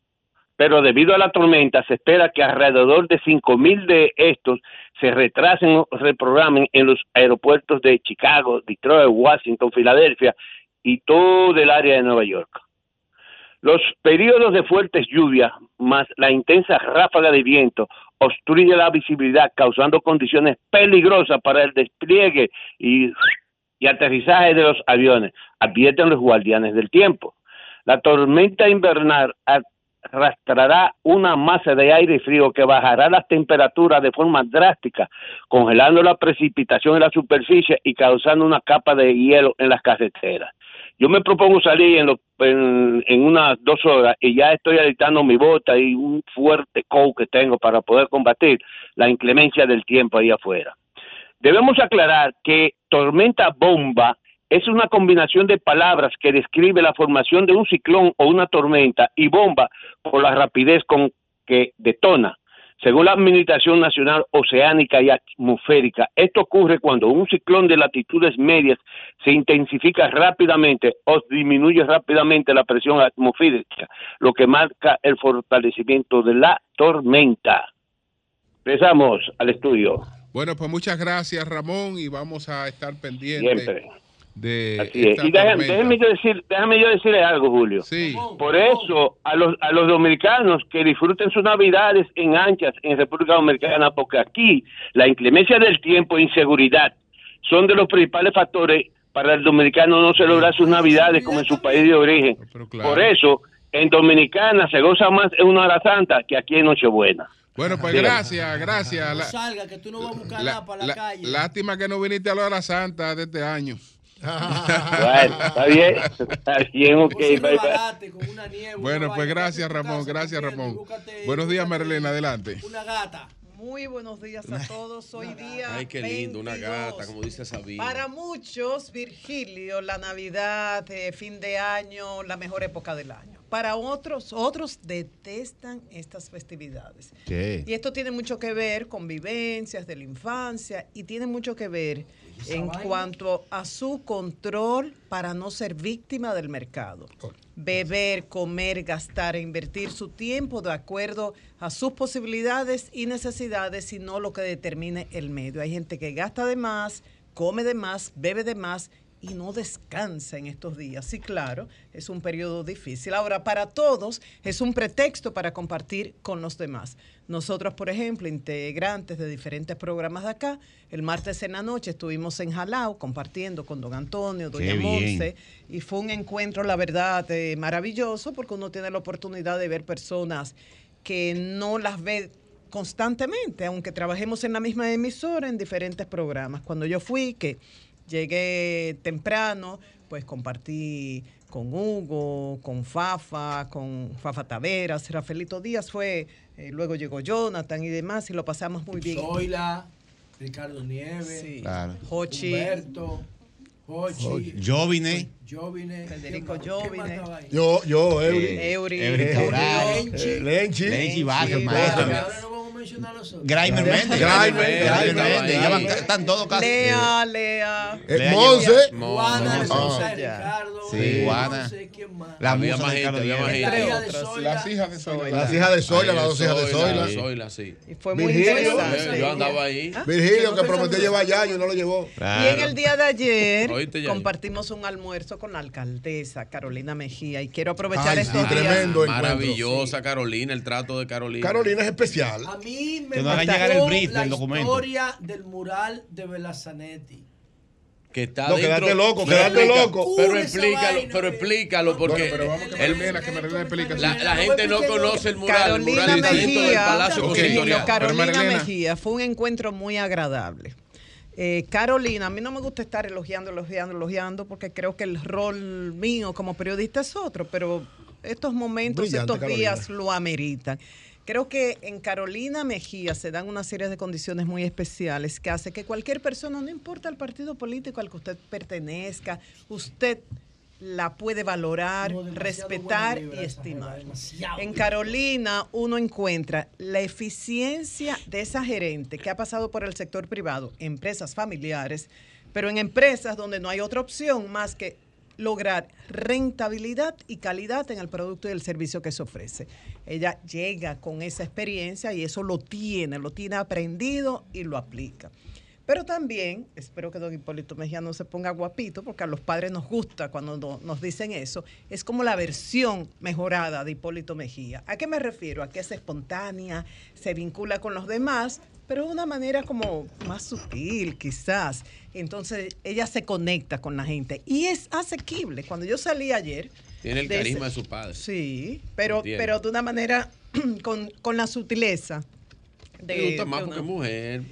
pero debido a la tormenta se espera que alrededor de 5.000 de estos se retrasen o reprogramen en los aeropuertos de Chicago, Detroit, Washington, Filadelfia y todo el área de Nueva York. Los periodos de fuertes lluvias más la intensa ráfaga de viento obstruye la visibilidad, causando condiciones peligrosas para el despliegue y, y aterrizaje de los aviones, advierten los guardianes del tiempo. La tormenta invernal arrastrará una masa de aire frío que bajará las temperaturas de forma drástica, congelando la precipitación en la superficie y causando una capa de hielo en las carreteras. Yo me propongo salir en, en, unas dos horas y ya estoy editando mi bota y un fuerte coat que tengo para poder combatir la inclemencia del tiempo ahí afuera. Debemos aclarar que tormenta bomba es una combinación de palabras que describe la formación de un ciclón o una tormenta y bomba por la rapidez con que detona. Según la Administración Nacional Oceánica y Atmosférica, esto ocurre cuando un ciclón de latitudes medias se intensifica rápidamente o disminuye rápidamente la presión atmosférica, lo que marca el fortalecimiento de la tormenta. Empezamos al estudio.
Bueno, pues muchas gracias, Ramón, y vamos a estar pendientes
Siempre.
De
Así es.
esta
Y déjame, yo decir, déjame yo decirle algo, Julio.
Sí.
Por eso, a los, a los dominicanos que disfruten sus navidades en anchas en República Dominicana, porque aquí la inclemencia del tiempo e inseguridad son de los principales factores para el dominicano no celebrar sus navidades como en su país de origen. Por eso, en Dominicana se goza más en una hora santa que aquí en Nochebuena.
Bueno, pues
Sí.
gracias, gracias.
No salga, que tú no vas a buscar
la-
nada para la,
la-
calle.
lástima que no viniste a la hora santa de este año.
Bueno, está bien, está bien, ok. bye, bye.
Bueno, pues gracias, Ramón, gracias, Ramón. Buenos días, Marilena, adelante.
Una gata.
Muy buenos días a todos. Hoy día.
Ay, qué lindo, una
22.
gata, como dice Sabina.
Para muchos, Virgilio, la Navidad, eh, fin de año, la mejor época del año. Para otros, otros detestan estas festividades.
¿Qué?
Y esto tiene mucho que ver con vivencias de la infancia y tiene mucho que ver en cuanto a su control para no ser víctima del mercado. Beber, comer, gastar e invertir su tiempo de acuerdo a sus posibilidades y necesidades y no lo que determine el medio. Hay gente que gasta de más, come de más, bebe de más y no descansa en estos días. Sí, claro, es un periodo difícil. Ahora, para todos es un pretexto para compartir con los demás. Nosotros, por ejemplo, integrantes de diferentes programas de acá, el martes en la noche estuvimos en Jalao compartiendo con don Antonio, doña. Monse, y fue un encuentro, la verdad, eh, maravilloso porque uno tiene la oportunidad de ver personas que no las ve constantemente, aunque trabajemos en la misma emisora en diferentes programas. Cuando yo fui, que llegué temprano, pues compartí con Hugo, con Fafa, con Fafa Taveras, Rafaelito Díaz fue, eh, luego llegó Jonathan y demás, y lo pasamos muy bien.
Zoila, Ricardo Nieves,
Sí.
Claro.
Jochi.
Humberto,
vine.
Jovine,
Federico
¿quién más- quién más
Jovine.
Yo, yo, Eury.
Eury.
Eury Cabral.
Lenchi.
Eh, Lenchi.
Lenchi Méndez.
Graimer,
Graimer
Graimer.
Méndez. Ya van- están todos casi.
Lea, Lea.
Eh,
Lea
Monse.
Juana. Rosa. Ricardo,
Sí, Juana.
no sé quién más.
La musa
más gente, había gente.
Las hijas de Zoila.
Las hijas de Zoila, las dos hijas de Zoila.
Zoila, sí.
Y fue muy
Virgilio.
interesante.
Yo andaba ahí.
Virgilio, que prometió llevar ya, yo no lo llevó.
Y en el día de ayer
Yayo.
compartimos un almuerzo con la alcaldesa Carolina Mejía y quiero aprovechar estos días.
tremendo encuentro.
Maravillosa Carolina, el trato de Carolina.
Carolina es especial.
A mí me
Que nos haga
gustó
llegar el brief
la
del documento.
historia del mural de Belazanetti.
Que está
No, quédate loco, quédate loco.
Pero explícalo, pero explícalo, porque
Bueno, pero vamos que
el- la, la gente no conoce el mural. el mural
Carolina
dentro del
Mejía,
Palacio.
Pero
Carolina. Mejía, fue un encuentro muy agradable. Eh, Carolina, a mí no me gusta estar elogiando, elogiando, elogiando, porque creo que el rol mío como periodista es otro, pero estos momentos,
Brillante,
estos días
Carolina.
lo ameritan. Creo que en Carolina Mejía se dan una serie de condiciones muy especiales que hace que cualquier persona, no importa el partido político al que usted pertenezca, usted la puede valorar,
No,
respetar y estimar.
demasiado.
En Carolina uno encuentra la eficiencia de esa gerente que ha pasado por el sector privado, empresas familiares, pero en empresas donde no hay otra opción más que lograr rentabilidad y calidad en el producto y el servicio que se ofrece. Ella llega con esa experiencia y eso lo tiene, lo tiene aprendido y lo aplica. Pero también, espero que don Hipólito Mejía no se ponga guapito, porque a los padres nos gusta cuando no- nos dicen eso, es como la versión mejorada de Hipólito Mejía. ¿A qué me refiero? A que es espontánea, se vincula con los demás, pero de una manera como más sutil quizás. Entonces ella se conecta con la gente y es asequible. Cuando yo salí ayer...
Tiene el
de ese-
carisma de su padre.
Sí, pero,
Entiendo.
pero de una manera (clears throat) con, con la sutileza.
Me
de-
gusta más
de
porque es
una-
mujer.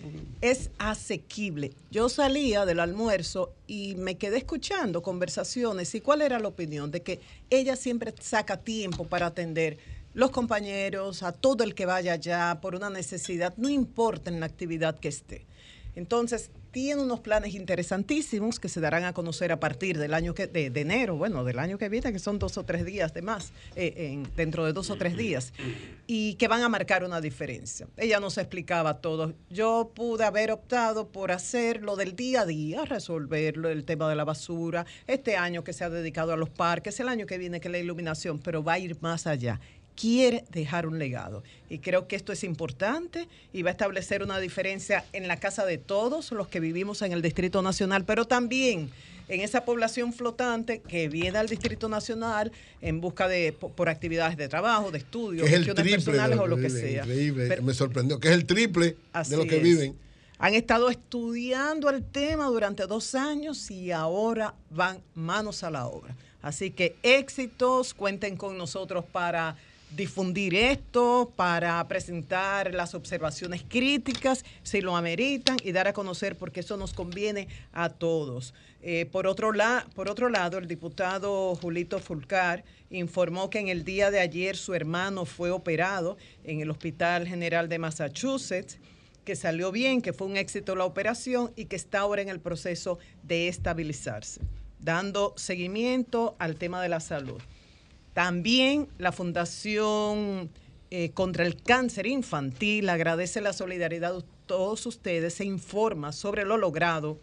es asequible. Yo salía del almuerzo y me quedé escuchando conversaciones y cuál era la opinión de que ella siempre saca tiempo para atender los compañeros, a todo el que vaya allá por una necesidad, no importa en la actividad que esté. Entonces, tiene unos planes interesantísimos que se darán a conocer a partir del año que, de, enero, bueno, del año que viene, que son dos o tres días de más, eh, en- dentro de dos o tres días, y que van a marcar una diferencia. Ella nos explicaba todo. Yo pude haber optado por hacer lo del día a día, resolverlo, el tema de la basura, este año que se ha dedicado a los parques, el año que viene que la iluminación, pero va a ir más allá quiere dejar un legado. Y creo que esto es importante y va a establecer una diferencia en la casa de todos los que vivimos en el Distrito Nacional, pero también en esa población flotante que viene al Distrito Nacional en busca de po- por actividades de trabajo, de estudio, gestiones personales o lo que
viven.
sea.
Increíble,
Pero-
me sorprendió. Que es el triple de lo que
es.
viven.
Han estado estudiando el tema durante dos años y ahora van manos a la obra. Así que éxitos, cuenten con nosotros para difundir esto, para presentar las observaciones críticas, si lo ameritan, y dar a conocer porque eso nos conviene a todos. Eh, por, otro la- por otro lado, el diputado Julito Fulcar informó que en el día de ayer su hermano fue operado en el Hospital General de Massachusetts que salió bien, que fue un éxito la operación y que está ahora en el proceso de estabilizarse, dando seguimiento al tema de la salud. También la Fundación eh, contra el Cáncer Infantil agradece la solidaridad de todos ustedes, se informa sobre lo logrado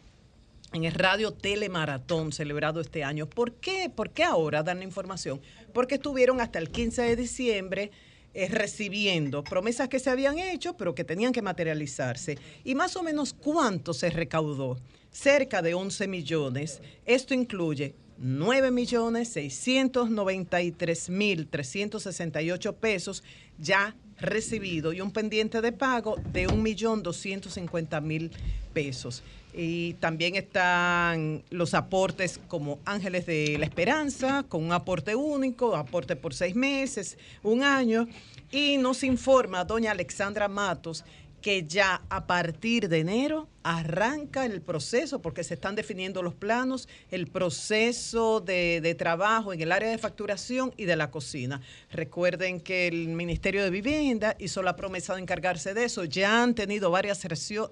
en el Radio Telemaratón celebrado este año. ¿Por qué? ¿Por qué ahora dan la información? Porque estuvieron hasta el 15 de diciembre eh, recibiendo promesas que se habían hecho, pero que tenían que materializarse. Y más o menos cuánto se recaudó. Cerca de 11 millones. Esto incluye 9 millones 693 mil 368 pesos ya recibido y un pendiente de pago de 1 millón 250 mil pesos. Y también están los aportes como Ángeles de la Esperanza, con un aporte único, aporte por seis meses, un año. Y nos informa doña Alexandra Matos que ya a partir de enero arranca el proceso, porque se están definiendo los planos, el proceso de, de trabajo en el área de facturación y de la cocina. Recuerden que el Ministerio de Vivienda hizo la promesa de encargarse de eso. Ya han tenido varias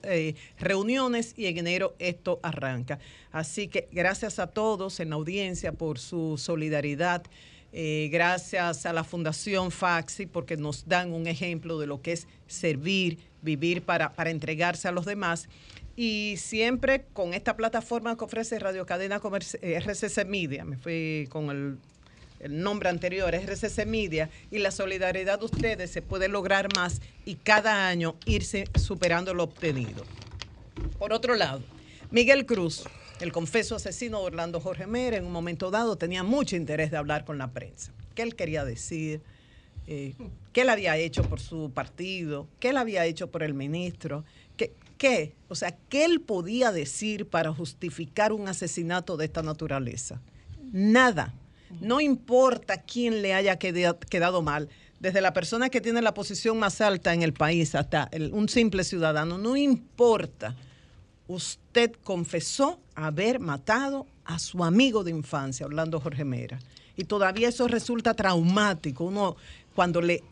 eh, reuniones y en enero esto arranca. Así que gracias a todos en la audiencia por su solidaridad. Eh, gracias a la Fundación Faxi porque nos dan un ejemplo de lo que es servir, vivir para, para entregarse a los demás. Y siempre con esta plataforma que ofrece Radio Cadena Comerci- eh, RCC Media, me fui con el, nombre anterior, RCC Media, y la solidaridad de ustedes se puede lograr más y cada año irse superando lo obtenido. Por otro lado, Miguel Cruz, el confeso asesino de Orlando Jorge Mera, en un momento dado tenía mucho interés de hablar con la prensa. ¿Qué él quería decir? Eh, ¿Qué él había hecho por su partido? ¿Qué él había hecho por el ministro? ¿Qué? O sea, ¿qué él podía decir para justificar un asesinato de esta naturaleza? Nada. No importa quién le haya queda- quedado mal, desde la persona que tiene la posición más alta en el país hasta un simple ciudadano, no importa. Usted confesó haber matado a su amigo de infancia, Orlando Jorge Mera. Y todavía eso resulta traumático. Uno cuando le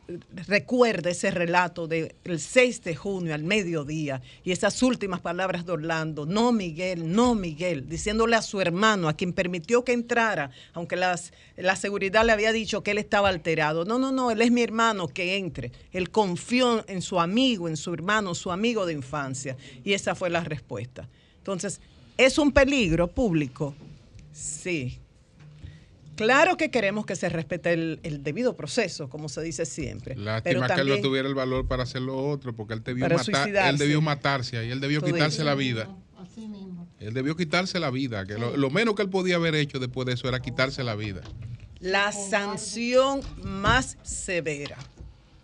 recuerda ese relato del 6 de junio al mediodía y esas últimas palabras de Orlando, no Miguel, no Miguel, diciéndole a su hermano, a quien permitió que entrara, aunque las, la seguridad le había dicho que él estaba alterado. No, no, no, él es mi hermano, que entre. Él confió en su amigo, en su hermano, su amigo de infancia. Y esa fue la respuesta. Entonces, ¿es un peligro público? Sí. Claro que queremos que se respete el, el debido proceso, como se dice siempre. pero
Lástima que él no
también-
tuviera el valor para hacer lo otro, porque él debió, matar, él debió matarse ahí, él debió quitarse la vida. Él debió quitarse la vida, que lo, lo menos que él podía haber hecho después de eso era quitarse la vida.
la sanción más severa.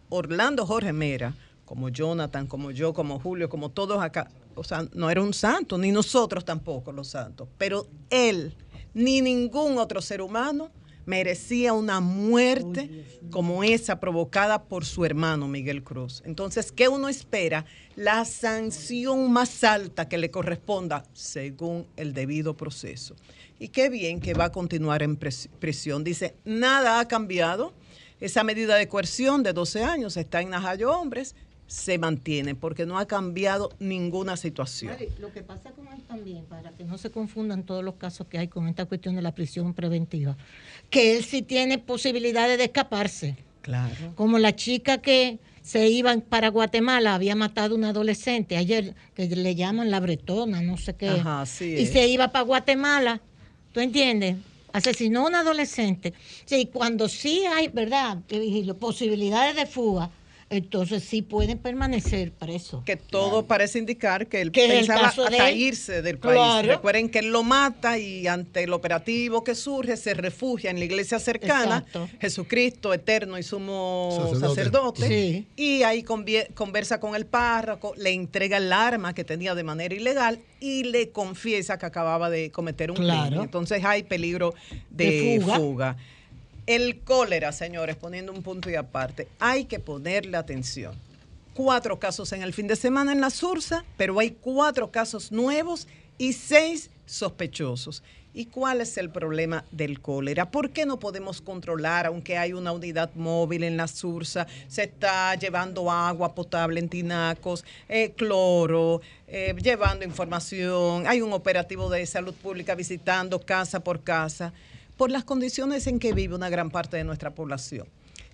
Orlando Jorge Mera, como Jonathan, como yo, como Julio, como todos acá, o sea, no era un santo, ni nosotros tampoco los santos, pero él, ni ningún otro ser humano merecía una muerte como esa provocada por su hermano Miguel Cruz. Entonces, ¿qué uno espera? La sanción más alta que le corresponda según el debido proceso. Y qué bien que va a continuar en prisión. Dice, nada ha cambiado. Esa medida de coerción de 12 años está en Najayo Hombres, se mantiene porque no ha cambiado ninguna situación.
Mari, lo que pasa con él también, para que no se confundan todos los casos que hay con esta cuestión de la prisión preventiva, que él sí tiene posibilidades de escaparse.
Claro.
Como la chica que se iba para Guatemala, había matado a una adolescente ayer, que le llaman la bretona, no sé qué.
Ajá, así
y
es.
se iba para Guatemala, ¿tú entiendes? Asesinó a una adolescente. Sí, cuando sí hay, ¿verdad? Posibilidades de fuga, entonces sí pueden permanecer presos.
Que todo parece indicar que él
Que el
pensaba
de
hasta
él.
irse del país.
Claro.
Recuerden que él lo mata y ante el operativo que surge se refugia en la iglesia cercana,
Exacto.
Jesucristo eterno y sumo
Sacerdote.
sacerdote,
Sí.
y ahí conversa con el párroco, le entrega el arma que tenía de manera ilegal y le confiesa que acababa de cometer un
Claro.
crimen. Entonces hay peligro de,
De fuga.
fuga. El cólera, señores, poniendo un punto y aparte, hay que ponerle atención. Cuatro casos en el fin de semana en la Sursa, pero hay cuatro casos nuevos y seis sospechosos. ¿Y cuál es el problema del cólera? ¿Por qué no podemos controlar, aunque hay una unidad móvil en la Sursa, se está llevando agua potable en tinacos, eh, cloro, eh, llevando información, hay un operativo de salud pública visitando casa por casa? Por las condiciones en que vive una gran parte de nuestra población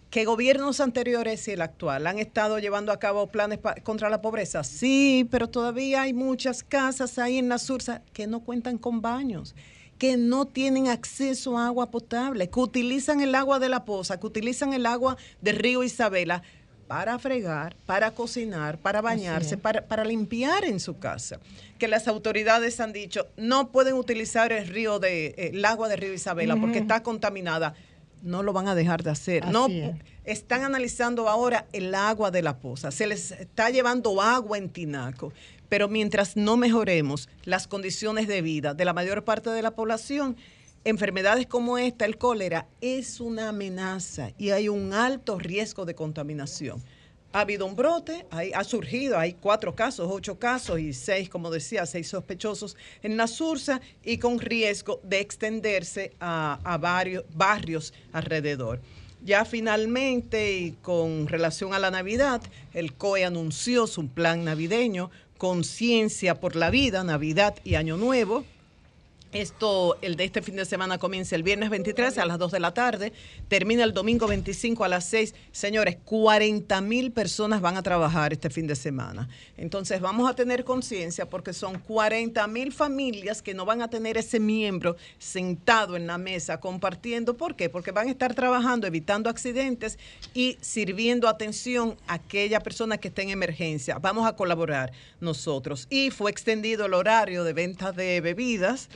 que gobiernos anteriores y el actual han estado llevando a cabo planes contra la pobreza. Sí, pero todavía hay muchas casas ahí en la Sursa que no cuentan con baños, que no tienen acceso a agua potable, que utilizan el agua de la poza, que utilizan el agua del río Isabela para fregar, para cocinar, para bañarse, para, para limpiar en su casa. Que las autoridades han dicho no pueden utilizar el río de el agua del río Isabela porque está contaminada. No lo van a dejar de hacer. no
es.
están analizando ahora el agua de la poza. Se les está llevando agua en tinaco. Pero mientras no mejoremos las condiciones de vida de la mayor parte de la población, enfermedades como esta, el cólera, es una amenaza y hay un alto riesgo de contaminación. Ha habido un brote, ha surgido, hay cuatro casos, ocho casos y seis, como decía, seis sospechosos en la Sursa y con riesgo de extenderse a, a varios barrios alrededor. Ya finalmente, y con relación a la Navidad, el COE anunció su plan navideño, Conciencia por la Vida, Navidad y Año Nuevo. Esto, el de este fin de semana comienza el viernes 23 a las 2 de la tarde, termina el domingo 25 a las 6. Señores, 40 mil personas van a trabajar este fin de semana. Entonces vamos a tener conciencia porque son 40 mil familias que no van a tener ese miembro sentado en la mesa compartiendo. ¿Por qué? Porque van a estar trabajando, evitando accidentes y sirviendo atención a aquella persona que esté en emergencia. Vamos a colaborar nosotros. Y fue extendido el horario de ventas de bebidas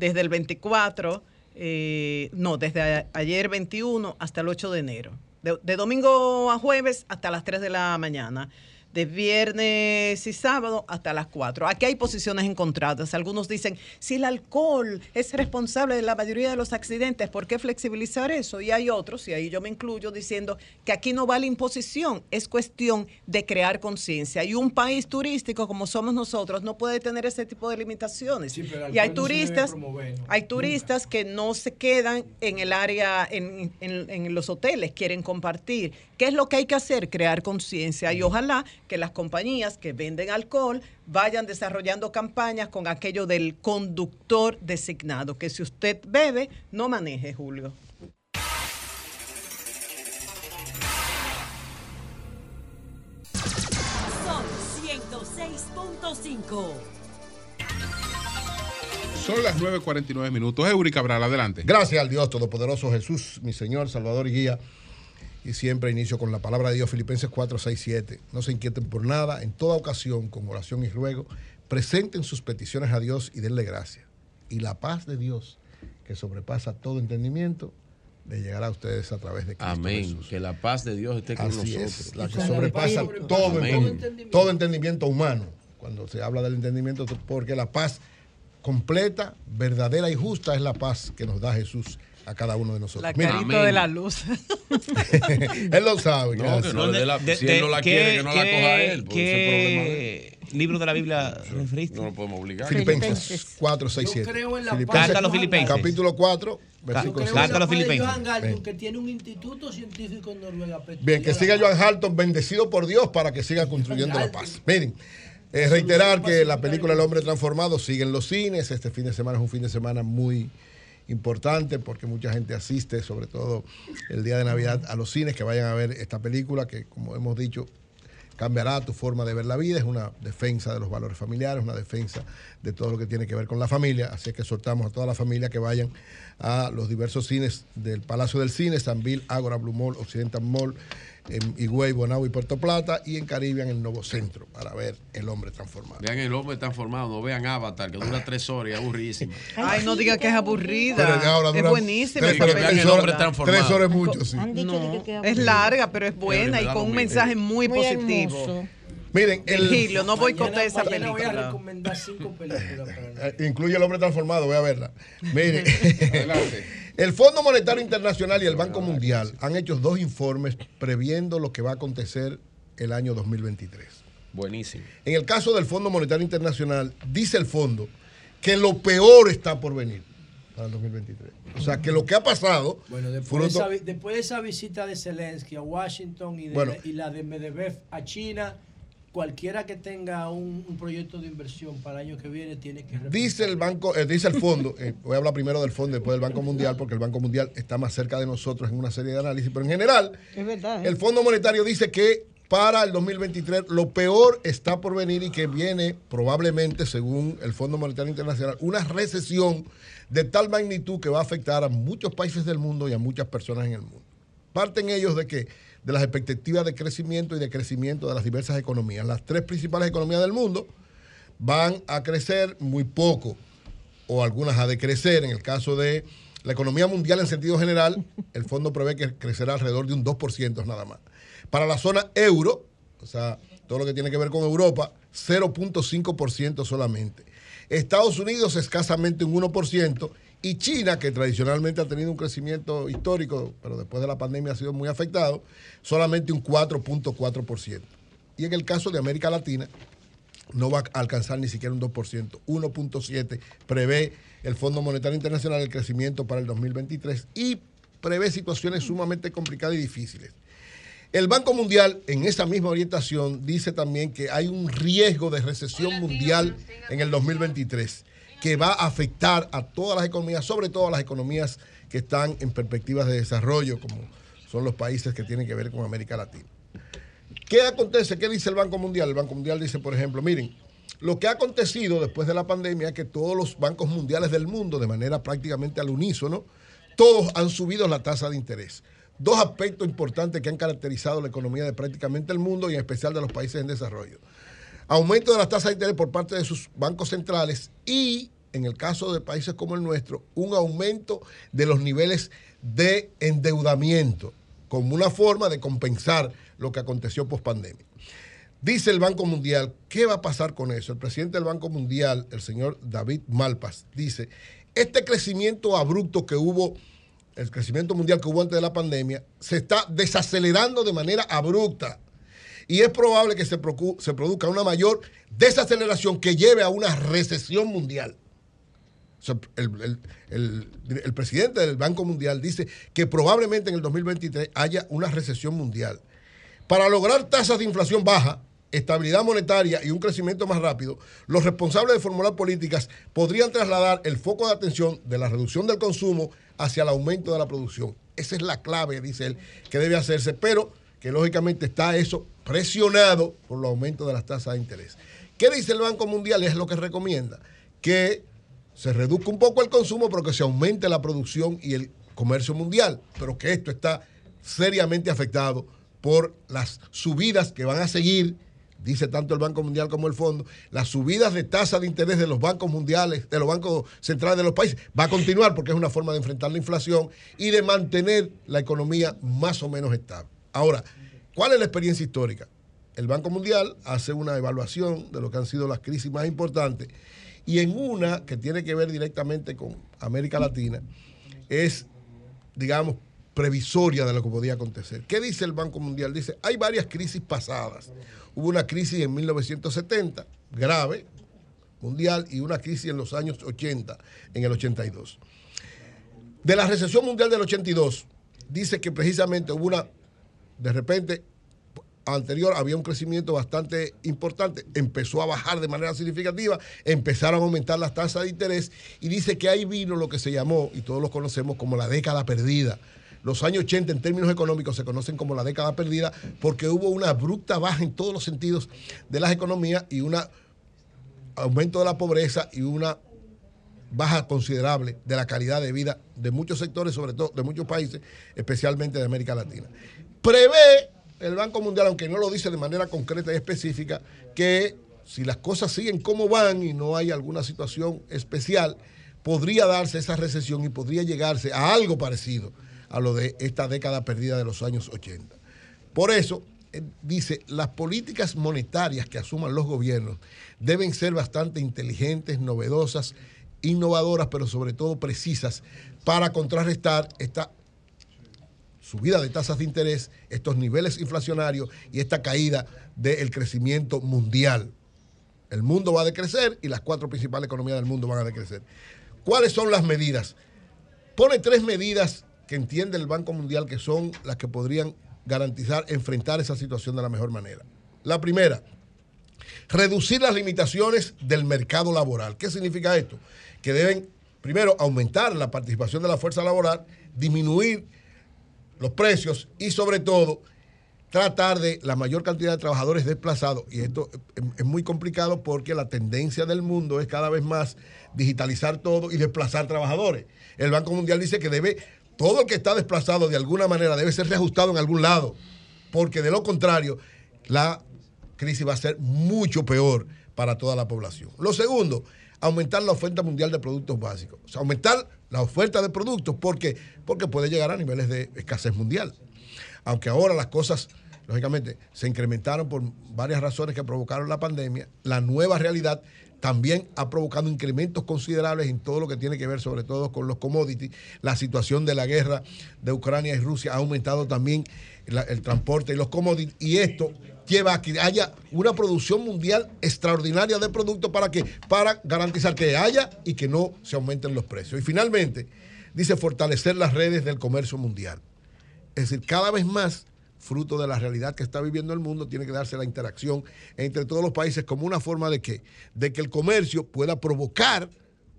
desde el 24, eh, no, desde ayer 21 hasta el 8 de enero. De, de domingo a jueves hasta las 3 de la mañana. De viernes y sábado hasta las 4. Aquí hay posiciones encontradas. Algunos dicen, si el alcohol es responsable de la mayoría de los accidentes, ¿por qué flexibilizar eso? Y hay otros, y ahí yo me incluyo, diciendo que aquí no vale imposición, es cuestión de crear conciencia. Y un país turístico como somos nosotros no puede tener ese tipo de limitaciones. y hay
no
turistas,
promover, ¿no?
hay turistas que no se quedan en el área, en, en- en los hoteles, quieren compartir. ¿Qué es lo que hay que hacer? Crear conciencia y ojalá que las compañías que venden alcohol vayan desarrollando campañas con aquello del conductor designado, que si usted bebe, no maneje, Julio.
Son 106.5.
Son las 9.49 minutos. Eury Cabral, adelante.
Gracias al Dios Todopoderoso Jesús, mi Señor, Salvador y Guía. Y siempre inicio con la palabra de Dios, Filipenses 4, 6, 7. No se inquieten por nada, en toda ocasión, con oración y ruego, presenten sus peticiones a Dios y denle gracia. Y la paz de Dios, que sobrepasa todo entendimiento, le llegará a ustedes a través de Cristo
Amén.
Jesús.
Que la paz de Dios esté con
Así
nosotros.
es, la que sobrepasa todo, entendimiento, todo entendimiento humano. Cuando se habla del entendimiento, porque la paz completa, verdadera y justa es la paz que nos da Jesús a cada uno de nosotros.
La
Mira,
carita de la luz. (laughs)
él lo sabe.
No,
gracias.
que no dé la-
De-
si
de-
él no la
¿qué-
quiere, que no la
qué-
coja él. porque ese es el problema de él.
¿Qué libro de la Biblia referiste?
No lo podemos obligar.
Filipenses 4, 6,
Yo
7.
creo en la
Filipenses,
Carta a los Filipenses.
Capítulo 4, versículo
Creo
6.
en la paz de Johan Galton, que tiene un instituto científico en Noruega.
Bien, que siga Joan Halton, bendecido por Dios para que siga construyendo la paz. Miren, eh, reiterar que la película El hombre transformado sigue en los cines. Este fin de semana es un fin de semana muy importante porque mucha gente asiste, sobre todo el día de Navidad, a los cines que vayan a ver esta película que, como hemos dicho, cambiará tu forma de ver la vida, es una defensa de los valores familiares, una defensa de todo lo que tiene que ver con la familia, así que soltamos a toda la familia que vayan a los diversos cines del Palacio del Cine, San Bill, Ágora, Blue Mall, Occidental Mall, en Higüey, Bonao y Puerto Plata, y en Caribbean, el Nuevo Centro, para ver El Hombre Transformado.
Vean el hombre transformado, no vean Avatar, que dura tres horas y es aburridísima.
Ay, no diga que es aburrida.
Pero ahora
es buenísima
tres horas,
película.
tres horas, tres horas es mucho, sí.
No, es larga, pero es buena y con un mensaje muy,
Muy
positivo.
hermoso.
Miren, el,
Virgilio, no boicote esa
Mañana voy a
película.
recomendar cinco películas para (laughs)
Eh, Incluye el hombre transformado, voy a verla. Mire, (laughs) el Fondo Monetario Internacional y el Banco Mundial han hecho dos informes previendo lo que va a acontecer el año 2023.
Buenísimo.
En el caso del Fondo Monetario Internacional, dice el fondo que lo peor está por venir para el 2023. O sea, que lo que ha pasado,
Bueno, después, de esa, después de esa visita de Zelensky a Washington y, de-
Bueno.
y la de Medvedev a China, cualquiera que tenga un, un proyecto de inversión para el año que viene tiene que
Dice el banco, eh, dice el fondo, eh, voy a hablar primero del fondo, después del Banco Mundial, porque el Banco Mundial está más cerca de nosotros en una serie de análisis, pero en general,
Es verdad. ¿eh?
el Fondo Monetario dice que para el 2023 lo peor está por venir y que viene probablemente, según el Fondo Monetario Internacional, una recesión de tal magnitud que va a afectar a muchos países del mundo y a muchas personas en el mundo. Parten ellos de que de las expectativas de crecimiento y de crecimiento de las diversas economías. Las tres principales economías del mundo van a crecer muy poco o algunas a decrecer. En el caso de la economía mundial en sentido general, el fondo prevé que crecerá alrededor de un 2% nada más. Para la zona euro, o sea, todo lo que tiene que ver con Europa, 0.5% solamente. Estados Unidos escasamente un 1% y China, que tradicionalmente ha tenido un crecimiento histórico, pero después de la pandemia ha sido muy afectado, solamente un 4.4%. Y en el caso de América Latina, no va a alcanzar ni siquiera un 2%, 1.7% prevé el Fondo Monetario Internacional el crecimiento para el 2023 y prevé situaciones sumamente complicadas y difíciles. El Banco Mundial, en esa misma orientación, dice también que hay un riesgo de recesión mundial en el 2023 que va a afectar a todas las economías, sobre todo a las economías que están en perspectivas de desarrollo, como son los países que tienen que ver con América Latina. ¿Qué acontece? ¿Qué dice el Banco Mundial? El Banco Mundial dice, por ejemplo, miren, lo que ha acontecido después de la pandemia es que todos los bancos mundiales del mundo, de manera prácticamente al unísono, todos han subido la tasa de interés. Dos aspectos importantes que han caracterizado la economía de prácticamente el mundo y en especial de los países en desarrollo. Aumento de las tasas de interés por parte de sus bancos centrales y, en el caso de países como el nuestro, un aumento de los niveles de endeudamiento como una forma de compensar lo que aconteció post pandemia. Dice el Banco Mundial, ¿qué va a pasar con eso? El presidente del Banco Mundial, el señor David Malpas, dice, este crecimiento abrupto que hubo, el crecimiento mundial que hubo antes de la pandemia, se está desacelerando de manera abrupta. Y es probable que se, se produzca una mayor desaceleración que lleve a una recesión mundial. El- el- el presidente del Banco Mundial dice que probablemente en el 2023 haya una recesión mundial. Para lograr tasas de inflación baja, estabilidad monetaria y un crecimiento más rápido, los responsables de formular políticas podrían trasladar el foco de atención de la reducción del consumo hacia el aumento de la producción. Esa es la clave, dice él, que debe hacerse, pero que lógicamente está eso presionado por el aumento de las tasas de interés. ¿Qué dice el Banco Mundial? Es lo que recomienda, que se reduzca un poco el consumo, pero que se aumente la producción y el comercio mundial. Pero que esto está seriamente afectado por las subidas que van a seguir, dice tanto el Banco Mundial como el Fondo, las subidas de tasa de interés de los bancos mundiales, de los bancos centrales de los países, va a continuar porque es una forma de enfrentar la inflación y de mantener la economía más o menos estable. Ahora, ¿cuál es la experiencia histórica? El Banco Mundial hace una evaluación de lo que han sido las crisis más importantes y en una que tiene que ver directamente con América Latina es, digamos, previsoria de lo que podía acontecer. ¿Qué dice el Banco Mundial? Dice, hay varias crisis pasadas. Hubo una crisis en 1970, grave, mundial, y una crisis en los años 80, en el 82. De la recesión mundial del 82, dice que precisamente hubo una, de repente, anterior había un crecimiento bastante importante, empezó a bajar de manera significativa, empezaron a aumentar las tasas de interés y dice que ahí vino lo que se llamó, y todos lo conocemos como la década perdida. Los años 80 en términos económicos se conocen como la década perdida porque hubo una abrupta baja en todos los sentidos de las economías y un aumento de la pobreza y una baja considerable de la calidad de vida de muchos sectores, sobre todo de muchos países, especialmente de América Latina. Prevé el Banco Mundial, aunque no lo dice de manera concreta y específica, que si las cosas siguen como van y no hay alguna situación especial, podría darse esa recesión y podría llegarse a algo parecido a lo de esta década perdida de los años 80. Por eso, eh, dice, las políticas monetarias que asuman los gobiernos deben ser bastante inteligentes, novedosas, innovadoras, pero sobre todo precisas para contrarrestar esta subida de tasas de interés, estos niveles inflacionarios y esta caída del crecimiento mundial. El mundo va a decrecer y las cuatro principales economías del mundo van a decrecer. ¿Cuáles son las medidas? Pone tres medidas que entiende el Banco Mundial que son las que podrían garantizar enfrentar esa situación de la mejor manera. La primera, reducir las limitaciones del mercado laboral. ¿Qué significa esto? Que deben, primero, aumentar la participación de la fuerza laboral, disminuir los precios y sobre todo tratar de la mayor cantidad de trabajadores desplazados. Y esto es muy complicado porque la tendencia del mundo es cada vez más digitalizar todo y desplazar trabajadores. El Banco Mundial dice que debe, todo el que está desplazado de alguna manera debe ser reajustado en algún lado, porque de lo contrario, la crisis va a ser mucho peor para toda la población. Lo segundo, aumentar la oferta mundial de productos básicos. O sea, aumentar la oferta de productos porque, porque puede llegar a niveles de escasez mundial. Aunque ahora las cosas, lógicamente, se incrementaron por varias razones que provocaron la pandemia, la nueva realidad también ha provocado incrementos considerables en todo lo que tiene que ver sobre todo con los commodities. La situación de la guerra de Ucrania y Rusia ha aumentado también el transporte y los commodities y esto lleva a que haya una producción mundial extraordinaria de productos para que para garantizar que haya y que no se aumenten los precios. Y finalmente, dice fortalecer las redes del comercio mundial. Es decir, cada vez más, fruto de la realidad que está viviendo el mundo, tiene que darse la interacción entre todos los países como una forma de que, de que el comercio pueda provocar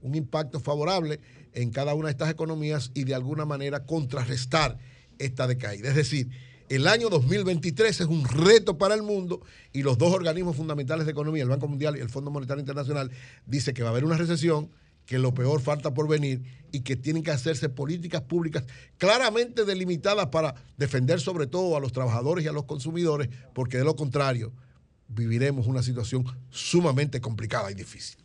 un impacto favorable en cada una de estas economías y de alguna manera contrarrestar esta decaída. Es decir, el año 2023 es un reto para el mundo y los dos organismos fundamentales de economía, el Banco Mundial y el Fondo Monetario Internacional, dice que va a haber una recesión, que lo peor falta por venir y que tienen que hacerse políticas públicas claramente delimitadas para defender sobre todo a los trabajadores y a los consumidores, porque de lo contrario viviremos una situación sumamente complicada y difícil.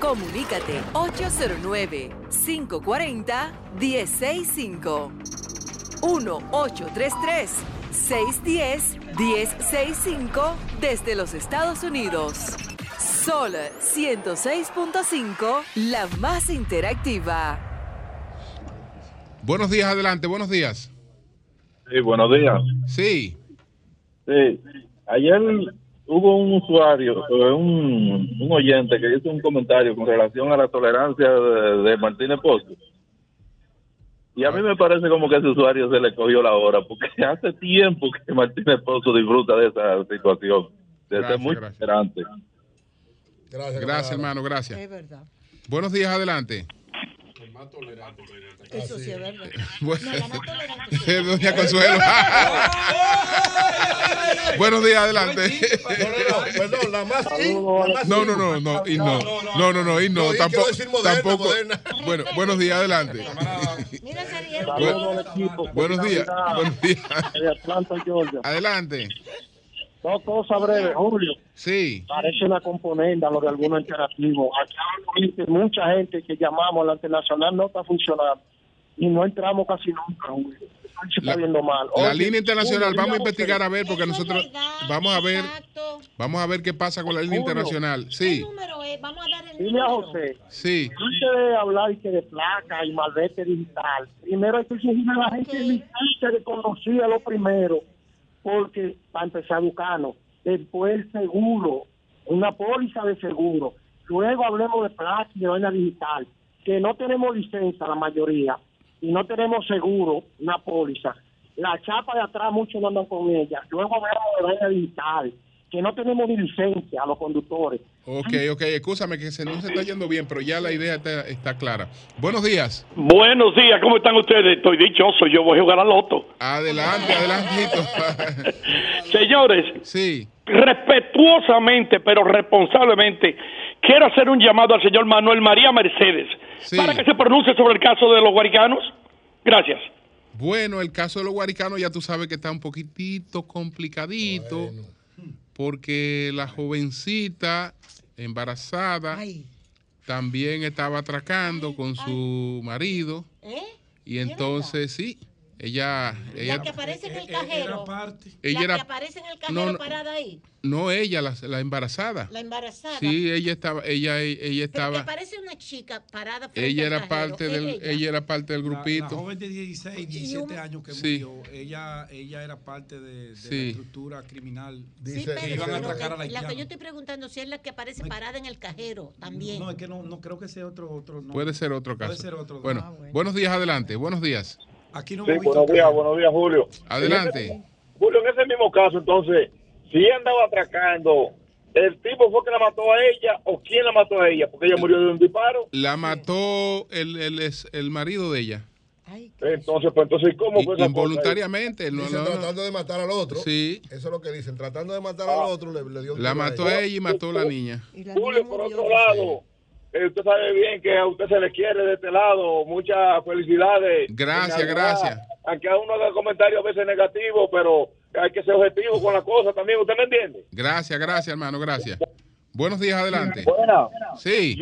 Comunícate 809-540-1065. 1-833-610-1065 desde los Estados Unidos. Sol 106.5, la más interactiva.
Buenos días, adelante, buenos días.
Sí, buenos días.
Sí.
Sí, ayer hubo un usuario, eh, un, un oyente que hizo un comentario con relación a la tolerancia de, de Martínez Pozo. Y a mí me parece como que ese usuario se le cogió la hora, porque (laughs) hace tiempo que Martínez Pozo disfruta de esa situación, de ser
Gracias,
muy
gracias.
tolerante.
Gracias, hermano, gracias.
Es verdad.
Buenos días, adelante.
Eso sí es verdad.
Bueno.
No, más tolerante. (laughs)
Doña Consuelo. (laughs) Buenos días, adelante.
Perdón, la más.
No, no, no, no, y no. No, no, no, y no, tampoco. tampoco. Bueno, buenos días, adelante.
Equipo.
Buenos días, buenos días. Adelante.
Dos cosas breves, Julio.
Sí.
Parece una componenda lo de algunos interactivos. Aquí mucha gente que llamamos a la internacional no está funcionando y no entramos casi nunca, Julio. Se está viendo mal.
La línea internacional,
Julio,
vamos a investigar a ver, porque nosotros vamos a ver, vamos a ver qué pasa con la línea
Julio.
internacional. Sí,
número es? Vamos a dar el
Dile a José,
sí.
antes de hablar que de placa y malvete digital, primero hay que exigirle a la gente licencia de conocía lo primero, porque para empezar buscando, después seguro, una póliza de seguro, luego hablemos de placa y de vaina digital, que no tenemos licencia la mayoría y no tenemos seguro, una póliza. La chapa de atrás muchos no andan con ella, luego hablamos de vaina digital, que no tenemos ni licencia a los conductores.
Ok, ok, escúchame que se no se está yendo bien, pero ya la idea está, está clara. Buenos días.
Buenos días, ¿cómo están ustedes? Estoy dichoso, yo voy a jugar al loto.
Adelante, adelantito. (laughs)
Señores,
sí.
respetuosamente, pero responsablemente, quiero hacer un llamado al señor Manuel María Mercedes para que se pronuncie sobre el caso de los guaricanos. Gracias.
Bueno, el caso de los guaricanos ya tú sabes que está un poquitito complicadito, porque la jovencita embarazada también estaba atracando con su marido. Y entonces sí, ella, ella
La que aparece en el cajero.
Ella
la
era-
que aparece en el
no,
cajero
no.
parada ahí.
no ella, la, la embarazada.
La embarazada.
Sí, ella estaba, ella, ella
Pero que
estaba,
aparece una chica parada frente
ella era
cajero.
parte del,
ella.
ella era parte del
La,
grupito.
joven de 16, 17 años que
Sí.
murió, ella, ella era parte de, de
Sí.
la estructura criminal
Sí,
que
pero
iban a atracar a
que-
la
la que yo estoy preguntando si es la que aparece parada en el cajero también.
No, es que no, no creo que sea otro. otro no.
Puede ser otro caso.
Puede ser otro.
Bueno,
Ah,
buenos días, adelante. Buenos días.
Aquí no
Sí, buenos días, buenos días, Julio.
Adelante.
Julio, en ese mismo caso, entonces, si ella andaba atracando, ¿el tipo fue que la mató a ella o quién la mató a ella? Porque ella murió de un disparo.
La mató el, el, es- el marido de ella.
Entonces, pues, entonces, ¿cómo fue esa?
Involuntariamente. No,
Dicen
no, no.
tratando de matar al otro.
Sí.
Eso es lo que dicen. Tratando de matar al otro, le, le dio un
La mató a ella y mató a la niña.
Julio, por otro lado, usted sabe bien que a usted se le quiere de este lado. Muchas felicidades.
Gracias, gracias.
Aunque a uno haga comentarios a veces negativos, pero hay que ser objetivo con la cosa también. ¿Usted me entiende?
Gracias, gracias, hermano, gracias. Buenos días, adelante.
Buena.
Sí,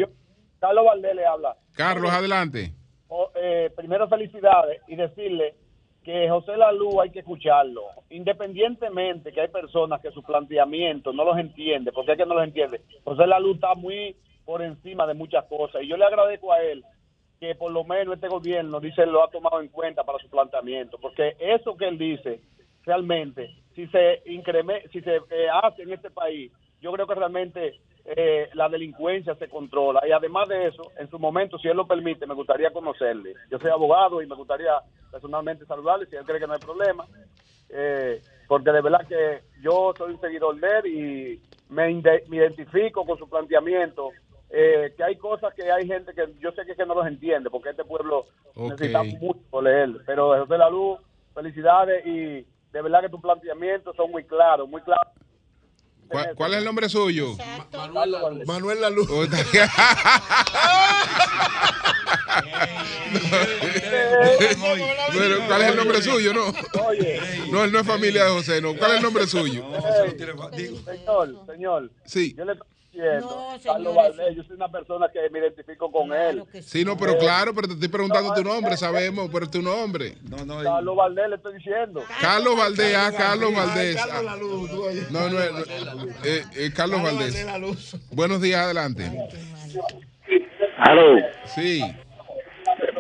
Carlos Valdés le habla.
Carlos, adelante.
O- eh, primero felicidades y decirle que José Lalú hay que escucharlo, independientemente que hay personas que su planteamiento no los entiende, porque es que no los entiende. José Lalú está muy por encima de muchas cosas y yo le agradezco a él que por lo menos este gobierno dice lo ha tomado en cuenta para su planteamiento, porque eso que él dice realmente si se incrementa, si se eh, hace en este país, yo creo que realmente eh, la delincuencia se controla. Y además de eso, en su momento, si él lo permite, me gustaría conocerle. Yo soy abogado y me gustaría personalmente saludarle si él cree que no hay problema. Eh, porque de verdad que yo soy un seguidor de él y me, me identifico con su planteamiamiento. Eh, que hay cosas que hay gente que yo sé que, que no los entiende, porque este pueblo
Ok.
necesita mucho leer. Pero José La Luz, felicidades y de verdad que tus planteamientos son muy claros, muy claros.
¿Cuál, cuál es el nombre suyo?
Manuel Laluz.
Pero, ¿cuál es el nombre suyo? No, no, él no es familia de José, no. ¿Cuál es el nombre suyo?
Señor, señor.
Sí.
Yo le estoy diciendo, Carlos Valdés, yo soy una persona que me identifico con él.
Sí, no, pero claro, pero te estoy preguntando tu nombre, sabemos, pero tu nombre.
Carlos Valdés le estoy diciendo.
Carlos Valdés, ah, Carlos Valdés. ah. No, no, no, eh, eh, Carlos Valdés. Buenos días, adelante.
Aló.
Sí,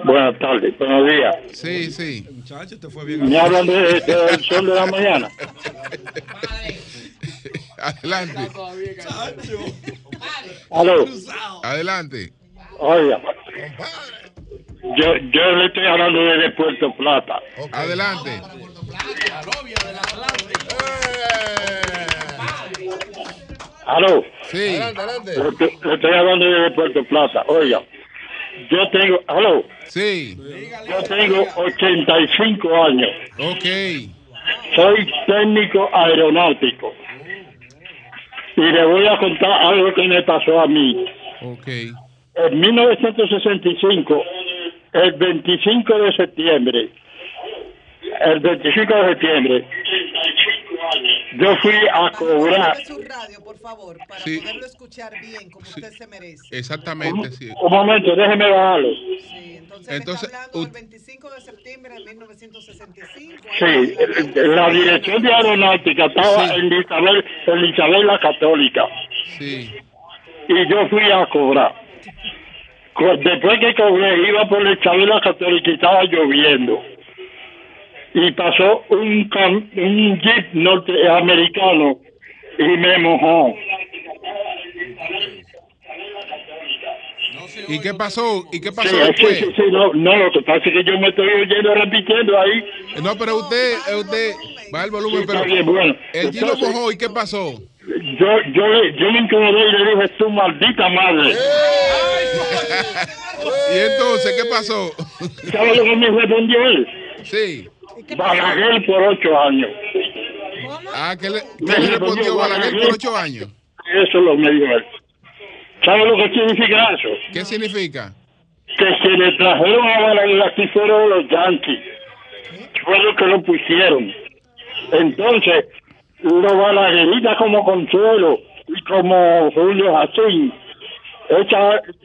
Buenas tardes, buenos días.
sí, sí.
Muchacho, te fue bien.
Me hablan de, de- del sol de la mañana.
Adelante.
Aló.
Adelante.
Oiga, yo, yo le estoy hablando desde Puerto Plata.
Adelante.
Aló.
Sí.
Le, estoy- le estoy hablando desde Puerto Plata. Oiga, Yo tengo, aló,
Sí.
yo tengo 85 años.
Ok.
Soy técnico aeronáutico. Y le voy a contar algo que me pasó a mí.
Ok.
En 1965, el 25 de septiembre, el 25 de septiembre, yo fui a cobrar.
Su radio, por favor, para
Sí.
poderlo escuchar bien, como usted se merece.
Exactamente, sí.
Un momento, déjeme bajarlo.
Sí, entonces,
Entonces,
está hablando del 25 de septiembre de 1965.
Sí, la dirección de aeronáutica estaba en Isabel, en Isabel la Católica.
Sí.
Y yo fui a cobrar. Co- Después que cobré, iba por la Isabel la Católica y estaba lloviendo. Y pasó un, cam- un jeep norteamericano y me mojó.
¿Y qué pasó? ¿Y qué pasó
Sí,
después?
sí, sí, sí, no, no, lo que pasa es que yo me estoy oyendo repitiendo ahí.
No, pero usted, eh, usted, va el volumen,
Sí,
pero
bien, bueno.
el Gino
Entonces-
mojó y qué pasó.
Yo, yo, yo me incomodé y le dije, tu maldita madre. (laughs)
Y entonces, ¿qué pasó?
¿Sabes lo que me respondió él?
Sí.
Balaguer por ocho años.
Ah, ¿qué le, qué
Me
le respondió Balaguer por ocho años?
Eso es lo que me dijo él. ¿Sabes lo que significa eso?
¿Qué significa?
Que se le trajeron a Balaguer aquí fueron los yanquis. Fue lo que lo pusieron. Entonces, los balagueritas como Consuelo y como Julio Jacín,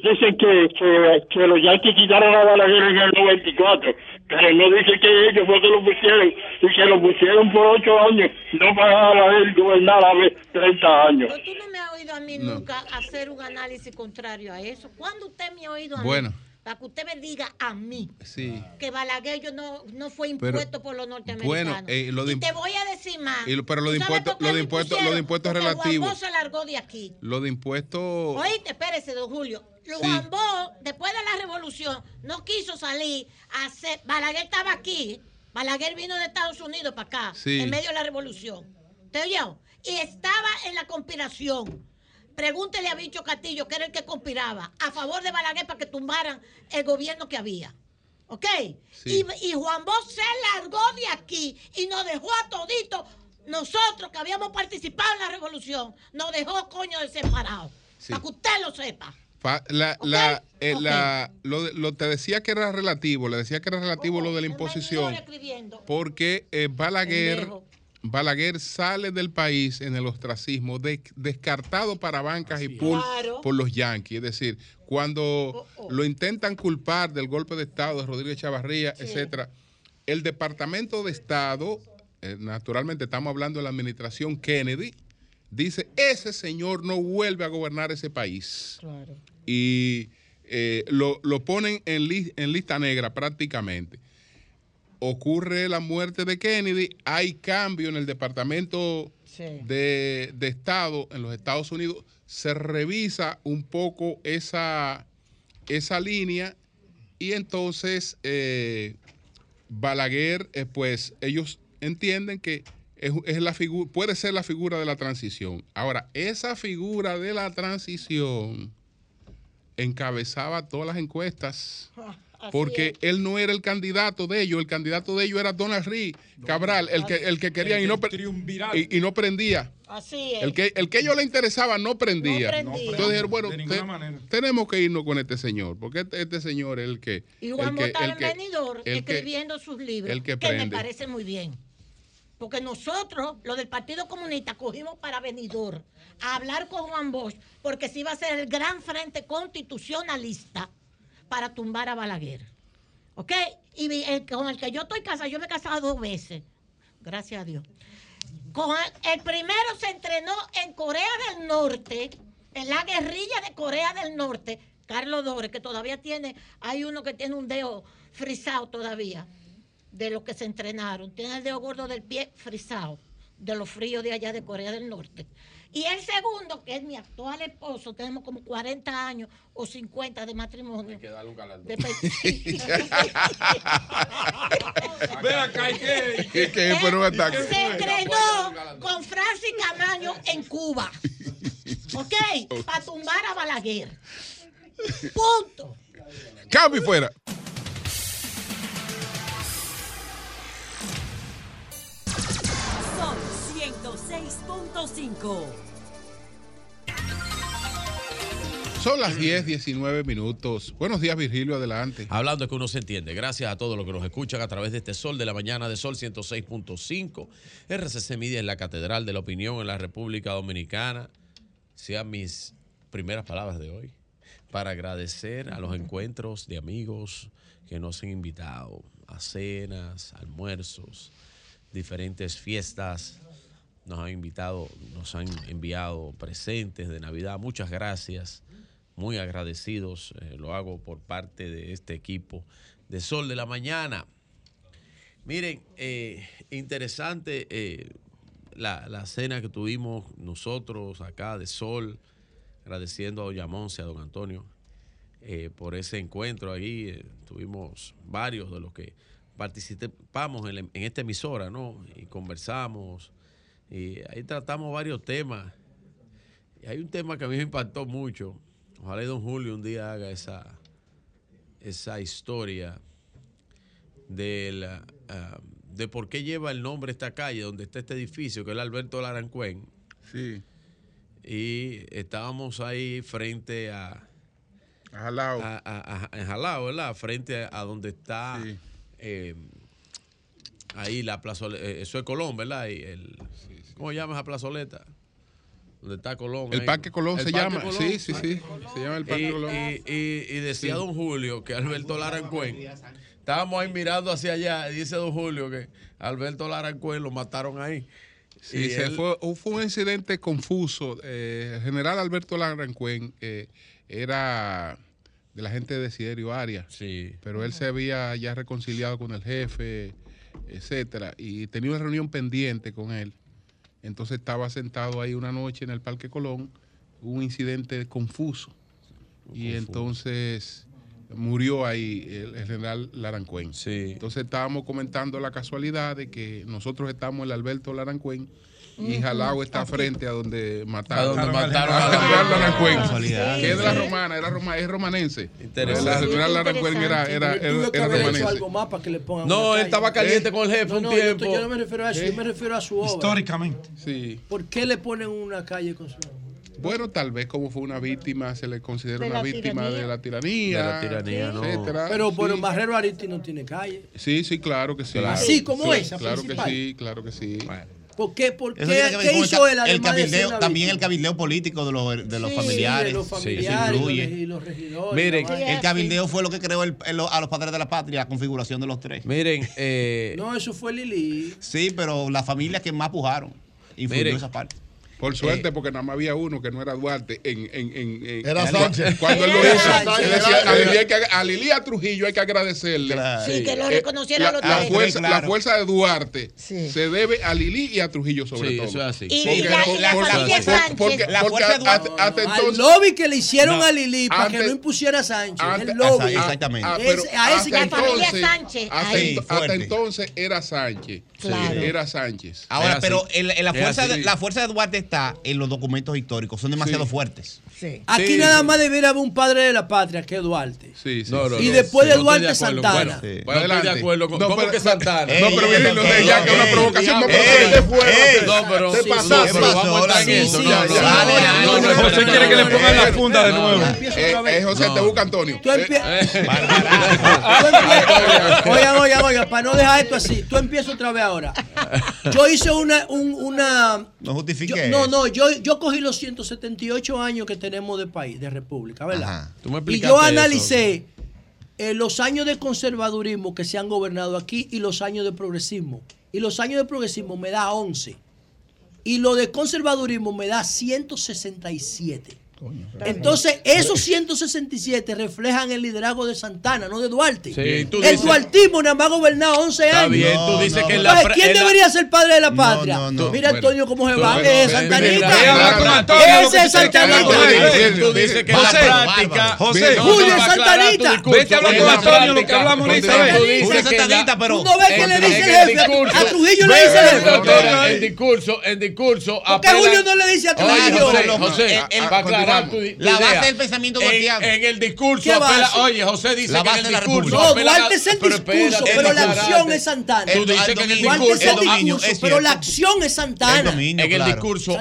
dicen que, que, que los yanquis quitaron a Balaguer en el 94, pero no dicen que ellos fue que lo pusieron y que lo pusieron por ocho años, no para Balaguer gobernar a ver 30 años.
Tú no me has oído a mí
No.
nunca hacer un análisis contrario a eso. ¿Cuándo usted me ha oído a
Bueno.
mí? Para que usted me diga a mí
Sí.
que Balaguer yo no, no fue
Pero,
impuesto por los norteamericanos.
bueno, eh, lo de
y te voy a decir más.
Y lo- pero lo de
¿Tú sabes
impuestos, lo de
lo
impuestos, lo de
se largó de aquí.
Lo de impuestos.
Oíste, espérese, don Julio. Juan Bosch, después de la revolución, no quiso salir a hacer. Balaguer estaba aquí. Balaguer vino de Estados Unidos para acá,
Sí.
en medio de la revolución. ¿Te oyó? Y estaba en la conspiración. Pregúntele a Bicho Castillo, que era el que conspiraba, a favor de Balaguer para que tumbaran el gobierno que había. ¿Ok?
Sí.
Y, y Juan Bosch se largó de aquí y nos dejó a todito, nosotros que habíamos participado en la revolución, nos dejó coño de separados.
Sí.
Para que usted lo sepa.
Fa- La, la, eh, la- lo, de- lo- te decía que era relativo, le decía que era relativo lo de la imposición, porque eh, Balaguer. Balaguer sale del país en el ostracismo, de- descartado para bancas y pool
Claro.
por los yanquis. Es decir, cuando lo intentan culpar del golpe de Estado de Rodríguez Chavarría, etcétera, el Departamento de Estado, eh, naturalmente estamos hablando de la administración Kennedy, dice, ese señor no vuelve a gobernar ese país
Claro.
y eh, lo, lo ponen en, lis- en lista negra prácticamente. Ocurre la muerte de Kennedy, hay cambio en el Departamento de, de Estado en los Estados Unidos, se revisa un poco esa, esa línea y entonces eh, Balaguer, eh, pues ellos entienden que es, es la figura, puede ser la figura de la transición. Ahora, esa figura de la transición encabezaba todas las encuestas. (laughs) Porque él no era el candidato de ellos, el candidato de ellos era Donald Reed Cabral, el que, el que querían y no, y, y no prendía.
Así es.
El que, el que a ellos le interesaba no prendía.
No prendía.
Entonces dijeron, bueno, te- tenemos que irnos con este señor, porque este, este señor es el que...
Y Juan
el que, el que- el que-
escribiendo sus libros,
el que
que, me parece muy bien. Porque nosotros, los del Partido Comunista, cogimos para Benidorm a hablar con Juan Bosch, porque se iba a ser el gran frente constitucionalista para tumbar a Balaguer. ¿Ok? Y con el que yo estoy casada, yo me he casado dos veces, gracias a Dios. El, el primero se entrenó en Corea del Norte, en la guerrilla de Corea del Norte, Carlos Dores, que todavía tiene, hay uno que tiene un dedo frisado todavía, de los que se entrenaron. Tiene el dedo gordo del pie frisado, de los fríos de allá de Corea del Norte. Y el segundo, que es mi actual esposo, tenemos como 40 años o 50 de matrimonio.
Hay que darle un galardón.
De pe- (laughs) (laughs)
Ve acá, ¿y qué?
¿Qué- qué? Pero un ataque.
Se entrenó con Francis Camaño en Cuba. ¿Ok? Para tumbar a Balaguer. Punto.
Cambio y fuera.
106.5.
Son las 10, 19 minutos. Buenos días, Virgilio, adelante.
Hablando es que uno se entiende. Gracias a todos los que nos escuchan a través de este Sol de la Mañana de Sol 106.5. RCC Media en la Catedral de la Opinión en la República Dominicana. Sean mis primeras palabras de hoy para agradecer a los encuentros de amigos que nos han invitado a cenas, almuerzos, diferentes fiestas. Nos han invitado, nos han enviado presentes de Navidad. Muchas gracias muy agradecidos. eh, lo hago por parte de este equipo de Sol de la Mañana. Miren, eh, interesante eh, la, la cena que tuvimos nosotros acá de Sol, agradeciendo a Doña Monse, a don Antonio, eh, por ese encuentro ahí. tuvimos varios de los que participamos en esta emisora, ¿no? Y conversamos, y ahí tratamos varios temas. Y hay un tema que a mí me impactó mucho. Ojalá y don Julio un día haga esa, esa historia de, la, ah, de por qué lleva el nombre esta calle donde está este edificio, que es el Alberto Larancuén.
Sí.
Y estábamos ahí frente a.
A Jalao.
A, a- a- en Jalao, ¿verdad? Frente a donde está. eh, ahí la plazoleta. eh, eso es Colón, ¿verdad? Y el, ¿Cómo llamas a plazoleta? Donde está Colón.
El
ahí.
Parque Colón
El
se
Parque
llama.
Colón.
Sí, sí, sí. Se llama el Parque
y,
Colón.
y- y- y decía
Sí.
don Julio que Alberto Larancuén, estábamos ahí mirando hacia allá, y dice don Julio que Alberto Larancuén lo mataron ahí.
Sí,
Y
se
él-
fue, fue un incidente confuso. Eh, el general Alberto Larancuén eh, era de la gente de Siderio Arias.
Sí.
Pero él se había ya reconciliado con el jefe, etcétera, y tenía una reunión pendiente con él. Entonces estaba sentado ahí una noche en el Parque Colón, un incidente confuso. Y entonces murió ahí el, el general Larancuén. Entonces estábamos comentando la casualidad de que nosotros estamos en el Alberto Larancuén y. Jalao está frente a donde mataron,
A donde mataron a
que es de la romana, era roma, es romanense.
Interesante.
El general era, era, era, romanense.
algo más para que le pongan
No, él estaba caliente con el jefe
No,
un tiempo.
Yo, no me refiero a eso, yo me refiero a su obra.
Históricamente.
Sí.
¿Por qué le ponen una calle con su
Bueno, tal vez como fue una víctima, se le considera
De
una
la
víctima
tiranía.
de la tiranía,
De la tiranía,
etcétera.
Pero por
Sí.
Barrero Aristi no tiene calle.
Sí, sí, claro que sí.
Así como
Sí,
esa
Claro que sí, claro que sí.
¿Por qué? ¿Por qué? ¿Qué hizo él
el cabildeo, también el cabildeo político de los, de los
Sí,
familiares.
de los
Sí,
familiares
influye.
y los- regidores.
Miren,
el cabildeo fue lo que creó el- el- a los padres de la patria, la configuración de los tres.
Miren, eh,
No, eso fue Lili.
Sí, pero las familias que más pujaron influyó
Miren.
esa parte.
Por suerte, porque nada más había uno que no era Duarte. En, en, en, en-
Era Sánchez.
Cuando él lo hizo,
Sánchez.
él decía, a Lili, hay que, a Lili a Trujillo hay que agradecerle.
Sí, que lo
Eh,
reconocieron
la,
los
la
tres.
fuerza,
Sí,
la
claro.
fuerza de Duarte se debe a Lili y a Trujillo sobre
Sí,
todo.
eso es así.
Y
Porque-
la- y la familia
porque-
Sánchez.
porque-
La
porque
fuerza de Duarte-
hasta- hasta
Al
entonces-
lobby que le hicieron
No,
a Lili para que
antes-
no impusiera a Sánchez.
antes-
el lobby.
Exactamente.
Ah,
Es-
pero
a ese
hasta
La familia
entonces-
Sánchez.
Hasta,
ahí.
entonces era Sánchez.
Claro.
Era Sánchez.
Ahora, pero la, la fuerza de Duarte está en los documentos históricos, son demasiado
Sí.
fuertes.
Aquí
Sí,
nada
sí.
más debiera haber un padre de la patria que es Duarte.
Sí, sí.
No, no,
y
no,
después
sí,
de Duarte,
de acuerdo.
Santana.
Bueno, no estoy de acuerdo con,
No,
¿cómo
pero-
que Santana?
Ey,
No, pero no
ey,
sé, ya que una
ey,
provocación no pero
No, pero, vamos a estar en eso.
dale,
no,
José quiere que le pongan la funda de nuevo.
Eh, eh, José, te busca Antonio.
Tú
Eh,
empiezas. Oigan, oigan, oigan, para no dejar esto así, tú empiezas otra vez ahora. Yo hice una. un- una
No justifique
no, no, yo, yo cogí los 178 años que tenemos de país, de república, ¿verdad?
Ajá.
Tú me
Y yo
eso.
analicé eh, los años de conservadurismo que se han gobernado aquí y los años de progresismo. Y los años de progresismo me da 11. Y lo de conservadurismo me da 167. Entonces, esos 167 reflejan el liderazgo de Santana, no de Duarte.
Sí, tú
el
dices-
duartismo nada más ha gobernado 11
Está
años.
bien, tú
No,
dices
no,
que en
no.
la
Entonces,
fra-
¿quién
en la-
debería ser padre de la patria?
no, no.
Mira,
Bueno.
Antonio, cómo se va. Es
ven,
Santanita. Ese es Santanita.
hablando. Ven,
Tú dices que
José,
la práctica.
José,
Julio Santanita.
Vete a hablar con Antonio, lo que hablamos ahorita,
Julio Santanita, pero.
Tú no ves que le dice el
el
jefe. A Trujillo le dice el jefe.
En discurso, en discurso.
¿Por qué Julio no le dice a Trujillo?
José,
El- el-
aclarar aclarar tu, tu
La base
idea.
del pensamiento
en,
duartiano.
en el discurso
¿Qué
apela,
base?
oye, José dice
La
que en
base
el discurso
República.
No, Duarte es el
pero
discurso,
espérate,
pero la acción es Santana.
Tú dices que en el
Duarte
discurso
es el
dominio,
discurso,
es
pero
cierto.
la acción es Santana.
En el discurso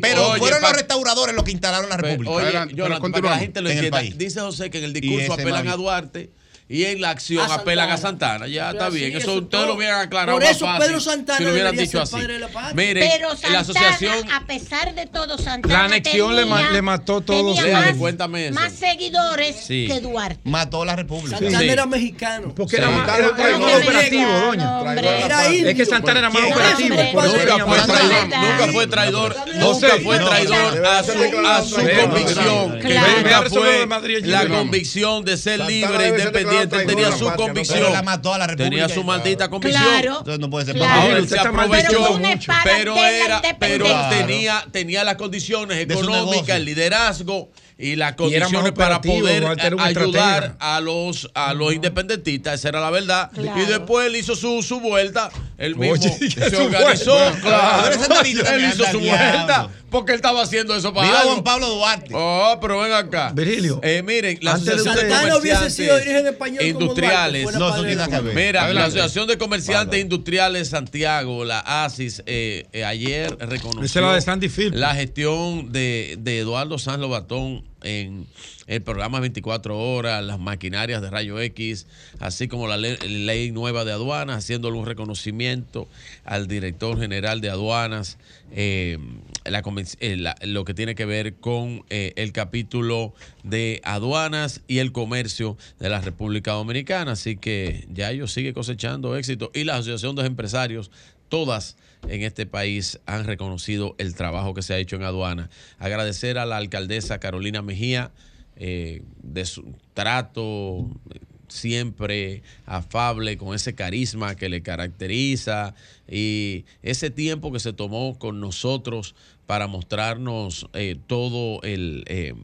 pero fueron los restauradores los que instalaron la República.
Oye, Jonathan,
pero
para que la gente lo entienda, dice José que en el discurso apelan a Duarte y en la acción
A
apelan a
Santana.
Ya
Pero
está
así,
bien.
eso
Eso
es
ustedes lo hubieran aclarado
Por
más
eso
fácil
Pedro Santana
si lo hubieran dicho
ser
así.
padre de la patria.
Miren,
Pero
la
Santana,
asociación
a pesar de todo, Santana
La anexión le ma- le mató todos
más,
cuéntame eso.
más seguidores
Sí.
que Duarte.
Mató la República.
Santana
Sí.
era mexicano.
Porque
Sí.
era, más- era- era
Traidor,
más
traidor,
operativo, doña.
Era indio.
Es que Santana era más
¿Quién
operativo.
Nunca fue traidor, nunca fue traidor, nunca fue a su, a convicción, nunca fue la convicción de ser libre, independiente, tenía su convicción,
la mató a la República.
tenía su maldita convicción.
Claro.
Entonces no puede ser
Claro.
papá.
Ahora él se aprovechó,
Pero
era, pero tenía, tenía las condiciones económicas, el liderazgo y las
Y
condiciones para poder ayudar a los a los independentistas, esa era la verdad.
Claro.
Y después él hizo su, su vuelta, él mismo (laughs)
Oye, ¿qué
se organizó,
vuelta?
claro.
Santanita
él hizo su vuelta porque él estaba haciendo eso para
Viva
algo.
Juan Pablo Duarte.
Oh, pero ven acá.
Virgilio,
Eh, miren, la
antes de
Asociación de,
hubiese
Comerciantes
sido español como
Industriales.
Duarte,
No,
fuera
eso tiene
padre
nada que
de-
ver.
Mira,
Adelante.
la Asociación de Comerciantes Industriales Santiago, la ASIS, eh, eh, ayer reconoció
Esa es la de Sandy Philp.
la gestión de, de Eduardo Sanz Lobatón en el programa 24 horas, las maquinarias de rayo X, así como la ley, nueva de aduanas, haciéndole un reconocimiento al director general de aduanas, eh, eh, la- lo que tiene que ver con eh, el capítulo de aduanas y el comercio de la República Dominicana. Así que ya ellos sigue cosechando éxito. Y la Asociación de Empresarios, todas en este país han reconocido el trabajo que se ha hecho en aduana. Agradecer a la alcaldesa Carolina Mejía eh, de su trato siempre afable, con ese carisma que le caracteriza y ese tiempo que se tomó con nosotros para mostrarnos eh, todo el, eh,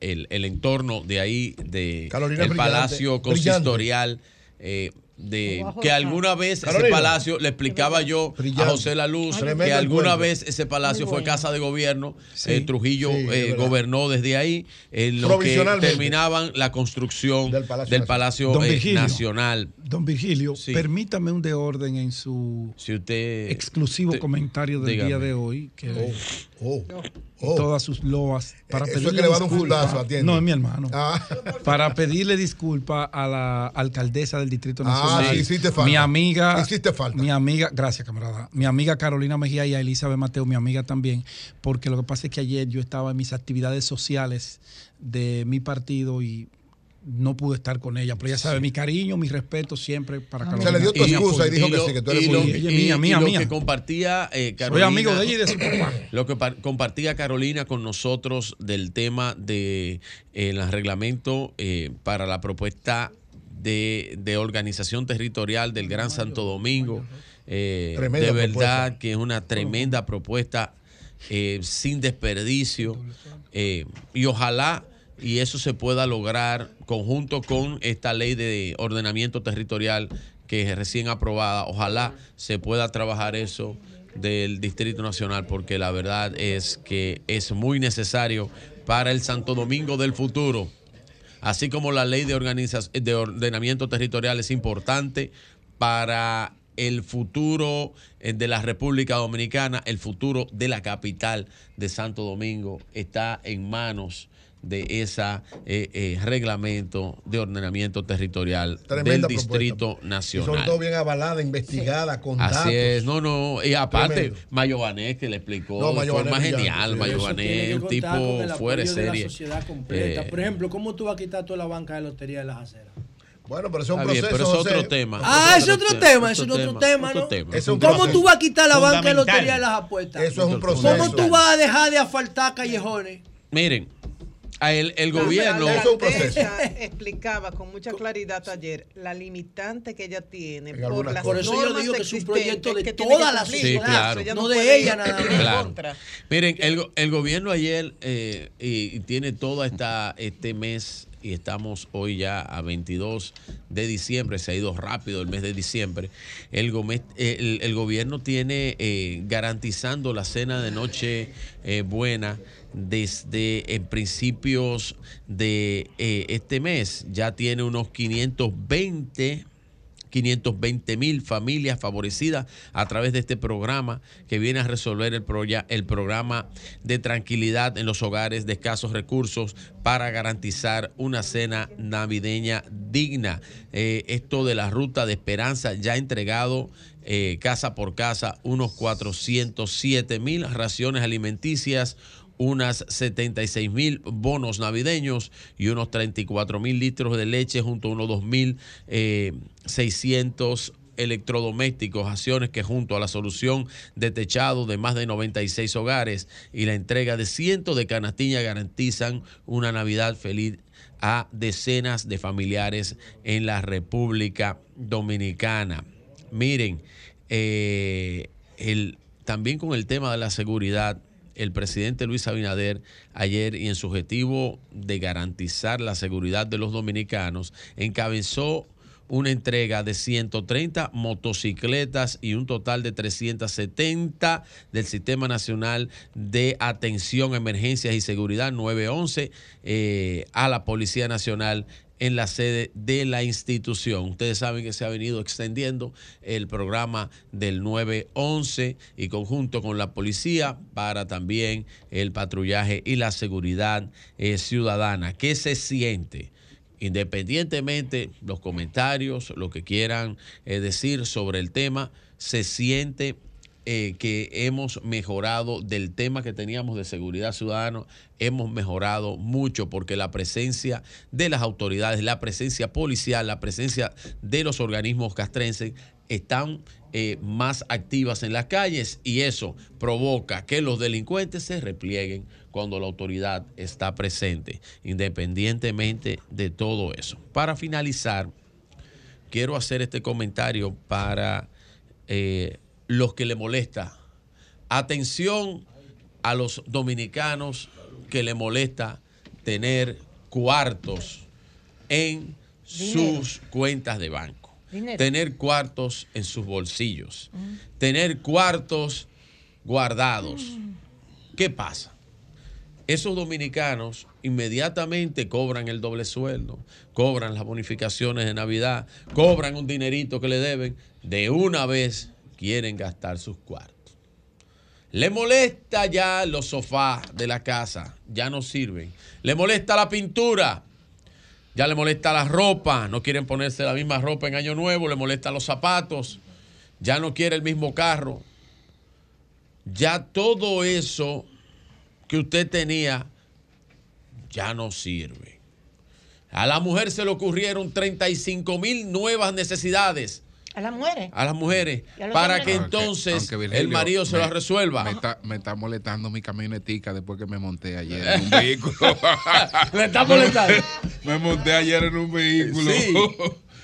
el, el entorno de ahí, de
Carolina
el Palacio. Consistorial. eh, de que alguna vez ese palacio le explicaba yo a. José La Luz que alguna vez ese palacio fue casa de gobierno
Sí.
eh, Trujillo eh, gobernó desde ahí en lo que
Provisionalmente.
terminaban la construcción
Del Palacio
del
Nacional.
Palacio
Don
eh,
Virgilio.
Nacional
Don Virgilio,
Sí.
permítame un de orden en su
si usted
exclusivo
te-
comentario del
dígame.
día de hoy, que
Oh,
y
oh.
todas sus loas para
Eso es
pedirle
que le va a dar un fundazo, atiende.
No, es mi hermano.
Ah.
Para pedirle disculpa a la alcaldesa del Distrito
Ah,
Nacional.
sí, hiciste falta.
Mi amiga.
Hiciste falta.
Mi amiga, gracias, camarada. Mi amiga Carolina Mejía y a Elizabeth Mateo, mi amiga también, porque lo que pasa es que ayer yo estaba en mis actividades sociales de mi partido y no pude estar con ella. Pero ella sabe mi cariño, mi respeto siempre para Carolina.
Se le dio tu excusa y dijo que
lo-
sí, que tú eres muy
Ella es mía,
y
mía,
lo
mía.
que compartía eh,
Soy
Carolina
amigo de ella y de su (clears throat) papá.
Lo que par- compartía Carolina con nosotros del tema de eh, el reglamento eh, para la propuesta de, de organización territorial del Gran Santo Domingo. eh, de verdad
propuesta.
que es una tremenda propuesta eh, sin desperdicio eh, y ojalá y eso se pueda lograr conjunto con esta ley de ordenamiento territorial que es recién aprobada. Ojalá se pueda trabajar eso del Distrito Nacional porque la verdad es que es muy necesario para el Santo Domingo del futuro. Así como la ley de, de ordenamiento territorial es importante para el futuro eh, de la República Dominicana, el futuro de la capital de Santo Domingo está en manos de ese reglamento de ordenamiento territorial
Tremenda
del
propuesta.
Distrito
Y sobre
Nacional.
todo bien avalada, investigada, con datos.
Así es, no, no, y aparte,
Tremendo.
Mayo Vanés que le explicó
No,
de forma genial,
sí.
Mayo
Eso tiene
Vanés,
que
un tipo
con
fuera de serie. Eh,
Por ejemplo, ¿cómo tú vas a quitar toda la banca de lotería de las aceras?
Bueno, pero es un proceso.
pero es otro tema.
Ah, es otro tema, es otro tema,
otro
¿no?
tema.
Ese es un
¿Cómo tú vas a quitar la banca de lotería de las apuestas?
Eso es un proceso.
¿Cómo tú vas a dejar de asfaltar callejones?
Miren, a el, el
La-
gobierno.
La alcaldesa explicaba con mucha claridad ayer la limitante que ella tiene
En
por las
Por eso yo digo que es un proyecto de toda la.
Sí,
sociedad,
claro.
Ella
no de ella nada más.
Claro.
contra.
Miren, el, el gobierno ayer eh, y, y tiene todo esta, este mes y estamos hoy ya a 22 de diciembre, se ha ido rápido el mes de diciembre. El, el, el gobierno tiene eh, garantizando la cena de noche eh, buena desde en principios de eh, este mes. Ya tiene unos 520 520 mil familias favorecidas a través de este programa que viene a resolver el, proya- el programa de tranquilidad en los hogares de escasos recursos para garantizar una cena navideña digna. Eh, esto de la ruta de esperanza ya entregado eh, casa por casa unos 407 mil raciones alimenticias unas 76 mil bonos navideños y unos 34 mil litros de leche junto a unos 2 mil eh, 600 electrodomésticos, acciones que junto a la solución de techado de más de 96 hogares y la entrega de cientos de canastillas garantizan una Navidad feliz a decenas de familiares en la República Dominicana. Miren, eh, el, también con el tema de la seguridad, el presidente Luis Abinader ayer y en su objetivo de garantizar la seguridad de los dominicanos, encabezó una entrega de 130 motocicletas y un total de 370 del Sistema Nacional de Atención, Emergencias y Seguridad 911 eh, a la Policía Nacional en la sede de la institución. Ustedes saben que se ha venido extendiendo el programa del 911 y conjunto con la policía para también el patrullaje y la seguridad eh, ciudadana. ¿Qué se siente? Independientemente los comentarios, lo que quieran eh, decir sobre el tema, se siente eh, que hemos mejorado del tema que teníamos de seguridad ciudadana, hemos mejorado mucho porque la presencia de las autoridades, la presencia policial, la presencia de los organismos castrenses están eh, más activas en las calles y eso provoca que los delincuentes se replieguen cuando la autoridad está presente, independientemente de todo eso. Para finalizar, quiero hacer este comentario para eh, los que le molesta. Atención a los dominicanos que le molesta tener cuartos en
Dinero.
sus cuentas de banco.
Dinero.
Tener cuartos en sus bolsillos. Tener cuartos guardados. ¿Qué pasa? Esos dominicanos inmediatamente cobran el doble sueldo, cobran las bonificaciones de Navidad, cobran un dinerito que le deben, de una vez quieren gastar sus cuartos. Le molesta ya los sofás de la casa, ya no sirven. Le molesta la pintura, ya le molesta la ropa, no quieren ponerse la misma ropa en Año Nuevo, le molestan los zapatos, ya no quiere el mismo carro. Ya todo eso que usted tenía ya no sirve. A la mujer se le ocurrieron 35 mil nuevas necesidades
A las mujeres.
a las mujeres
a
para
hombres
que entonces
Aunque, Virgilio,
el marido se
me-
lo resuelva.
Me está, me está molestando mi camionetica después que me monté ayer en un (laughs) vehículo.
¿Le está molestando? (laughs)
Me monté ayer en un vehículo.
Sí.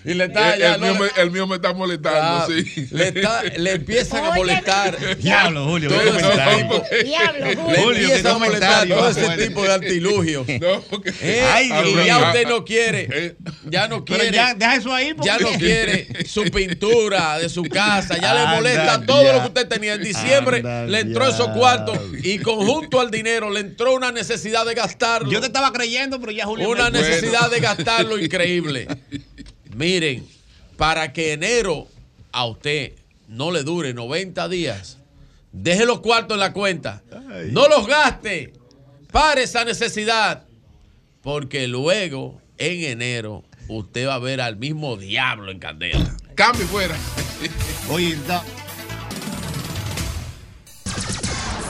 Y le está
el,
ya,
el
no
mío
le-
me, el mío me está molestando,
Ah,
sí.
le, está- le empiezan a molestar. (laughs)
Diablo, Julio,
todo ese tipo-
Diablo,
Le
Julio.
Julio,
empieza
qué
a molestar todo ese tipo de artilugios. (laughs)
No, porque-
Eh,
Ay,
y ya usted no quiere, ya no
Pero
quiere,
ya, deja eso ahí. porque-
ya no quiere su (laughs) pintura de su casa, ya le molesta todo
ya.
lo que usted tenía en diciembre,
Anda,
le entró
ya.
esos cuartos y conjunto al dinero le entró una necesidad de gastarlo.
Yo te estaba creyendo, pero ya Julio.
Una
me-
necesidad de gastarlo increíble. Miren, para que enero a usted no le dure 90 días, deje los cuartos en la cuenta. No los gaste. Pare esa necesidad. Porque luego, en enero, usted va a ver al mismo diablo en candela.
Cambio fuera. (laughs)
Oye, da-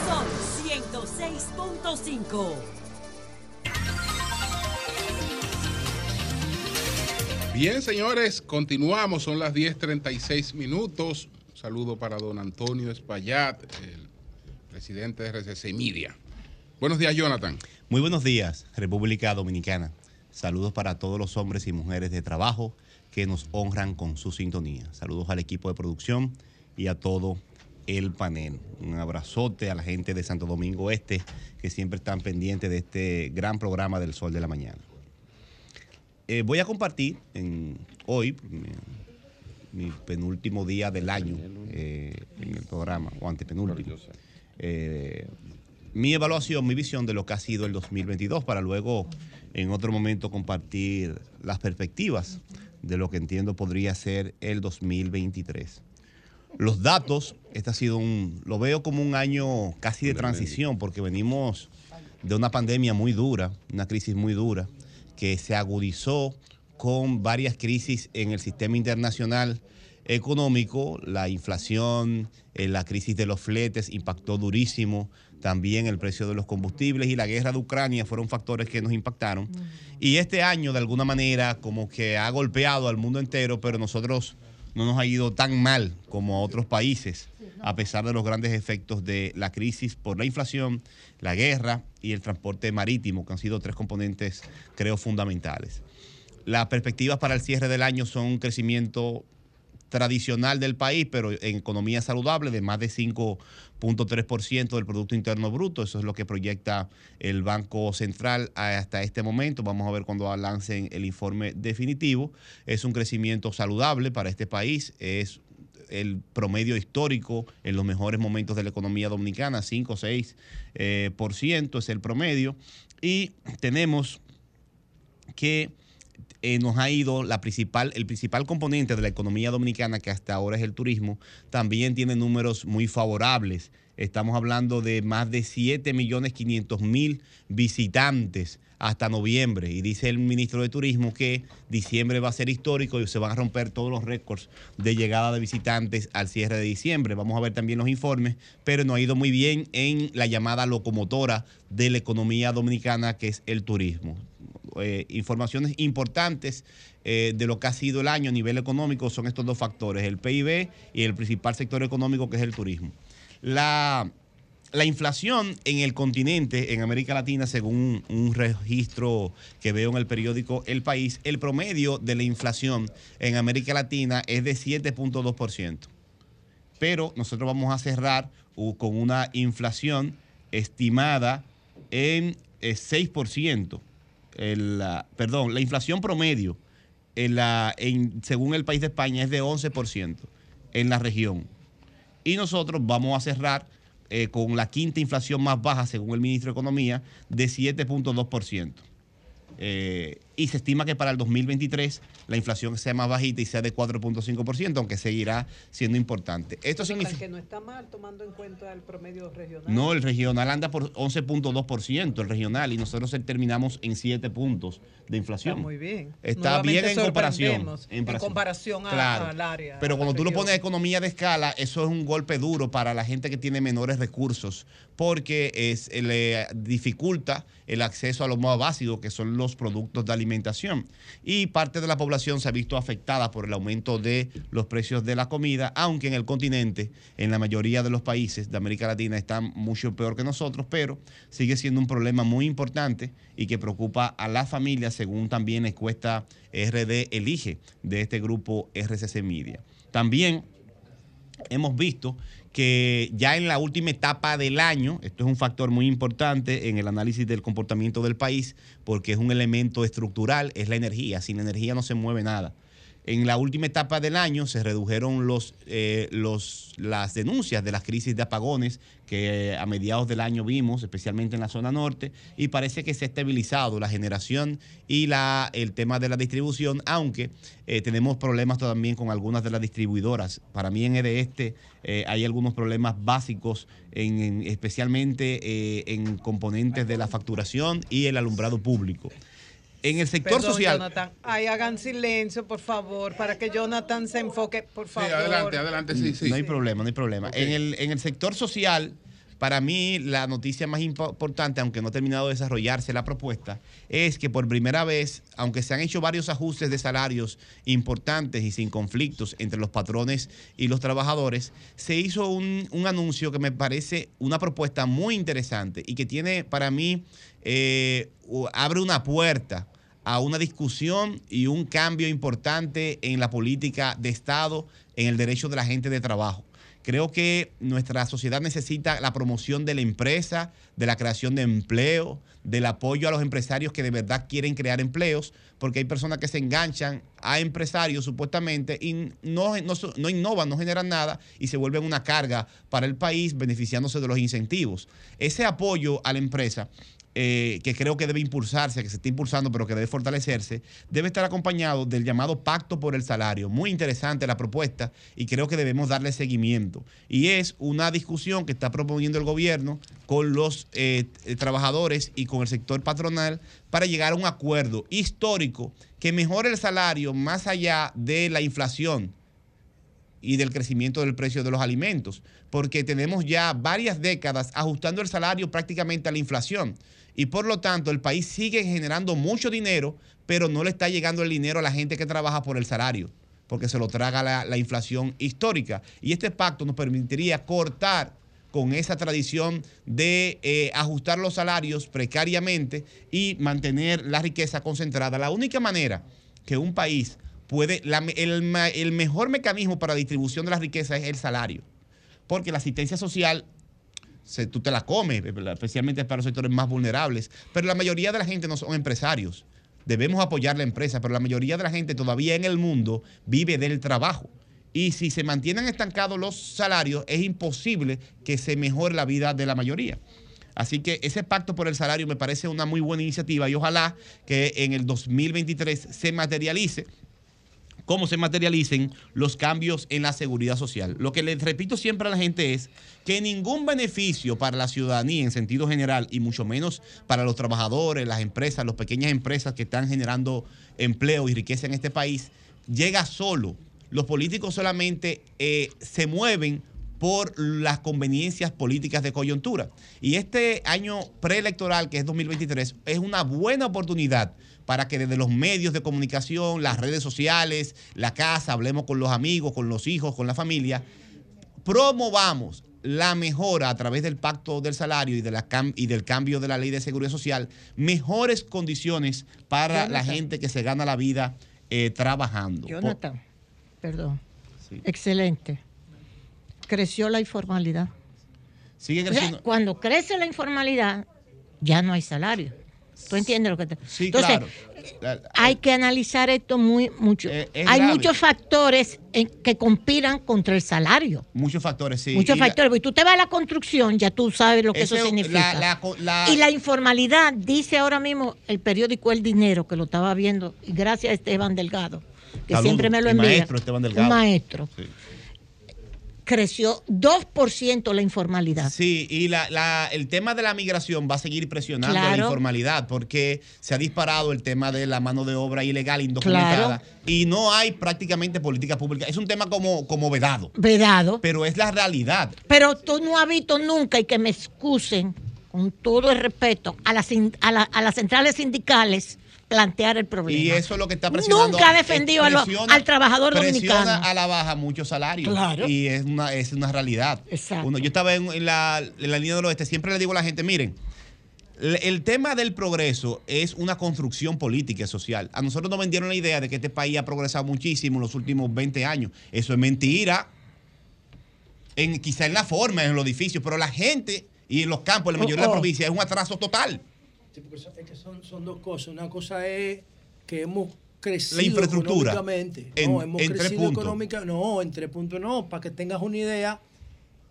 Sol 106.5.
Bien, señores, continuamos. Son las 10:36 minutos. Un saludo para don Antonio Espaillat, el presidente de RCC Media. Buenos días, Jonathan.
Muy buenos días, República Dominicana. Saludos para todos los hombres y mujeres de trabajo que nos honran con su sintonía. Saludos al equipo de producción y a todo el panel. Un abrazote a la gente de Santo Domingo Este que siempre están pendientes de este gran programa del Sol de la Mañana. Eh, voy a compartir en, hoy, mi, mi penúltimo día del año eh, en el programa, o antepenúltimo. Eh, mi evaluación, mi visión de lo que ha sido el 2022 para luego en otro momento compartir las perspectivas de lo que entiendo podría ser el 2023. Los datos, este ha sido un, lo veo como un año casi de transición porque venimos de una pandemia muy dura, una crisis muy dura, que se agudizó con varias crisis en el sistema internacional económico, la inflación, eh, la crisis de los fletes impactó durísimo, también el precio de los combustibles y la guerra de Ucrania fueron factores que nos impactaron. Y este año, de alguna manera, como que ha golpeado al mundo entero, pero nosotros no nos ha ido tan mal como a otros países, a pesar de los grandes efectos de la crisis por la inflación, la guerra y el transporte marítimo, que han sido tres componentes, creo, fundamentales. Las perspectivas para el cierre del año son un crecimiento tradicional del país, pero en economía saludable de más de 5.3% del Producto Interno Bruto. Eso es lo que proyecta el Banco Central hasta este momento. Vamos a ver cuando lancen el informe definitivo. Es un crecimiento saludable para este país. Es el promedio histórico en los mejores momentos de la economía dominicana, 5 o 6 eh, por ciento es el promedio. Y tenemos que eh, nos ha ido la principal, el principal componente de la economía dominicana, que hasta ahora es el turismo, también tiene números muy favorables. Estamos hablando de más de 7 millones 500 mil visitantes hasta noviembre. Y dice el ministro de Turismo que diciembre va a ser histórico y se van a romper todos los récords de llegada de visitantes al cierre de diciembre. Vamos a ver también los informes, pero nos ha ido muy bien en la llamada locomotora de la economía dominicana, que es el turismo. Eh, informaciones importantes eh, de lo que ha sido el año a nivel económico son estos dos factores, el PIB y el principal sector económico que es el turismo. La, la inflación en el continente, en América Latina, según un registro que veo en el periódico El País, el promedio de la inflación en América Latina es de 7.2%. Pero nosotros vamos a cerrar con una inflación estimada en eh, 6% el, perdón, la inflación promedio en la, en- según el país de España es de 11% en la región. Y nosotros vamos a cerrar eh, con la quinta inflación más baja, según el ministro de Economía, de 7.2%. Eh, y se estima que para el 2023 la inflación sea más bajita y sea de 4.5%, aunque seguirá siendo importante. Esto significa...
Que no está mal tomando en cuenta el promedio regional.
No, el regional anda por 11.2%, el regional, y nosotros terminamos en 7 puntos de inflación.
Está muy bien.
Está
Nuevamente
bien en comparación.
En comparación a-
Claro.
al área.
Pero cuando tú lo pones a economía de escala, eso es un golpe duro para la gente que tiene menores recursos, porque es, le dificulta el acceso a lo más básico, que son los productos de alimentación. Y parte de la población se ha visto afectada por el aumento de los precios de la comida, aunque en el continente, en la mayoría de los países de América Latina, están mucho peor que nosotros, pero sigue siendo un problema muy importante y que preocupa a las familias, según también la encuesta RD Elige de este grupo RCC Media. También hemos visto que ya en la última etapa del año, esto es un factor muy importante en el análisis del comportamiento del país, porque es un elemento estructural, es la energía. Sin energía no se mueve nada. En la última etapa del año se redujeron los, eh, los, las denuncias de las crisis de apagones que a mediados del año vimos, especialmente en la zona norte, y parece que se ha estabilizado la generación y la, el tema de la distribución, aunque eh, tenemos problemas también con algunas de las distribuidoras. Para mí en EDESTE eh, hay algunos problemas básicos, en, en- especialmente eh, en componentes de la facturación y el alumbrado público. En el sector
Perdón,
social...
Jonathan. Ay, hagan silencio, por favor, para que Jonathan se enfoque, por favor.
No hay problema, no hay problema. En, el, en el sector social, para mí la noticia más impo- importante, aunque no ha terminado de desarrollarse la propuesta, es que por primera vez, aunque se han hecho varios ajustes de salarios importantes y sin conflictos entre los patrones y los trabajadores, se hizo un, un anuncio que me parece una propuesta muy interesante y que tiene para mí, eh, abre una puerta a una discusión y un cambio importante en la política de Estado, en el derecho de la gente de trabajo, Creo que nuestra sociedad necesita la promoción de la empresa, de la creación de empleo, del apoyo a los empresarios que de verdad quieren crear empleos, porque hay personas que se enganchan a empresarios supuestamente y no, no innovan, no generan nada y se vuelven una carga para el país beneficiándose de los incentivos. Ese apoyo a la empresa eh, que creo que debe impulsarse, que se está impulsando, pero que debe fortalecerse, debe estar acompañado del llamado Pacto por el Salario. Muy interesante la propuesta y creo que debemos darle seguimiento. Y es una discusión que está proponiendo el gobierno con los eh, eh, trabajadores y con el sector patronal para llegar a un acuerdo histórico que mejore el salario más allá de la inflación y del crecimiento del precio de los alimentos, porque tenemos ya varias décadas ajustando el salario prácticamente a la inflación y por lo tanto el país sigue generando mucho dinero, pero no le está llegando el dinero a la gente que trabaja por el salario, porque se lo traga la, la inflación histórica. Y este pacto nos permitiría cortar con esa tradición de eh, ajustar los salarios precariamente y mantener la riqueza concentrada. La única manera que un país puede, el, mejor mecanismo para distribución de la riqueza es el salario, porque la asistencia social tú te la comes, especialmente para los sectores más vulnerables, pero la mayoría de la gente no son empresarios. Debemos apoyar la empresa, pero la mayoría de la gente todavía en el mundo vive del trabajo. Y si se mantienen estancados los salarios, es imposible que se mejore la vida de la mayoría. Así que ese pacto por el salario me parece una muy buena iniciativa y ojalá que en el 2023 se materialice cómo se materialicen los cambios en la seguridad social. Lo que les repito siempre a la gente es que ningún beneficio para la ciudadanía en sentido general y mucho menos para los trabajadores, las empresas, las pequeñas empresas que están generando empleo y riqueza en este país, llega solo. Los políticos solamente eh, se mueven por las conveniencias políticas de coyuntura. Y este año preelectoral, que es 2023, es una buena oportunidad para que desde los medios de comunicación, las redes sociales, la casa, hablemos con los amigos, con los hijos, con la familia, promovamos la mejora a través del pacto del salario y, de la cam- y del cambio de la ley de seguridad social, mejores condiciones para la gente que se gana la vida eh, trabajando.
Jonathan, perdón.
Sí.
Excelente. Creció la informalidad.
Sigue
O sea,
creciendo.
cuando crece la informalidad, ya no hay salario. ¿Tú entiendes lo que te
Sí,
Entonces,
claro.
Hay que analizar esto muy mucho.
es
hay
grave.
muchos factores en- que conspiran contra el salario.
Muchos factores, sí.
muchos
Y la-
factores. Porque tú te vas a la construcción, ya tú sabes lo que
Ese-
eso significa.
la- la
y la informalidad, dice ahora mismo el periódico El Dinero, que lo estaba viendo, y gracias a Esteban Delgado, que siempre me lo envía.
maestro Esteban Delgado.
Un maestro.
Sí.
Creció 2% la informalidad.
Sí, y la, la- el tema de la migración va a seguir presionando la informalidad porque se ha disparado el tema de la mano de obra ilegal indocumentada
Claro.
y no hay prácticamente política pública. Es un tema como, como vedado,
Vedado.
pero es la realidad.
Pero tú no has visto nunca, y que me excusen, con todo el respeto, a las, a la- a las centrales sindicales plantear el problema.
Y eso es lo que está presionando.
Nunca ha defendido
presiona-
al trabajador dominicano.
a la baja muchos salarios.
Claro.
Y es una, es una realidad.
Exacto.
Uno- yo estaba en, en la, en la línea del oeste, siempre le digo a la gente, miren, el, tema del progreso es una construcción política y social. A nosotros nos vendieron la idea de que este país ha progresado muchísimo en los últimos 20 años. Eso es mentira. En, quizá en la forma, en los edificios, pero la gente y en los campos, en la mayoría de
Oh,
la
oh.
provincia, es un atraso total.
Sí, porque son- es que son, son dos cosas. Una cosa es que hemos crecido
La infraestructura.
económicamente.
En-
no, hemos
en
crecido económicamente. No, en tres puntos no. Para que tengas una idea,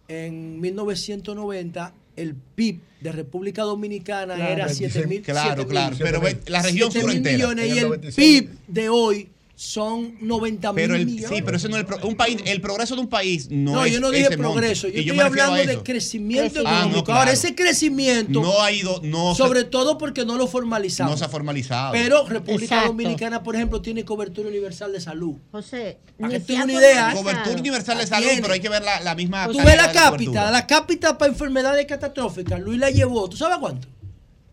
en 1990 el PIB de República Dominicana
Claro.
era 7 mil.
Claro, claro, pero ve, la región sur entera.
millones y
el
el
96.
PIB de hoy son 90 mil
el,
millones.
sí, pero eso no es el, pro- un país, el progreso de un país no,
No,
es
yo no dije
ese monto.
progreso, yo estoy
a
hablando de crecimiento
Ah, no,
económico.
claro.
Ahora, ese crecimiento
No ha ido, no se-
sobre todo porque no lo formalizamos.
no se ha formalizado.
Pero República
Exacto.
Dominicana, por ejemplo, tiene cobertura universal de salud.
José, ni
que una idea.
Cobertura universal de salud,
tiene.
pero hay que ver la, la misma.
Tú ves la cápita, la cápita para enfermedades catastróficas, Luis la llevó, ¿tú sabes cuánto?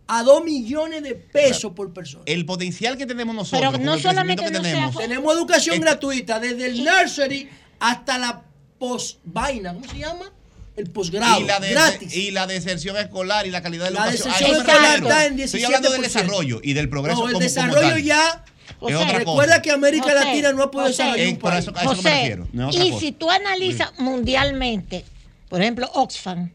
A 2 millones de pesos por persona.
El potencial que tenemos nosotros,
Pero no solamente
que
no sea-
tenemos.
Tenemos educación
Este-
gratuita desde el nursery hasta la post vaina, ¿cómo se llama? El posgrado,
y la, de-
gratis.
y la deserción escolar y la calidad de
La
educación.
deserción
A eso me
escolar está en
Estoy hablando del
17%.
desarrollo y del progreso
No, el
como- como
desarrollo
tal.
ya
José,
cosa.
Recuerda que América
José,
Latina no ha podido desarrollar un
por
país.
eso- a eso me
José,
refiero, no es otra
y
cosa.
si tú analizas mundialmente, por ejemplo, Oxfam,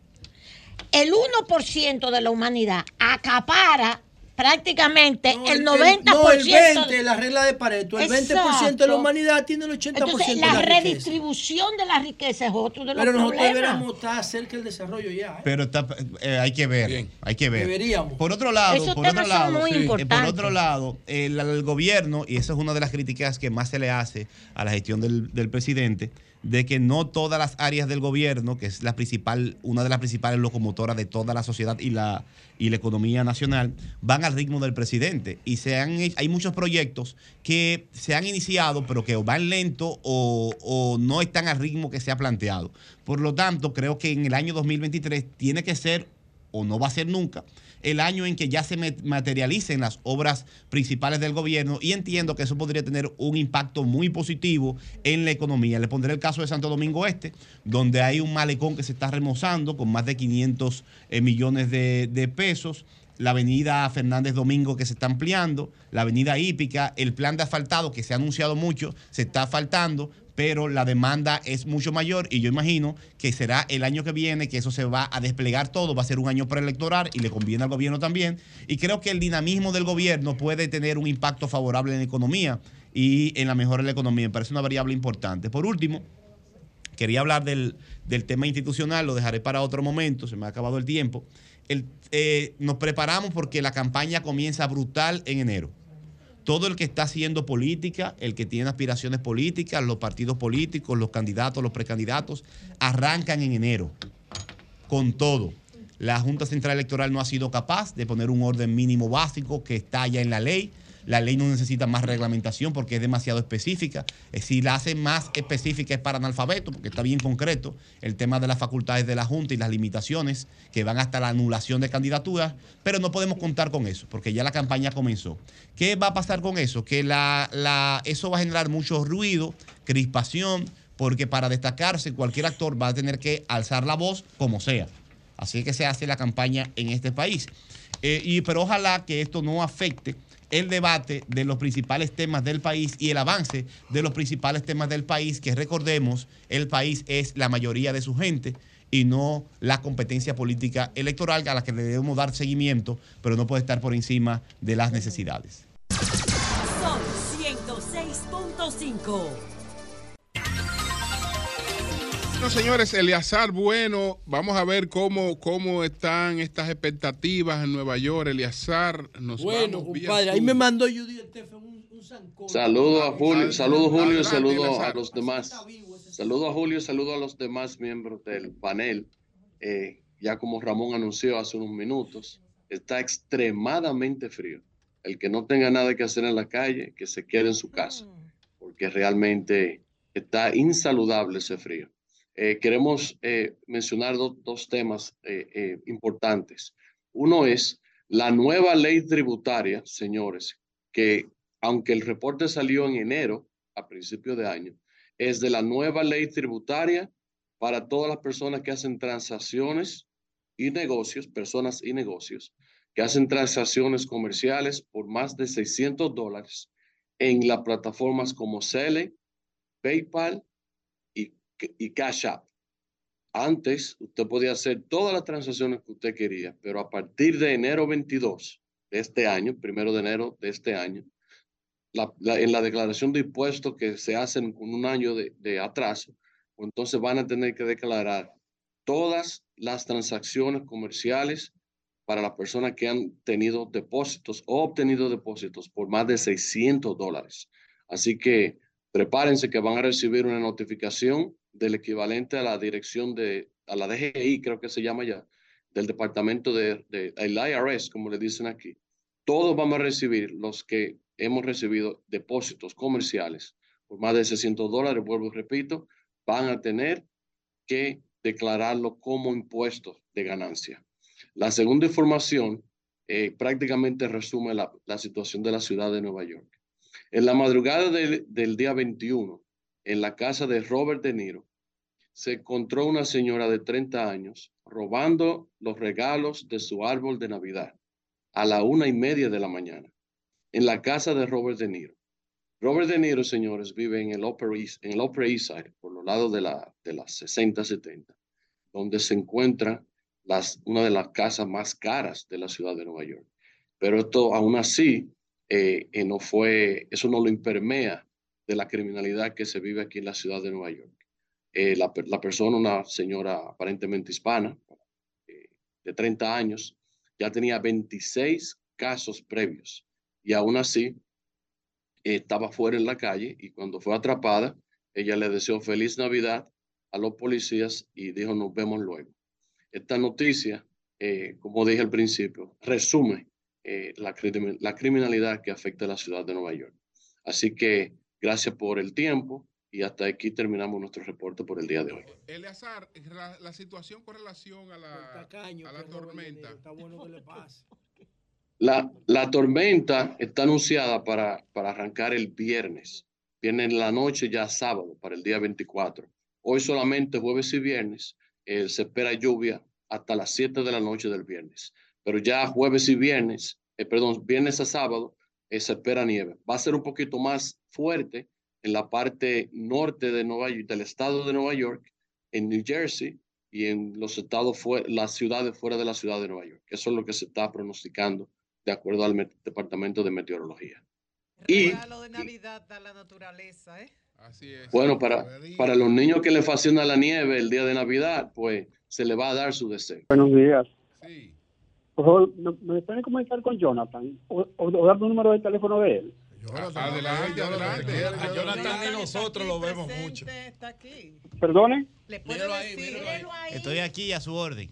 el 1% de la humanidad acapara prácticamente el 90%.
No, el 20, la regla de Pareto. El 20% de la
Exacto.
humanidad tiene el 80%
Entonces,
de
la,
la riqueza.
redistribución de la riqueza es otro de los
Pero nosotros deberíamos estar cerca del desarrollo ya. ¿eh?
Pero está, eh, hay que ver, hay que ver.
Deberíamos.
Por otro lado,
Esos
por
temas
otro
son
lado,
muy
sí, eh, por otro lado, el, el gobierno y esa es una de las críticas que más se le hace a la gestión del, del presidente, de que no todas las áreas del gobierno, que es la principal, una de las principales locomotoras de toda la sociedad y la y la economía nacional, van al ritmo del presidente y se han, hay muchos proyectos que se han iniciado, pero que van lento o, o no están al ritmo que se ha planteado. Por lo tanto, creo que en el año 2023 tiene que ser o no va a ser nunca, el año en que ya se materialicen las obras principales del gobierno y entiendo que eso podría tener un impacto muy positivo en la economía. Le pondré el caso de Santo Domingo Este, donde hay un malecón que se está remozando con más de 500 eh, millones de, de pesos la avenida Fernández Domingo que se está ampliando, la avenida Hípica, el plan de asfaltado que se ha anunciado mucho, se está faltando, pero la demanda es mucho mayor y yo imagino que será el año que viene que eso se va a desplegar todo, va a ser un año preelectoral y le conviene al gobierno también. Y creo que el dinamismo del gobierno puede tener un impacto favorable en la economía y en la mejora de la economía. Me parece una variable importante. Por último, quería hablar del, tema institucional, lo dejaré para otro momento, se me ha acabado el tiempo. Eh, nos preparamos porque la campaña comienza brutal en enero. Todo el que está haciendo política, el que tiene aspiraciones políticas, los partidos políticos, los candidatos, los precandidatos, arrancan en enero con todo. La Junta Central Electoral no ha sido capaz de poner un orden mínimo básico que está ya en la ley. La ley no necesita más reglamentación porque es demasiado específica. Eh, Si la hace más específica es para analfabeto, porque está bien concreto el tema de las facultades de la Junta y las limitaciones que van hasta la anulación de candidaturas, pero no podemos contar con eso, porque ya la campaña comenzó. ¿Qué va a pasar con eso? Que la, la- eso va a generar mucho ruido, crispación, porque para destacarse cualquier actor va a tener que alzar la voz como sea. Así que se hace la campaña en este país. Eh, y, pero ojalá que esto no afecte el debate de los principales temas del país y el avance de los principales temas del país, que recordemos, el país es la mayoría de su gente y no la competencia política electoral a la que le debemos dar seguimiento, pero no puede estar por encima de las necesidades.
Sol 106.5.
Bueno, señores, Eliazar, bueno, vamos a ver cómo, cómo están estas expectativas en Nueva York. Eliazar, nos
Bueno, compadre, ahí me mandó Judy Estefan un, un zancón.
Saludos a Julio, saludos Julio, saludos a
Eleazar.
los demás. Saludos a Julio, saludos a los demás miembros del panel. Eh, ya como Ramón anunció hace unos minutos, está extremadamente frío. El que no tenga nada que hacer en la calle, que se quede en su casa, porque realmente está insaludable ese frío. Eh, queremos eh, mencionar do- dos temas eh, eh, importantes. Uno es la nueva ley tributaria, señores, que aunque el reporte salió en enero, a principio de año, es de la nueva ley tributaria para todas las personas que hacen transacciones y negocios, personas y negocios, que hacen transacciones comerciales por más de 600 dólares en las plataformas como Cele, PayPal y, Cash App. Antes, usted podía hacer todas las transacciones que usted quería, pero a partir de enero 22 de este año, primero de enero de este año, la- la- en la declaración de impuestos que se hacen con un año de, de atraso, pues entonces van a tener que declarar todas las transacciones comerciales para las personas que han tenido depósitos o obtenido depósitos por más de 600 dólares. Así que prepárense que van a recibir una notificación del equivalente a la dirección de, a la DGI, creo que se llama ya, del departamento de, de el IRS, como le dicen aquí. Todos vamos a recibir los que hemos recibido depósitos comerciales por más de 600 dólares, vuelvo y repito, van a tener que declararlo como impuestos de ganancia. La segunda información eh, prácticamente resume la, la situación de la ciudad de Nueva York. En la madrugada del, del día 21, en la casa de Robert De Niro, se encontró una señora de 30 años robando los regalos de su árbol de Navidad a la una y media de la mañana en la casa de Robert De Niro. Robert De Niro, señores, vive en el Upper East, en el Upper East Side, por los lados de, la, de las 60, 70, donde se encuentra las, una de las casas más caras de la ciudad de Nueva York. Pero esto, aún así, eh, eh, no fue, eso no lo impermea de la criminalidad que se vive aquí en la ciudad de Nueva York. Eh, la, per- la persona, una señora aparentemente hispana, eh, de 30 años, ya tenía 26 casos previos y aún así estaba fuera en la calle y cuando fue atrapada, ella le deseó feliz Navidad a los policías y dijo nos vemos luego. Esta noticia, eh, como dije al principio, resume la, la criminalidad que afecta a la ciudad de Nueva York. Así que gracias por el tiempo y hasta aquí terminamos nuestro reporte por el día de hoy.
Eleazar, la, la situación con relación a la, a la tormenta.
Está bueno que le pase. (laughs)
La, la tormenta está anunciada para, para arrancar el viernes. Viene en la noche ya sábado, para el día 24. Hoy solamente jueves y viernes eh, se espera lluvia hasta las 7 de la noche del viernes. Pero ya jueves y viernes, eh, perdón, viernes a sábado, eh, se espera nieve. Va a ser un poquito más fuerte en la parte norte de Nueva York, del estado de Nueva York, en New Jersey y en los estados fuera, las ciudades fuera de la ciudad de Nueva York. Eso es lo que se está pronosticando de acuerdo al Departamento de Meteorología. Y
Regalo de Navidad da la naturaleza, ¿eh?
Así es.
bueno, para, para los niños que les fascina la nieve el día de Navidad, pues se le va a dar su deseo.
Buenos días. Por favor, ¿me, me pueden comunicar con Jonathan o, o, o darme un número de teléfono de él?
Adelante, adelante.
A Jonathan ni nosotros lo vemos mucho.
Perdone.
Estoy aquí a su orden.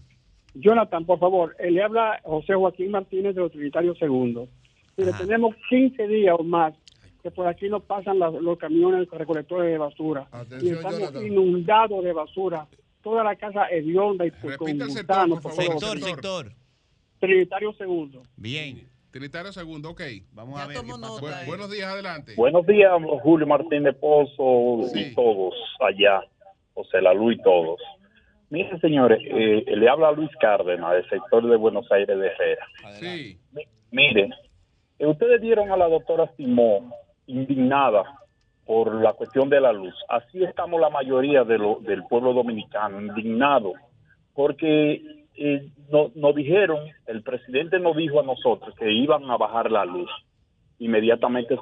Jonathan, por favor, eh, le habla José Joaquín Martínez de los Trinitarios Segundos. Mire,
Ajá.
tenemos 15 días o más que por aquí no pasan las- los camiones recolectores de basura. y estamos
Jonathan.
inundados de basura. Toda la casa hedionda y por, con gusanos por todos
Sector, sector.
Trinitario Segundo.
Bien.
Trinitario segundo, ok.
Vamos a ver qué pasa.
Bu- buenos días, adelante.
Buenos días, Julio Martínez Pozo y todos allá, José Lalu y todos. Miren, señores, eh, le habla Luis Cárdenas, del sector de Buenos Aires de Herrera.
Sí.
Miren, eh, ustedes dieron a la doctora Simón indignada por la cuestión de la luz. Así estamos la mayoría de lo- del pueblo dominicano, indignado, porque eh, no- nos dijeron, el presidente nos dijo a nosotros que iban a bajar la luz. Inmediatamente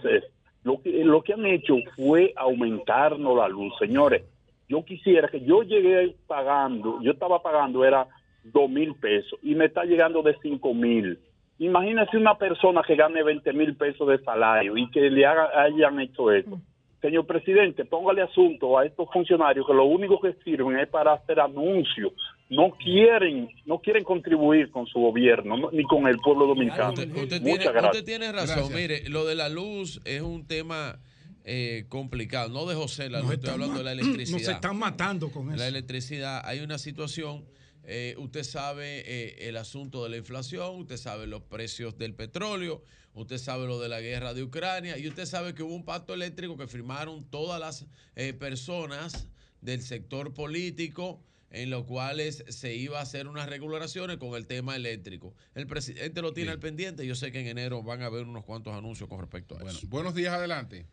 lo, que, lo que han hecho fue aumentarnos la luz, señores. Yo quisiera que yo llegué pagando, yo estaba pagando, era dos mil pesos y me está llegando de cinco mil. Imagínese una persona que gane 20 mil pesos de salario y que le haga- hayan hecho eso. Señor presidente, póngale asunto a estos funcionarios que lo único que sirven es para hacer anuncios. No quieren, no quieren contribuir con su gobierno no- ni con el pueblo dominicano.
Usted
Muchas
tiene,
gracias.
usted tiene razón. Mire, lo de la luz es un tema eh, complicado. No de José la luz, estoy hablando de la (clears throat) electricidad.
Nos están matando con
La
eso.
electricidad, hay una situación, eh, usted sabe eh, el asunto de la inflación, usted sabe los precios del petróleo, usted sabe lo de la guerra de Ucrania y usted sabe que hubo un pacto eléctrico que firmaron todas las eh, personas del sector político en los cuales se iba a hacer unas regulaciones con el tema eléctrico. El presidente lo tiene al pendiente. Yo sé que en enero van a haber unos cuantos anuncios con respecto a eso.
Buenos días, adelante.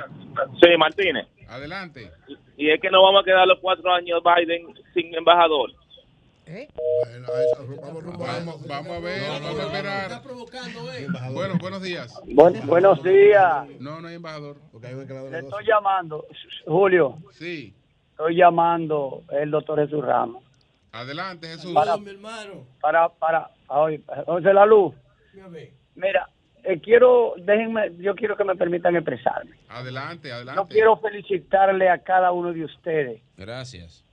Sí, Martínez.
Adelante.
Y es que no vamos a quedar los cuatro años Biden sin embajador.
Vamos, vamos a ver, vamos a esperar. Bueno, buenos días.
Buen- buenos días.
No, no hay embajador.
Le estoy llamando, Julio.
Sí.
Estoy llamando el doctor Jesús Ramos.
Adelante, Jesús.
Para-
mi hermano.
Para, para, ay, José La Luz. Mira, eh, quiero, déjenme, yo quiero que me permitan expresarme.
Adelante,
Yo
adelante.
quiero felicitarle a cada uno de ustedes.
Gracias.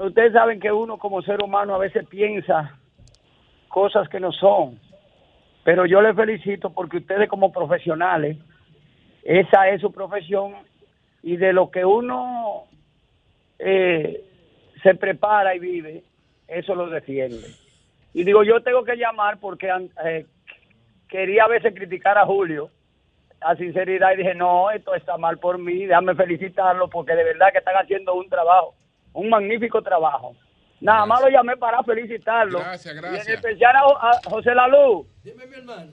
Ustedes saben que uno como ser humano a veces piensa cosas que no son, pero yo les felicito porque ustedes como profesionales, esa es su profesión y de lo que uno eh, se prepara y vive, eso lo defiende. Y digo, yo tengo que llamar porque eh, quería a veces criticar a Julio a sinceridad y dije, no, esto está mal por mí, déjame felicitarlo porque de verdad que están haciendo un trabajo, un magnífico trabajo. Nada más lo llamé para felicitarlo.
Gracias,
Y
gracias.
en especial a, a José Lalu,
Dime, mi hermano.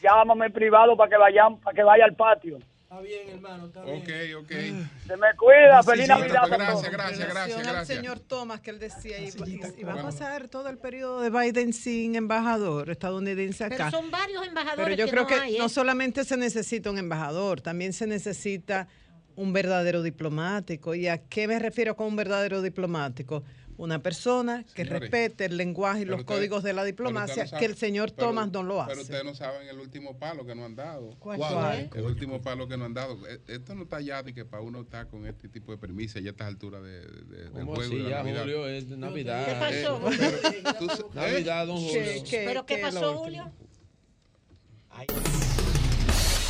llámame privado para que vayan, para que vaya al patio.
Está bien, hermano, está
Ok, ok.
Se me cuida,
Sí,
feliz
sí,
Navidad.
gracias, gracias, gracias, gracias.
señor Thomas que él decía, y, y- y va a pasar todo el periodo de Biden sin embajador estadounidense acá.
Pero son varios embajadores
Pero yo
que
creo
no
que
hay, ¿eh?
no solamente se necesita un embajador, también se necesita un verdadero diplomático. ¿Y a qué me refiero con un verdadero diplomático? Una persona que
Señores,
respete el lenguaje y
pero
los
usted-
códigos de la
pero
diplomacia,
no sabe-
que el señor
pero-
Thomas no lo hace.
Pero ustedes no saben el último palo que nos han dado.
¿Cuál ¿Cuál? fue?
El último palo que nos han dado. E- Esto no está ya de que para uno estar con este tipo de permisos ya a estas alturas de, de- del
¿Cómo
juego. de la
Ya,
Navidad.
Julio, es Navidad.
¿Qué pasó?
Eh, tú sa-
Navidad, don Julio.
¿Qué- qué- ¿Pero qué pasó? Julio?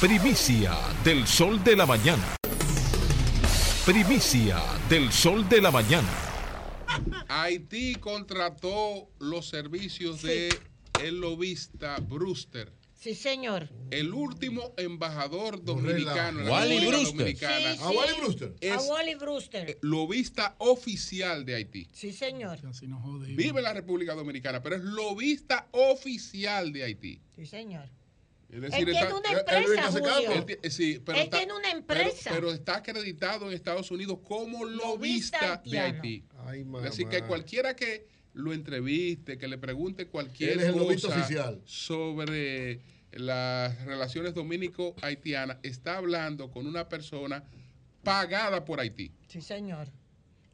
Primicia del sol de la mañana. Primicia del sol de la mañana.
Haití contrató los servicios de el lobista Brewster.
Sí, señor.
El último embajador dominicano en la
Wally
República
Brewster.
Dominicana
Sí, sí. A Wally
Brewster.
A
es
Wally Brewster.
lobista oficial de Haití.
Sí, señor.
Vive en la República Dominicana, pero es lobista oficial de Haití.
Sí, señor.
Es
Él
decir,
tiene
está-
una empresa, Julio.
Él sí, pero
Él
está-
tiene una empresa.
Pero, está acreditado en Estados Unidos como
Lobista
lobista de. Haití.
Ay,
decir, que cualquiera que lo entreviste, que le pregunte cualquier
es
cosa
oficial.
sobre las relaciones dominico-haitianas, está hablando con una persona pagada por Haití.
Sí, señor.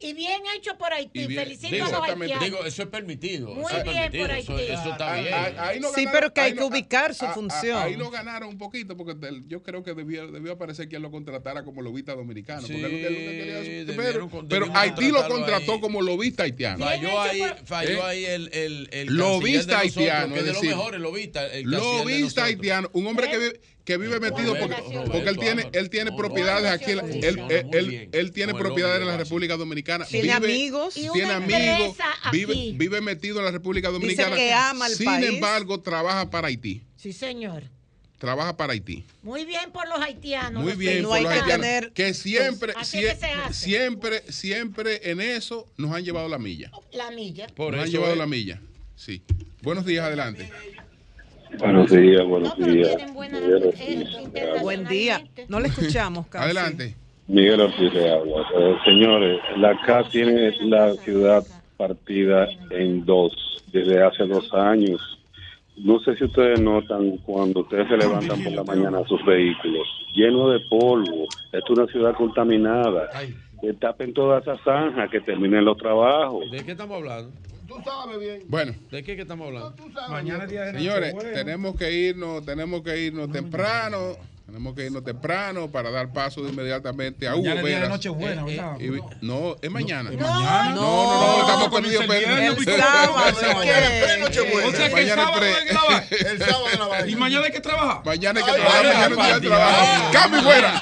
Y bien hecho por Haití.
Bien-
Felicito
digo,
a los
exactamente.
haitianos.
Digo, eso es permitido.
Muy
eso es
bien
permitido,
por
eso,
Haití.
eso está
Ahí-
bien.
ahí- ahí no
Sí,
ganaron-
pero que hay que ubicar su
a- a-
función.
Ahí no ganaron un poquito porque del- yo creo que debió, debió aparecer quien lo contratara como lobista dominicano. porque
Sí,
él lo que- él lo que quería-
debieron
pero
con-
pero Haití lo contrató
ahí.
como lobista haitiano.
Falló ahí, falló
¿Eh?
ahí el, el, el
Lobista
canciller de nosotros,
haitiano,
que es de
es
los
decir,
mejores lobistas.
Lobista haitiano, un hombre que vive, que vive metido porque, él tiene, él tiene propiedades aquí, en la-
Roberto,
él, él, él- él tiene propiedades en la República Dominicana.
Tiene amigos.
Tiene amigos, vive, vive metido en la República
Dice
Dominicana.
que ama al
Sin
país.
embargo, trabaja para Haití.
Sí, señor.
Trabaja para Haití.
Muy bien por los haitianos.
Muy bien,
no
por
hay
los
que
haitianos,
tener-
que siempre, sie-
que hace.
siempre, siempre en eso nos han llevado la milla.
La milla.
nos han llevado la milla. Sí. Buenos días, adelante.
Buenos días, buenos días.
Buen día. No le escuchamos (laughs) casi.
Adelante.
Miguel Ortiz de Agua. Eh, señores, la CA tiene la ciudad partida en dos desde hace dos años. No sé si ustedes notan cuando ustedes se levantan por la mañana sus vehículos llenos de polvo. Es una ciudad contaminada. Que tapen toda esa zanja, que terminen los trabajos.
¿De qué estamos hablando?
Tú sabes bien.
Bueno.
¿De qué que estamos hablando?
Mañana es día de
Señores,
Nochebuena.
tenemos que irnos, tenemos que irnos temprano. Tenemos que irnos temprano para dar paso de inmediatamente a Hugo
Mañana es día de
Veras.
Nochebuena, ¿verdad?
y vi- no, es mañana.
mañana?
No, no, no, estamos con Dios.
El sábado. O sea que el
Mañana
sábado
es
hay que lavar. (laughs)
El sábado de la vaina.
¿Y mañana hay que trabajar?
Mañana hay que trabajar, mañana es día de
ay,
trabajo.
ay.
¡Cambio y fuera!